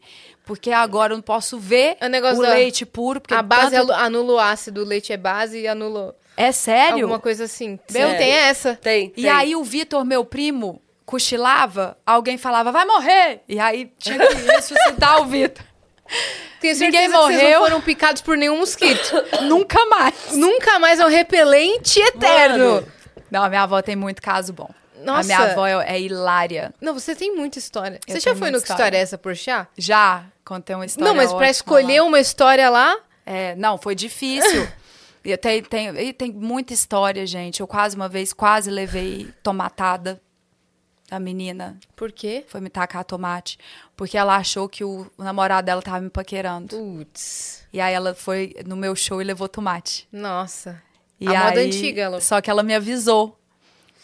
porque agora eu não posso ver É o negócio o leite puro. Porque a base tanto- anu- anula o ácido, o leite é base e anula É sério? alguma coisa assim. Meu Meu, tem essa. Tem, E tem. aí o Vitor, meu primo, cochilava, alguém falava, vai morrer! E aí tinha que ressuscitar o Vitor. Tenho certeza Ninguém que vocês morreu. não foram picados por nenhum mosquito. Nunca mais. Nunca mais é um repelente eterno. Mano. Não, a minha avó tem muito caso bom. A Nossa. minha avó é, é hilária. Não, você tem muita história. Eu você já foi no Que história. História é Essa por chá? Já contei uma história não, mas pra ótima escolher lá. uma história lá... É, não, foi difícil. E tem, tem, e tem muita história, gente. Eu quase uma vez, quase levei tomatada da menina. Por quê? Foi me tacar tomate. Porque ela achou que o, namorado dela tava me paquerando. Putz. E aí ela foi no meu show e levou tomate. Nossa. E A moda aí- antiga, Lu. Só que ela me avisou.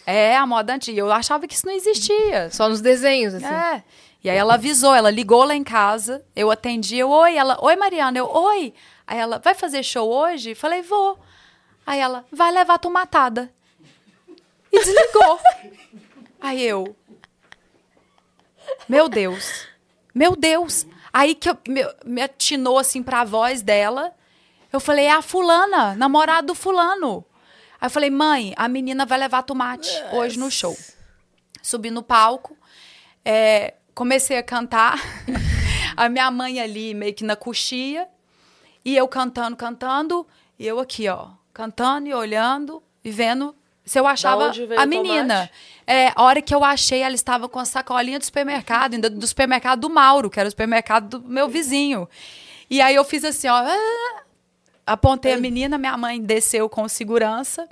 É, a moda antiga. Eu achava que isso não existia. Só nos desenhos, assim. É. E aí ela avisou, ela ligou lá em casa, eu atendi, eu, oi, ela, oi Mariana, eu, oi. Aí ela, vai fazer show hoje? Falei, vou. Aí ela, vai levar tomatada. E desligou. aí eu, meu Deus, meu Deus. Aí que eu, me, me atinou assim pra voz dela, eu falei, é a fulana, namorada do fulano. Aí eu falei, mãe, a menina vai levar tomate hoje no show. Subi no palco, é, comecei a cantar. a minha mãe ali, meio que na coxia. E eu cantando, cantando. E eu aqui, ó, cantando e olhando e vendo Se eu achava a menina. É, a hora que eu achei, ela estava com a sacolinha do supermercado, ainda do supermercado do Mauro, que era o supermercado do meu vizinho. E aí eu fiz assim, ó. ah, apontei a menina, minha mãe desceu com segurança.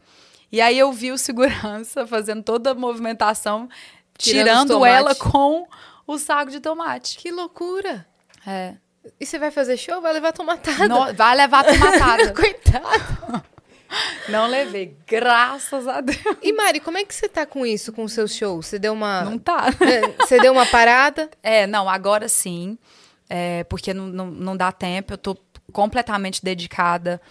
E aí eu vi o segurança fazendo toda a movimentação, Tirando tirando ela com o saco de tomate. Que loucura. É. E você vai fazer show? Vai levar tomatada. No- vai levar tomatada. Coitada. Não levei, graças a Deus. E Mari, como é que você tá com isso, com o seu show? Você deu uma. Não tá. É, Você deu uma parada? É, não, agora sim. É, porque não, não, não dá tempo. Eu tô completamente dedicada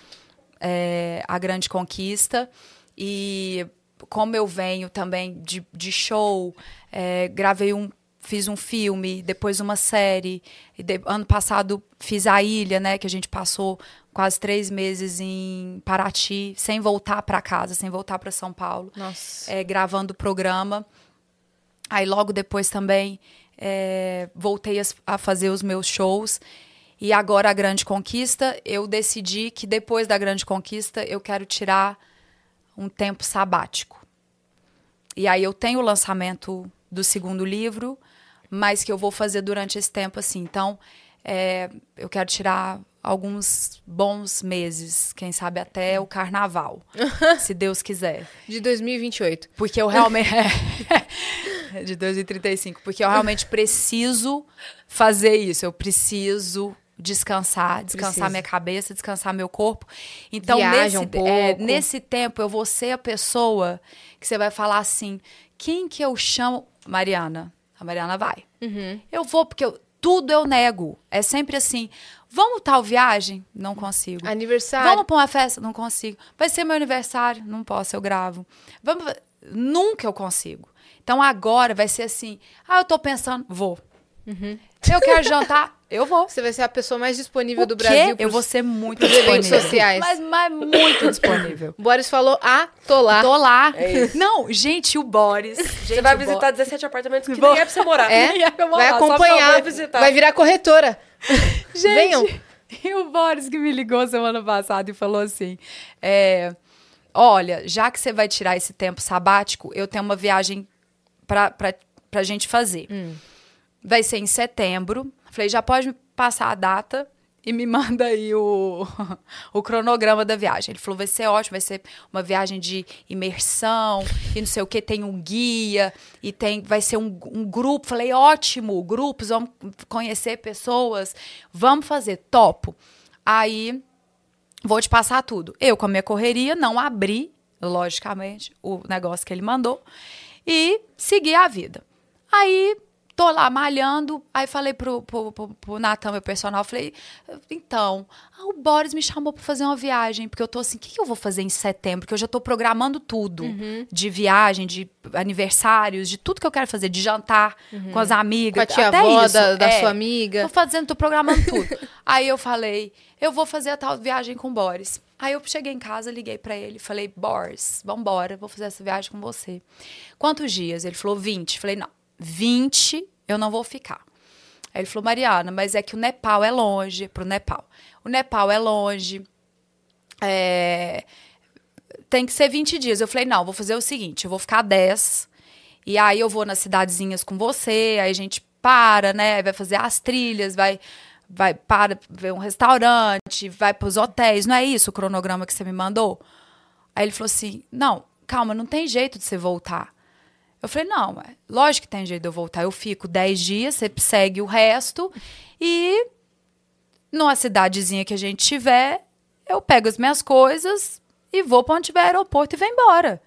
é, à grande conquista. E como eu venho também de, de show, é, gravei um. Fiz um filme, depois uma série. E de- ano passado fiz a ilha, né? Que a gente passou quase três meses em Paraty, sem voltar para casa, sem voltar para São Paulo Nossa. é, gravando o programa. Aí logo depois também é, voltei a, a fazer os meus shows. E agora a Grande Conquista, eu decidi que depois da Grande Conquista eu quero tirar um tempo sabático. E aí eu tenho o lançamento do segundo livro, mas que eu vou fazer durante esse tempo assim. Então, é, eu quero tirar alguns bons meses, quem sabe até o carnaval, se Deus quiser. De 2028. Porque eu realmente. De 2035. Porque eu realmente preciso fazer isso. Eu preciso descansar, descansar Precisa. minha cabeça, descansar meu corpo. Então, Viaja nesse, um é, nesse tempo, eu vou ser a pessoa que você vai falar assim: quem que eu chamo? Mariana. A Mariana vai. Uhum. Eu vou, porque eu- tudo eu nego. É sempre assim: vamos tal viagem? Não consigo. Aniversário. Vamos pra uma festa? Não consigo. Vai ser meu aniversário? Não posso, eu gravo. Vamos... Nunca eu consigo. Então agora vai ser assim: ah, eu tô pensando, vou. Eu quero jantar, eu vou. Você vai ser a pessoa mais disponível O do quê? Brasil. Eu vou ser muito disponível. sociais. Mas, mas muito disponível. O Boris falou, ah, tô lá. Tô lá. É isso. Não, gente, o Boris. Você vai visitar 17 apartamentos que Vou. nem é pra você morar. É? Nem é pra Vai morar, só pra acompanhar. Vai virar corretora. Gente, Venham. E o Boris que me ligou semana passada e falou assim: é, Olha, já que você vai tirar esse tempo sabático, eu tenho uma viagem pra, pra, pra gente fazer. Vai ser em setembro. Falei, já pode me passar a data e me manda aí o, o cronograma da viagem. Ele falou, vai ser ótimo, vai ser uma viagem de imersão e não sei o que, tem um guia e tem, vai ser um, um grupo. Falei, ótimo, grupos, vamos conhecer pessoas, vamos fazer, topo. Aí, vou te passar tudo. Eu, com a minha correria, não abri, logicamente, o negócio que ele mandou e segui a vida. Aí, tô lá malhando, aí falei pro, pro, pro, pro Natan, meu personal, falei, então, ah, o Boris me chamou pra fazer uma viagem, porque eu tô assim, o que, que eu vou fazer em setembro? Porque eu já tô programando tudo, de viagem, de aniversários, de tudo que eu quero fazer, de jantar com as amigas, Com a tia até avó isso. da- da é. sua amiga. Tô fazendo, tô programando tudo. Aí eu falei, eu vou fazer a tal viagem com o Boris. Aí eu cheguei em casa, liguei pra ele, falei, Boris, vambora, vou fazer essa viagem com você. Quantos dias? Ele falou 20. Falei, não, 20 eu não vou ficar. Aí ele falou, Mariana, mas é que o Nepal é longe, pro Nepal. O Nepal é longe, é, tem que ser 20 dias. Eu falei, não, vou fazer o seguinte, eu vou ficar 10, e aí eu vou nas cidadezinhas com você, aí a gente para, né, vai fazer as trilhas, vai vai para ver um restaurante, vai para os hotéis, não é isso o cronograma que você me mandou? Aí ele falou assim, não, calma, não tem jeito de você voltar. Eu falei, não, é, lógico que tem jeito de eu voltar. Eu fico 10 dias, você segue o resto e numa cidadezinha que a gente tiver, eu pego as minhas coisas e vou para onde tiver aeroporto e vem embora.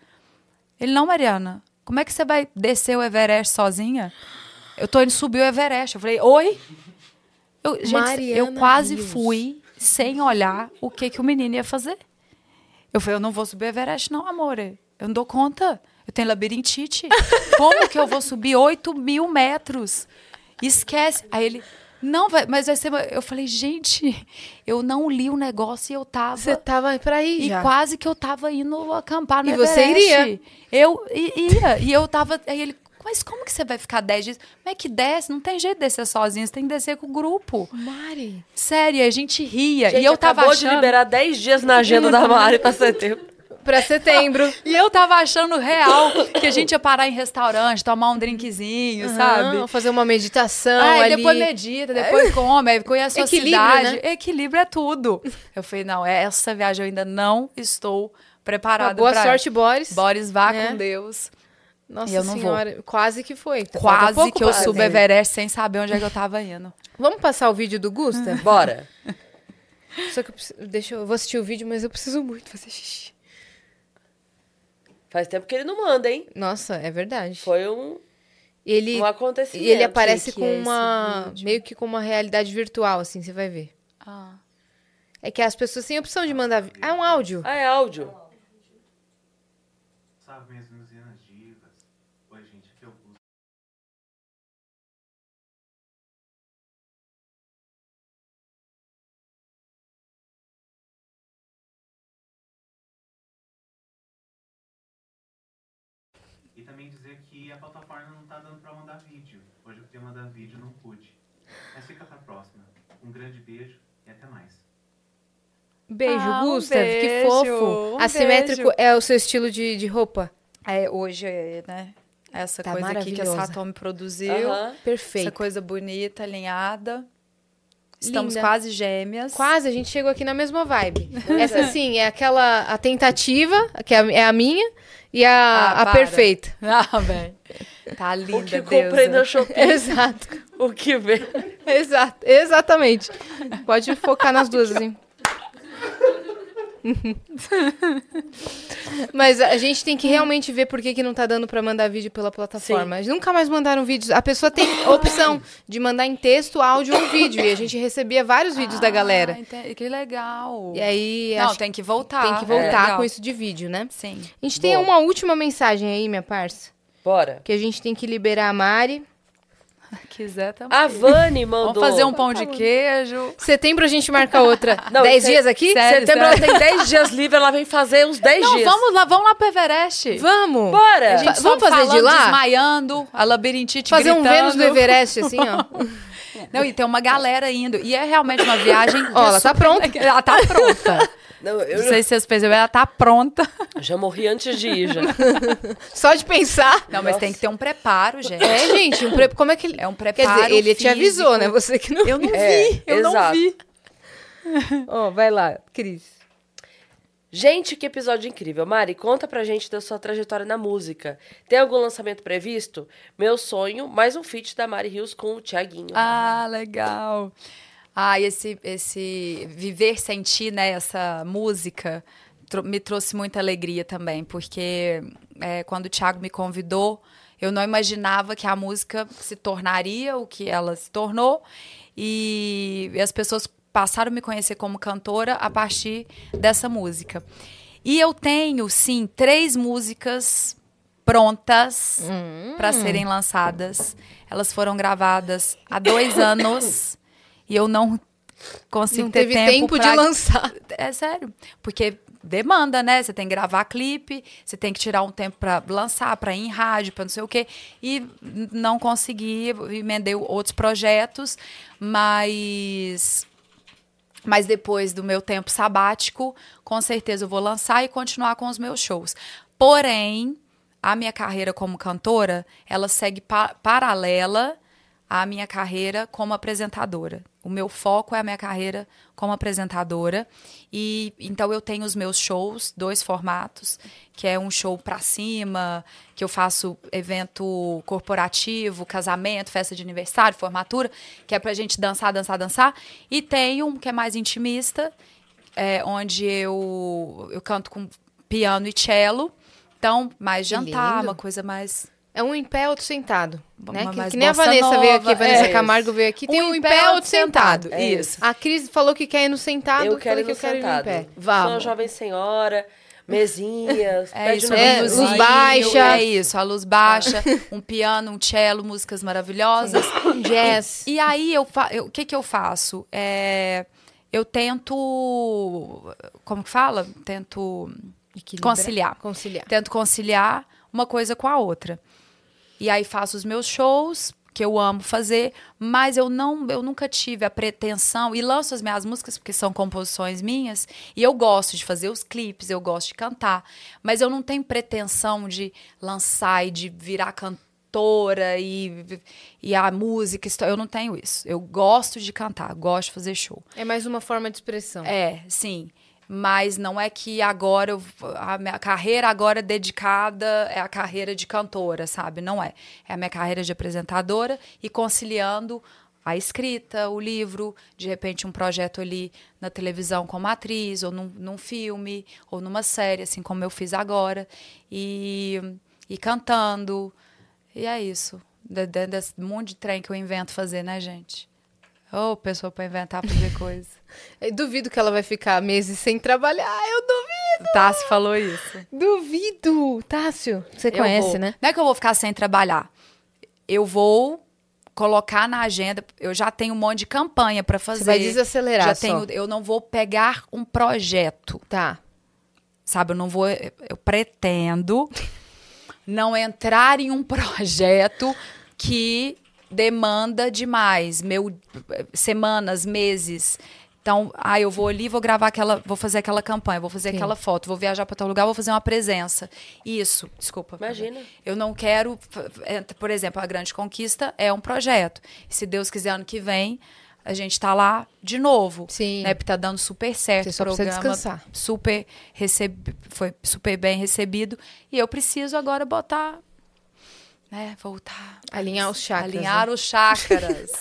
Ele, não, Mariana, como é que você vai descer o Everest sozinha? Eu tô indo subir o Everest. Eu falei, oi? Eu, gente, eu quase Rios. fui sem olhar o que, que o menino ia fazer. Eu falei, eu não vou subir o Everest, não, amor. Eu não dou conta. Eu tenho labirintite. Como que eu vou subir 8 mil metros? Esquece. Aí ele, não, vai, mas vai ser. Eu falei, gente, eu não li o negócio e eu tava. Você tava pra ir E já. quase que eu tava indo acampar no E você Everest. iria? Eu i- ia. E eu tava. Aí ele, mas como que você vai ficar 10 dias? Como é que desce? Não tem jeito de descer sozinho, você tem que descer com o grupo. Mari. Sério, a gente ria. Gente, e eu tava acabou achando. de liberar 10 dias na agenda da Mari pra setembro. pra setembro. E eu tava achando real que a gente ia parar em restaurante, tomar um drinkzinho, sabe? Aham, fazer uma meditação Aí ali. depois medita, depois come, aí conhece a sua Equilíbrio, cidade. né? Equilíbrio é tudo. Eu falei, não, essa viagem eu ainda não estou preparada Uma boa pra sorte, Boris. Boris, vá né? com Deus. Nossa eu não vou. senhora, quase que foi. Falta Quase pouco que eu pra- subo Everest sem saber onde é que eu tava indo. Vamos passar o vídeo do Gusta? Bora. Só que eu preciso, deixa eu, eu vou assistir o vídeo, mas eu preciso muito fazer xixi. Faz tempo que ele não manda, hein? Nossa, é verdade. Foi um, Ele um acontecimento. e ele aparece que com é uma meio que com uma realidade virtual, assim, você vai ver. Ah. É que as pessoas têm a opção de mandar. Ah, é um áudio. Ah, é áudio. Que a plataforma não tá dando pra mandar vídeo. Hoje eu queria mandar vídeo, não pude. Mas fica pra próxima. Um grande beijo e até mais. Beijo, Ah, um Gustav. que beijo, fofo. um Assimétrico beijo. é o seu estilo de, de roupa? É, hoje, é, né? Essa Tá coisa aqui que a. Satome produziu. Perfeito. Essa coisa bonita, alinhada. Estamos Linda. quase gêmeas. Quase, a gente chegou aqui na mesma vibe. Essa sim, é aquela a tentativa, que é a, é minha, e a, Ah, a para. perfeita. Ah, velho. Tá O linda, que comprei no. Shopee. Exato. o que vem. Exato, exatamente. Pode focar nas duas, assim. Mas a gente tem que realmente ver por que, que não tá dando pra mandar vídeo pela plataforma. Eles nunca mais mandaram vídeos. A pessoa tem a opção de mandar em texto, áudio ou vídeo. E a gente recebia vários vídeos da galera. Ah, ente- que legal. E aí Não, tem que voltar. tem que É voltar legal. com isso de vídeo, né? Sim. A gente tem Boa. uma última mensagem aí, minha parça. Bora. Que a gente tem que liberar a Mari. quiser também. A Vani mandou. Vamos fazer um pão de queijo. Setembro a gente marca outra. Não, Dez dias aqui? sério, Setembro ela tem 10 dias livre, ela vem fazer uns 10 Não, dias. vamos lá, vamos lá pro Everest. Vamos! Bora! A gente vamos fazer de falando, lá? desmaiando, a labirintite Fazer um gritando. Vênus do Everest, assim, ó. Não, e tem uma galera indo. E é realmente uma viagem... Ó, ela tá pronta. Ela tá pronta. Não, eu Não sei se vocês perceberam, ela tá pronta. já morri antes de ir, já. Só de pensar. Não, mas tem que ter um preparo, gente. É, gente, um pre... como é que ele. É um Quer preparo dizer, ele te físico. avisou, né? Você que não. Eu não É, vi, eu não exato. vi. Ó, vai lá, Cris. Gente, que episódio incrível. Mari, conta pra gente da sua trajetória na música. Tem algum lançamento previsto? Meu sonho, mais um feat da Mari Rios com o Thiaguinho. Ah, legal. Ah, esse, esse viver sentir, né, essa música me trouxe muita alegria também, porque é, quando o Thiago me convidou, eu não imaginava que a música se tornaria o que ela se tornou e, e as pessoas passaram a me conhecer como cantora a partir dessa música. E eu tenho, sim, três músicas prontas para serem lançadas. Elas foram gravadas há dois anos e eu não consigo Não ter teve tempo, tempo, de pra- lançar. É sério, porque demanda, né? Você tem que gravar clipe, você tem que tirar um tempo para lançar, para ir em rádio, para não sei o quê. E não consegui, emendei outros projetos, mas mas depois do meu tempo sabático, com certeza eu vou lançar e continuar com os meus shows. Porém, a minha carreira como cantora, ela segue pa- paralela à minha carreira como apresentadora. O meu foco é a minha carreira como apresentadora e então eu tenho os meus shows, dois formatos, que é um show pra cima, que eu faço evento corporativo, casamento, festa de aniversário, formatura, que é pra gente dançar, dançar, dançar, e tem um que é mais intimista, é, onde eu, eu canto com piano e cello. Então, mais jantar, uma coisa mais. É um em pé, outro sentado. Né? Uma Que, que nem a Vanessa veio aqui, nova, Vanessa é Camargo veio aqui. Tem um, em pé, outro sentado. É Isso. A Cris falou que quer ir no sentado. eu quero falei ir que no eu quero sentado. ir em pé. Sou uma Vamos. jovem senhora, mesinhas, É isso, um É, luz baixa. É isso, a luz baixa, um piano, um cello, músicas maravilhosas. Um jazz. E aí, eu fa- eu- o que, que eu faço? É, eu tento. Como que fala? Tento Equilibrar. conciliar. Conciliar. Tento conciliar uma coisa com a outra. E aí faço os meus shows, porque eu amo fazer, mas eu não, eu nunca tive a pretensão e lanço as minhas músicas porque são composições minhas e eu gosto de fazer os clipes, eu gosto de cantar, mas eu não tenho pretensão de lançar e de virar cantora e, e a música, eu não tenho isso. Eu gosto de cantar, gosto de fazer show. É mais uma forma de expressão. É, sim. Mas não é que agora eu, a minha carreira agora dedicada é a carreira de cantora, sabe? Não é. É a minha carreira de apresentadora e conciliando a escrita, o livro, de repente um projeto ali na televisão como atriz, ou num, num filme, ou numa série, assim como eu fiz agora. E, e cantando. E é isso. De- de- Desse monte de trem que eu invento fazer, né, gente? Ô, pessoa pra inventar fazer coisa. Eu duvido que ela vai ficar meses sem trabalhar. Eu duvido. Tassi falou isso. Duvido. Tássio, você Eu conhece, vou- né? Não é que eu vou ficar sem trabalhar. Eu vou colocar na agenda. Eu já tenho um monte de campanha pra fazer. Você vai desacelerar Já só. tenho. Eu não vou pegar um projeto, Tá. sabe? Eu não vou. Eu pretendo não entrar em um projeto que demanda demais, meu semanas, meses. Então, ah, eu vou ali, vou gravar aquela, vou fazer aquela campanha, vou fazer Sim. aquela foto, vou viajar para tal lugar, vou fazer uma presença. Isso, desculpa. Imagina. Eu não quero, é, por exemplo, a Grande Conquista é um projeto. Se Deus quiser ano que vem, a gente tá lá de novo. Sim. Né, porque tá dando super certo Você o programa. descansar. Super receb... foi super bem recebido e eu preciso agora botar né, voltar Alinhar os chakras. alinhar né? os chakras.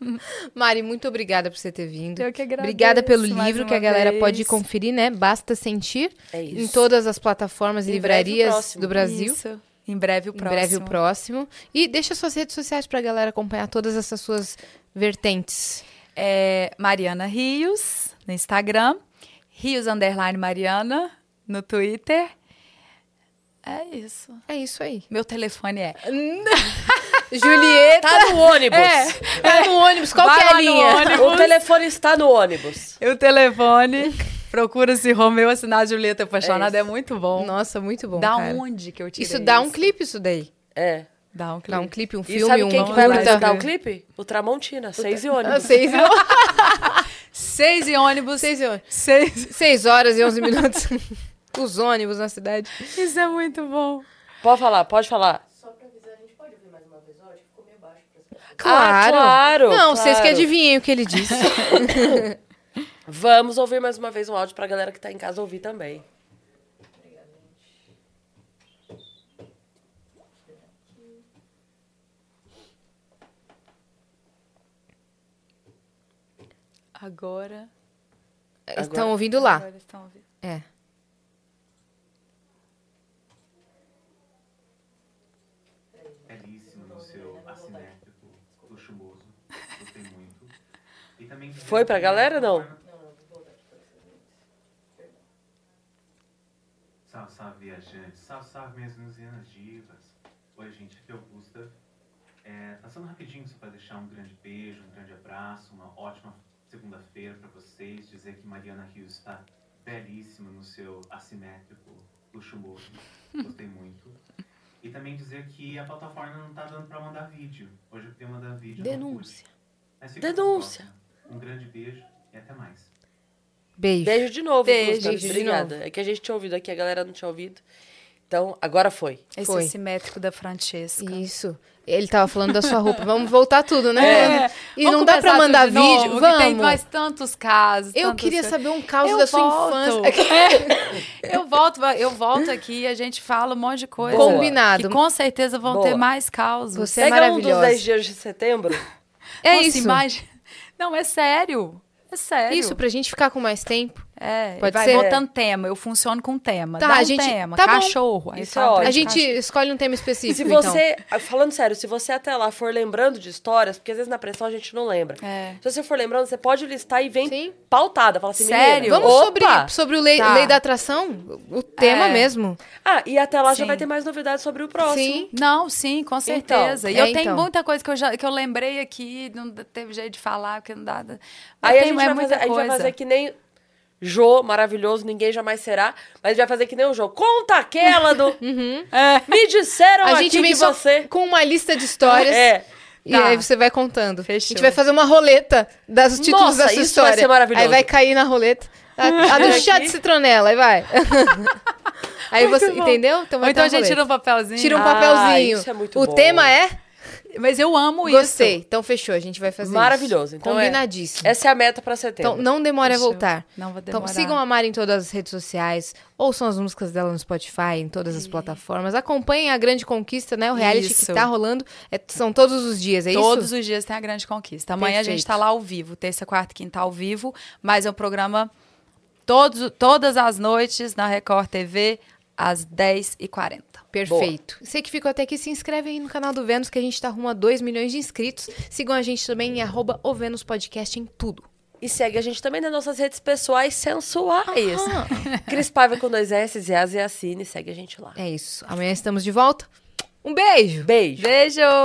Mari, muito obrigada por você ter vindo. Eu que agradeço Obrigada pelo livro que a galera vez. pode conferir, né? Basta sentir. É isso. Em todas as plataformas e Em livrarias do Brasil. Isso. Em breve o Em próximo. breve o próximo. E deixa suas redes sociais pra galera acompanhar todas essas suas vertentes. É Mariana Rios no Instagram, Rios underline Mariana no Twitter. É isso. É isso aí. Meu telefone é. Julieta. Tá no ônibus. Tá no ônibus. Qual Vai que é a linha? ônibus. O telefone está no ônibus. O telefone. Procura-se Romeu assinar Julieta Apaixonada. É É, muito bom. Nossa, muito bom, da cara. onde que eu tirei Isso dá um clipe, isso daí. É. Dá um clipe. Dá um clipe, um E filme, sabe um quem que vai apresentar o clipe? O Tramontina, seis e Ah, ônibus. Seis, Seis e ônibus. seis, Seis. seis horas e onze minutos. Os ônibus na cidade. Isso é muito bom. Pode falar, pode falar. Claro. Ah, claro, Não, vocês que claro. adivinhem o que ele disse. Vamos ouvir mais uma vez um áudio pra galera que tá em casa ouvir também. Agora. Estão ouvindo lá. Agora estão ouvindo. É. Belíssimo no seu assimétrico, luxuoso. Gostei muito. E também Foi pra galera, não? Salve, salve, viajantes. Salve, salve, minhas museanas divas. Oi, gente, aqui é Augusta. É, passando rapidinho só para deixar um grande beijo, um grande abraço, uma ótima segunda-feira para vocês. Dizer que Mariana Rios está belíssima no seu assimétrico luxuoso. Gostei muito. E também dizer que a plataforma não tá dando para mandar vídeo. Hoje eu queria mandar vídeo. Denúncia. Denúncia. Um grande beijo e até mais. Beijo. Beijo de novo, Beijo, de Obrigada. É que a gente tinha ouvido aqui, a galera não tinha ouvido. Então, agora foi. Esse Foi. assimétrico da Francesca. Isso. Ele tava falando da sua roupa. Vamos voltar tudo, né? É. E Vamos não dá pra mandar de novo, vídeo? que Tem Vamos. mais tantos casos. Eu tantas queria coisas. saber um caos Eu da sua volto. infância. Eu volto, eu volto aqui e a gente fala um monte de coisa. Combinado. Que com certeza vão Boa. ter mais causos. Você é Pega um dos maravilhosa. 10 dias de setembro. É Nossa, isso. imagem- Não, é sério. É sério. Isso, pra gente ficar com mais tempo. É, Pode vai ser? botando tema. Eu funciono com tema. Tá, Dá a um gente- tema. tá cachorro. Isso é ótimo. A gente cachorro. escolhe um tema E específico, se então. você, falando sério, se você até lá for lembrando de histórias, porque às vezes na pressão a gente não lembra. É. Se você for lembrando, você pode listar e vem Sim. pautada. Fala assim, Sério? Vamos opa! sobre, sobre o lei, Tá. lei da atração? O tema É. mesmo. Ah, e até lá já Sim. vai ter mais novidades sobre o próximo. Sim. Não, sim, com certeza. e é, eu tenho então. muita coisa que eu, já, que eu lembrei aqui, não teve jeito de falar, porque não dá. Aí a gente, é vai fazer, a gente vai fazer que nem Jô, maravilhoso, ninguém jamais será. Mas a gente vai fazer que nem o Jô. Conta aquela do. Me disseram Uhum. A aqui gente vem que você. com uma lista de histórias. É. E Tá. aí você vai contando. A Fechou. gente vai fazer uma roleta das títulos Nossa, da sua isso vai história. ser maravilhoso. Aí vai cair na roleta. A, a do chá de citronela, aí vai. aí você, Muito bom. entendeu? Então Ou vai então a gente roleta. tira um papelzinho. Tira um Ah, papelzinho. isso é muito o bom. tema é? Mas eu amo Gostei. isso. Então fechou, a gente vai fazer Maravilhoso. Então é- Combinadíssimo. Essa é a meta pra setembro. Então não demore a Fechou. voltar. Não vou Então demorar. sigam a Mari em todas as redes sociais, ouçam as músicas dela no Spotify, em todas as plataformas. Acompanhem a Grande Conquista, né? O reality Isso. que tá rolando. É- são todos os dias, é Todos isso? os dias tem a grande conquista. Amanhã a gente Perfeito. tá lá ao vivo, terça, quarta e quinta ao vivo, mas é um programa todos, todas as noites na Record TV, às 10h40. Perfeito. Você que ficou até aqui, se inscreve aí no canal do Vênus, que a gente tá rumo a 2 milhões de inscritos. Sigam a gente também em arroba o Vênus Podcast em tudo. E segue a gente também nas nossas redes pessoais sensuais. Cris Paiva com dois S, e As e Assine. Segue a gente lá. É isso. Amanhã estamos de volta. Um beijo! Beijo. Beijo!